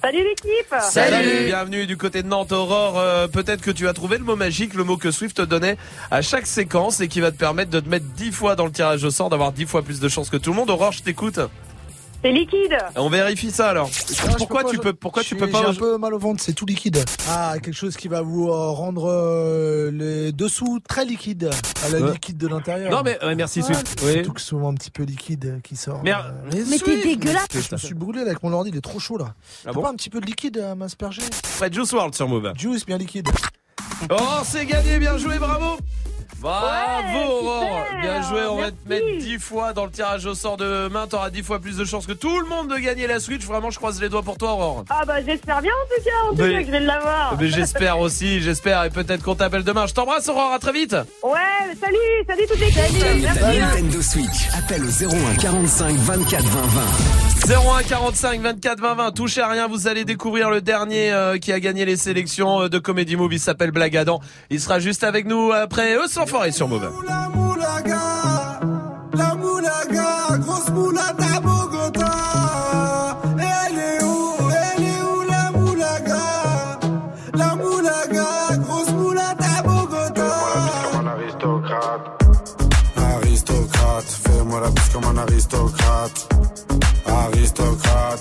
S61: Salut l'équipe
S1: Salut. Bienvenue du côté de Nantes, Aurore. Euh, Peut-être que tu as trouvé le mot magique, le mot que Swift te donnait à chaque séquence et qui va te permettre de te mettre 10 fois dans le tirage au sort, d'avoir 10 fois plus de chances que tout le monde. Aurore, je t'écoute.
S61: C'est liquide
S1: On vérifie ça alors. pourquoi tu peux, pourquoi tu peux pas
S2: J'ai un peu mal au ventre, c'est tout liquide. Ah, quelque chose qui va vous euh, rendre euh, les dessous très liquides. À la
S1: Ouais.
S2: liquide de l'intérieur.
S1: Non mais ouais, merci
S2: Ouais.
S1: Swift. Oui.
S2: Surtout que souvent un petit peu liquide euh, qui sort.
S1: Mais,
S2: euh,
S1: mais
S5: t'es dégueulasse.
S2: Je me suis brûlé là, avec mon ordi, il est trop chaud là.
S1: Ah
S2: T'as
S1: bon
S2: pas un petit peu de liquide à m'asperger
S1: Fred Juice World sur Move.
S2: Juice bien liquide.
S1: Oh, c'est gagné, bien joué, bravo. Bravo Aurore. Bien joué, on va te mettre 10 fois dans le tirage au sort de demain, t'auras 10 fois plus de chances que tout le monde de gagner la Switch, vraiment je croise les doigts pour toi Aurore.
S61: Ah bah j'espère bien en tout cas, en tout
S1: Mais-
S61: cas que je vais l'avoir.
S1: Mais j'espère aussi, j'espère. Et peut-être qu'on t'appelle demain. Je t'embrasse Aurore, à très vite.
S61: Ouais, salut, salut toute l'équipe
S15: Gagne ta
S61: Merci.
S15: Nintendo Switch. Appelle au 01 45 24 20 20.
S1: 01 45 24 20 20 touchez à rien vous allez découvrir le dernier euh, qui a gagné les sélections euh, de Comedy Move il s'appelle Blague Adam. Il sera juste avec nous après. Eux sans forêt sur Move
S37: La moulaga, la moulaga, grosse moulade à Bogota. Elle est où, elle est où la moulaga? La moulaga, grosse moulade à Bogota.
S56: comme un aristocrate. Aristocrate, fais-moi la bise comme un aristocrate. Aristocrate,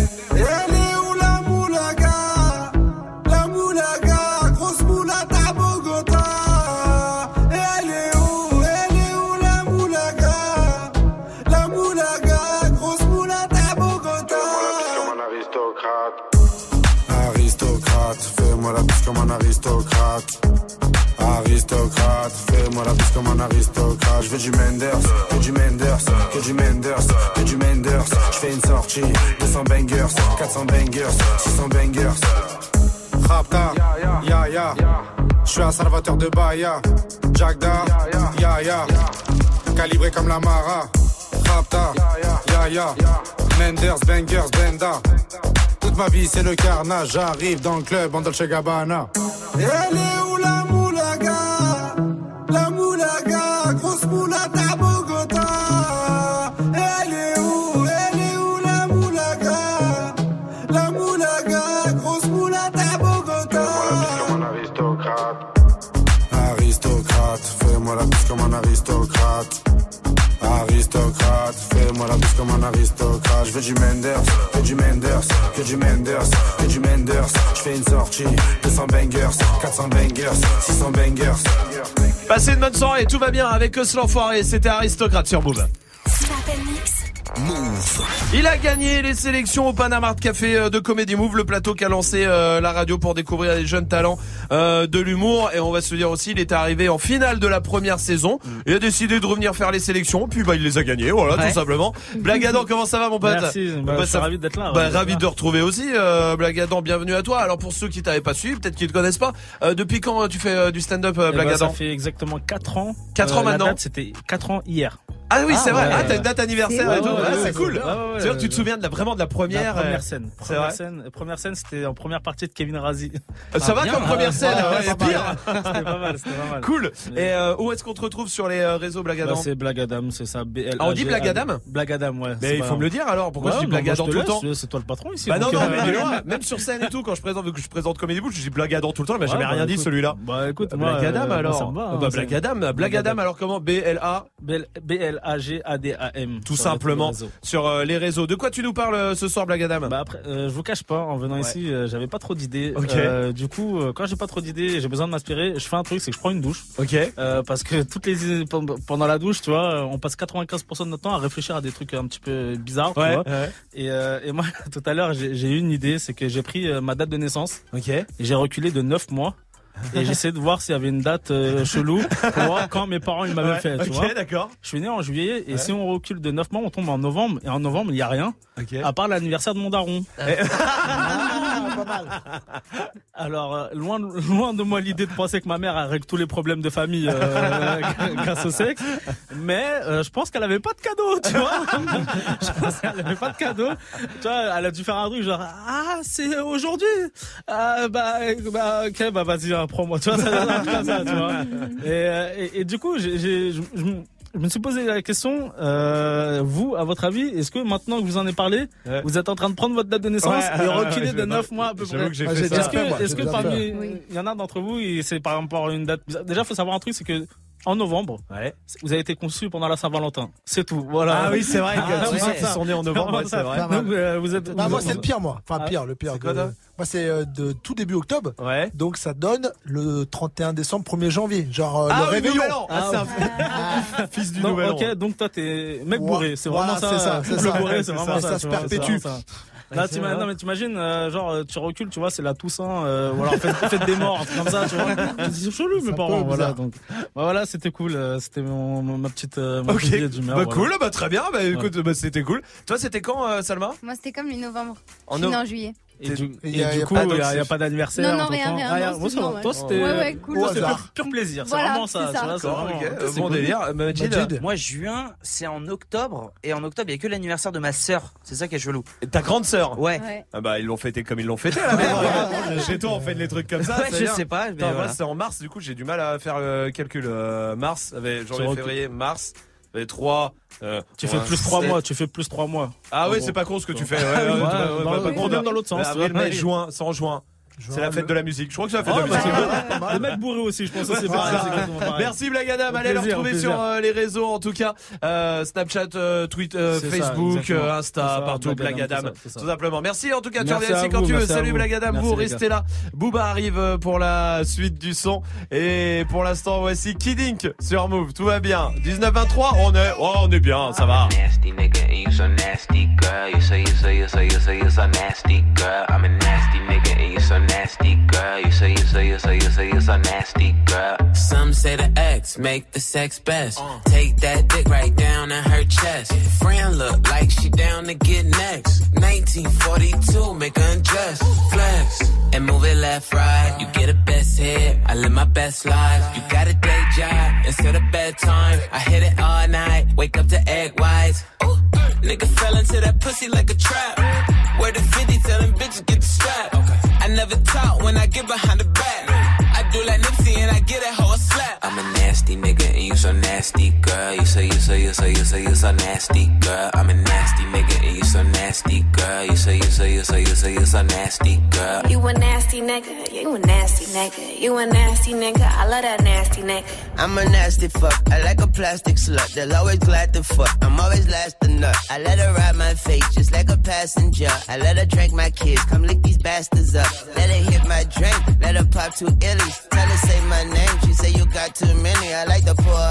S56: Salvateur de Bahia. Jagda, ya ya. Calibré comme la Mara. Rapta, ya ya. Menders, bangers, benda. Toute ma vie c'est le carnage. J'arrive dans le club en Dolce Gabbana.
S37: Elle est où la
S56: Menders, que du Menders, que du Menders, que du Menders. Je fais une sortie, 200 bangers, 400 bangers, 600 bangers.
S1: Passez une bonne soirée, tout va bien avec eux l'enfoiré, c'était Aristocrate sur Move.
S15: Move.
S1: Il a gagné les sélections au Panama Art Café euh, de Comedy Move, le plateau qui a lancé euh, la radio pour découvrir les jeunes talents euh, de l'humour et on va se dire aussi il était arrivé en finale de la première saison. Il a décidé de revenir faire les sélections puis bah il les a gagnés voilà
S62: Ouais.
S1: tout simplement. Blagadan comment ça va mon pote?
S62: Merci, bah,
S1: Bah,
S62: je suis
S1: ça-
S62: ravi d'être là,
S1: bah,
S62: ravi là.
S1: de retrouver aussi euh, Blagadan bienvenue à toi. Alors pour ceux qui t'avaient pas suivi peut-être qu'ils te connaissent pas euh, depuis quand euh, tu fais euh, du stand-up euh,
S62: Eh ben,
S1: Blagadan
S62: ça fait exactement 4 ans.
S1: 4 ans maintenant
S62: C'était 4 ans hier.
S1: Ah oui, c'est vrai.
S62: ouais,
S1: ah, t'as une date anniversaire
S62: C'est-
S1: et tout.
S62: ouais,
S1: Ah,
S62: ouais,
S1: c'est cool. que tu te souviens de la, vraiment de la première.
S62: La première scène.
S1: C'est
S62: Première
S1: vrai.
S62: scène, première scène, c'était en première partie de Kevin Razi.
S1: Ça va
S62: bien,
S1: comme
S62: hein.
S1: première
S62: Ouais,
S1: pire.
S62: C'était pas mal, c'était pas mal.
S1: Cool. Et euh, où est-ce qu'on te retrouve sur les euh, réseaux Blagadam
S62: Bah, c'est Blagadam, c'est ça.
S1: Ah, on dit Blagadam
S62: Blagadam, ouais.
S1: Mais il faut me le dire alors. Pourquoi
S62: Ouais,
S1: je dis
S62: bah,
S1: Blagadam tout le temps
S62: C'est toi le patron ici.
S1: Bah non, non,
S62: euh,
S1: mais même sur scène et tout, quand je présente, vu que je présente Comédie Bouche, je dis Blagadam tout le temps, il m'a jamais
S62: bah,
S1: rien dit celui-là.
S62: Bah écoute,
S1: Blagadam alors.
S62: moi, ça me va,
S1: Ah
S62: hein,
S1: bah,
S62: c'est-
S1: Blagadam, Blagadam alors comment? B-L-A
S62: B-L-A-G-A-D-A-M.
S1: Tout
S62: sur les
S1: simplement
S62: réseaux.
S1: sur les réseaux. De quoi tu nous parles ce soir, Blagadam
S62: Bah après, je vous cache pas, en venant ici, j'avais pas trop d'idées. Du coup, quand j'ai pas trop d'idées, j'ai besoin de m'inspirer. Je fais un truc, c'est que je prends une douche.
S1: Ok.
S62: Euh, parce que toutes les idées- pendant la douche, tu vois, on passe 95% de notre temps à réfléchir à des trucs un petit peu bizarres. tu
S1: Ouais,
S62: vois.
S1: ouais.
S62: Et, euh, et moi, tout à l'heure, j'ai eu une idée, c'est que j'ai pris euh, ma date de naissance.
S1: Ok.
S62: Et j'ai reculé de 9 mois. Et j'essaie de voir s'il y avait une date euh, chelou pour voir quand mes parents ils m'avaient
S1: Ouais,
S62: fait. Tu
S1: ok,
S62: vois.
S1: d'accord.
S62: Je suis né en juillet et
S1: Ouais.
S62: si on recule de 9 mois, on tombe en novembre. Et en novembre, il n'y a rien.
S1: Ok.
S62: À part l'anniversaire de mon daron.
S2: pas mal.
S62: Alors, euh, loin, loin de moi l'idée de penser que ma mère règle tous les problèmes de famille euh, grâce au sexe. Mais euh, je pense qu'elle avait pas de cadeau, tu vois. je pense qu'elle avait pas de cadeau. Tu vois, elle a dû faire un truc genre ah c'est aujourd'hui. Ah, bah bah ok bah vas-y hein, prends-moi. Tu vois ça, ça, tu vois. Et, euh, et, et du coup j'ai je, me- suis posé la question, euh, vous, à votre avis, est-ce que maintenant que vous en avez parlé, vous êtes en train de prendre votre date de naissance
S1: Ouais,
S62: et
S1: ouais,
S62: reculer
S1: ouais,
S62: de
S1: je-
S62: 9 mois à peu près
S1: que Ah.
S62: Est-ce
S1: moi,
S62: que, est-ce que parmi, il y en a d'entre vous, et c'est par rapport à une date. Déjà, faut savoir un truc, c'est que en novembre, vous avez été conçu pendant la Saint-Valentin. C'est tout. Voilà.
S1: Ah oui, c'est vrai que
S62: Ah,
S1: tous
S62: ouais,
S1: sont nés en novembre, ouais, c'est vrai.
S62: Donc, euh, vous êtes.
S2: Bah,
S62: vous-
S2: moi, c'est le pire, moi. Enfin,
S62: Ah,
S2: pire, le pire.
S1: c'est quoi,
S2: de- Moi, c'est euh, de tout début octobre.
S1: Ouais.
S2: Donc, ça donne le 31 décembre, 1er janvier. Genre, euh,
S62: Ah
S2: le
S62: oui,
S2: réveillon.
S62: Nouvel An. Ah, c'est un fils du
S1: Nouvel An.
S62: Ok, donc toi t'es mec
S2: Ouais,
S62: bourré, c'est
S2: voilà,
S62: vraiment ça.
S2: c'est ça, c'est
S62: le
S2: ça.
S62: bourré, c'est vraiment
S2: ça,
S62: ça.
S2: se perpétue.
S62: Là,
S1: vrai.
S62: non, mais t'imagines, euh, genre, euh, tu recules, tu vois, c'est la Toussaint, euh, voilà, fête, fête des morts, comme ça, tu vois. C'est chelou, mes parents, voilà. Donc, bah, voilà, c'était cool, euh, c'était mon, mon- ma petite, euh, mon
S1: Ok.
S62: petit billet d'humeur,
S1: Bah
S62: voilà.
S1: cool, bah très bien. Bah écoute, bah, c'était cool. Toi, c'était quand, euh, Salma?
S5: Moi, c'était comme mi-novembre.
S1: En
S5: Je suis née
S1: no-
S5: en juillet.
S62: Et du,
S2: Et
S62: et
S2: y a-
S62: du
S2: y a
S62: coup, il n'y a,
S2: d'anxiété.
S62: y a pas d'anniversaire.
S5: Non, non, rien, rien,
S62: Ah,
S5: non,
S62: ça. Toi, c'était
S5: Ouais, ouais, cool.
S62: pur, pur plaisir. C'est
S5: Voilà,
S62: vraiment ça.
S5: c'est ça.
S62: vraiment-
S1: euh, bon
S62: cool.
S1: délire. Majid,
S2: Majid.
S6: Moi, juin, c'est en octobre. Et en octobre, il n'y a que l'anniversaire de ma sœur. C'est ça qui est chelou.
S1: Et ta grande sœur
S6: Ouais.
S5: Ouais.
S1: Ah bah ils l'ont fêté comme ils l'ont fêté Chez toi on fait les trucs comme ça.
S6: Je sais pas,
S1: c'est en mars, du coup j'ai du mal à faire le calcul. Euh, mars, janvier, février, mars, avec 3. euh,
S62: Tu fais plus 3
S1: sept.
S62: mois, tu fais plus 3 mois.
S1: Ah ouais,
S62: gros.
S1: c'est pas con ce que tu fais. Ouais,
S62: oui,
S1: ouais,
S62: ouais, dans
S1: là.
S62: vient dans l'autre sens,
S1: Avril, mai, juin, sans juin. C'est la fête de la musique. Je crois que c'est la fête
S62: Ah,
S1: de la
S62: bah,
S1: musique.
S62: Le mec bourré aussi, je pense que c'est pareil.
S1: Merci Blagadam, allez le retrouver sur euh, les réseaux en tout cas, euh, Snapchat, euh, Twitter, euh, Facebook, euh, Insta, partout
S62: Blagadam,
S1: tout simplement. Merci en tout cas, tu reviens ici quand
S62: vous,
S1: tu veux. Salut. Blagadam, vous restez là. Booba arrive pour la suite du son et pour l'instant voici Kidink sur Move. Tout va bien. 19-23, on est, oh, on est bien, ça va.
S63: nasty nigga and you so nasty girl. You say you say you say you say you so nasty girl. I'm a nasty nigga you so nasty girl. You say you say you say you say you so nasty girl.
S64: Some say the X make the sex best. Take that dick right down in her chest. Friend look like she down to get next. 1942, make her undress. Flex and move it left, right. You get a best hit. I live my best life. You got a day job instead of bedtime. I hit it all night. Wake up to egg whites. Ooh, nigga fell into that pussy like a trap. Where the 50 tellin' bitches get the strap. Never talk when I get behind the back. I do like Nipsey and I get a slap.
S63: I'm a nasty nigga so nasty girl. You say you say you say you say you so nasty girl. I'm a nasty nigga and you so nasty girl. You say you say you say you say you so nasty girl.
S65: You a nasty nigga, you a nasty nigga, you a nasty nigga, I love that nasty nigga.
S14: I'm a nasty fuck. I like a plastic slut. They'll always glad to fuck. I'm always last to nut. I let her ride my face just like a passenger. I let her drink my kids. Come lick these bastards up. Let her hit my drink. Let her pop two illies. Tell her say my name. She say you got too many. I like to pour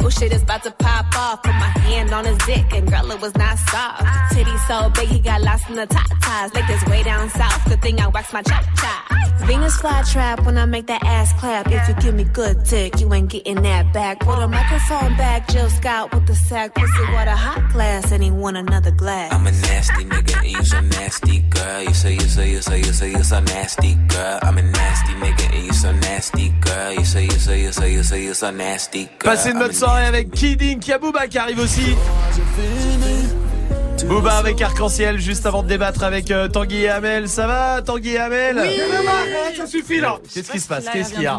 S17: Oh shit is about to pop off. Put my hand on his dick and girl it was not soft. Titty so big he got lost in the top ties. Like this way down south. Good thing I waxed my chop chop. Venus fly trap when I make that ass clap. If you give me good dick, you ain't getting that back. Put a microphone back, Jill Scott with the sack. Pussy water hot glass and he want another glass.
S63: I'm a nasty nigga and you so nasty, girl. You say, you say, you say, you say, you so nasty, girl. I'm a nasty nigga and you so nasty, girl. You say, you say, you say, you say, you so nasty, girl.
S1: Passez une bonne soirée avec Kidding, Kabouba qui arrive aussi. Booba avec Arc-en-Ciel juste avant de débattre avec euh, Tanguy et Amel. Ça va Tanguy et Amel
S2: Oui. Ça suffit là.
S1: Qu'est-ce qui se passe Qu'est-ce qu'il y a.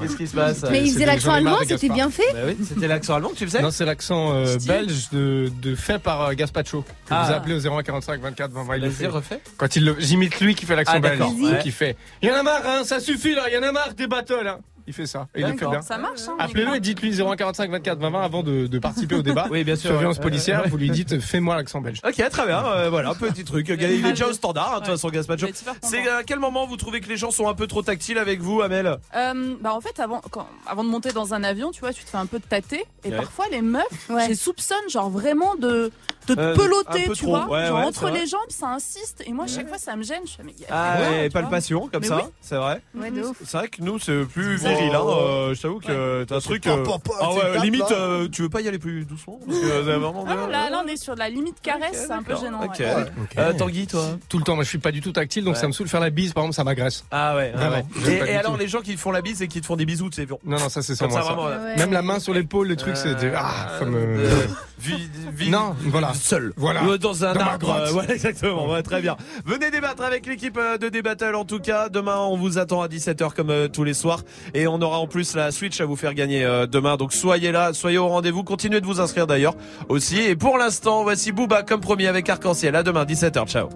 S1: Qu'est-ce qui se passe
S5: Mais il faisait l'accent allemand, c'était bien fait.
S1: Bah oui, c'était l'accent allemand que tu faisais
S52: Non, c'est l'accent euh, belge de, de fait par euh, Gaspacho. Que
S1: Ah.
S52: vous appelez au 0145 24 20 20. Il le
S1: Vas-y, refais.
S52: Quand il le, j'imite lui qui fait l'accent
S1: Ah,
S52: belge.
S1: ouais.
S52: il fait. Il y en a marre, hein, ça suffit là, il y en a marre des battles, hein. Il fait ça. Et il le fait bien.
S66: Ça marche, hein,
S52: Appelez-le et dites-lui 0145 24 20 20 avant de, de participer au débat.
S1: Oui, bien sûr,
S52: Sur violence
S1: ouais.
S52: policière,
S1: Ouais.
S52: vous lui dites fais-moi l'accent belge.
S1: Ok, très bien. euh, voilà, petit truc. Il est déjà au standard, hein, de toute façon, Gaspacho. C'est à quel moment vous trouvez que les gens sont un peu trop tactiles avec vous, Amel?
S66: Euh, bah en fait avant quand, avant de monter dans un avion tu vois tu te fais un peu tâter et
S1: Ouais.
S66: parfois les meufs je les soupçonne genre vraiment de de te
S1: Euh,
S66: peloter tu
S1: trop.
S66: vois
S1: Ouais,
S66: genre
S1: ouais,
S66: entre les jambes ça insiste et moi chaque fois ça me gêne je fais mais
S1: Ah
S66: ouais,
S1: ouais, de passion comme
S66: Mais
S1: ça,
S66: oui.
S1: c'est vrai.
S5: Ouais, de ouf.
S1: C'est vrai que nous c'est plus viril. Hein.
S2: ça.
S1: euh, je t'avoue que t'as un truc.
S2: pas,
S1: euh,
S2: pas, pas,
S1: ah
S2: tu
S1: ouais,
S2: tapes,
S1: limite,
S2: là.
S1: euh, tu veux pas y aller plus doucement parce que c'est vraiment.
S66: Ah, là, là on est sur la limite caresse c'est un peu gênant
S1: Ok.
S66: ouais.
S1: Euh, Tanguy, toi
S52: Tout le temps, moi je suis pas du tout tactile, donc
S1: Ouais.
S52: ça me saoule faire la bise, par exemple, ça m'agresse.
S1: Ah ouais,
S52: Vraiment,
S1: ouais.
S52: j'aime
S1: Et,
S52: pas
S1: et
S52: du
S1: alors
S52: tout.
S1: les gens qui te font la bise et qui te font des bisous, c'est bon.
S52: Non, non, ça c'est sans
S1: Comme
S52: moi.
S1: ça, vraiment, là.
S52: Même la main sur l'épaule, le truc, c'est. de- Ah, ça me.
S1: Euh, vi- vi-
S52: Non, voilà.
S1: Seul.
S52: Voilà.
S1: Euh, Dans un
S52: Dans
S1: arbre. euh, ouais, exactement. Ouais, très bien. Venez débattre avec l'équipe euh, de Débattle en tout cas. Demain, on vous attend à 17h comme euh, tous les soirs. Et on aura en plus la Switch à vous faire gagner euh, demain. Donc soyez là, soyez au rendez-vous. Continuez de vous inscrire d'ailleurs aussi. Et pour l'instant, voici Booba comme premier avec Arc-en-Ciel. À demain, 17h. Ciao.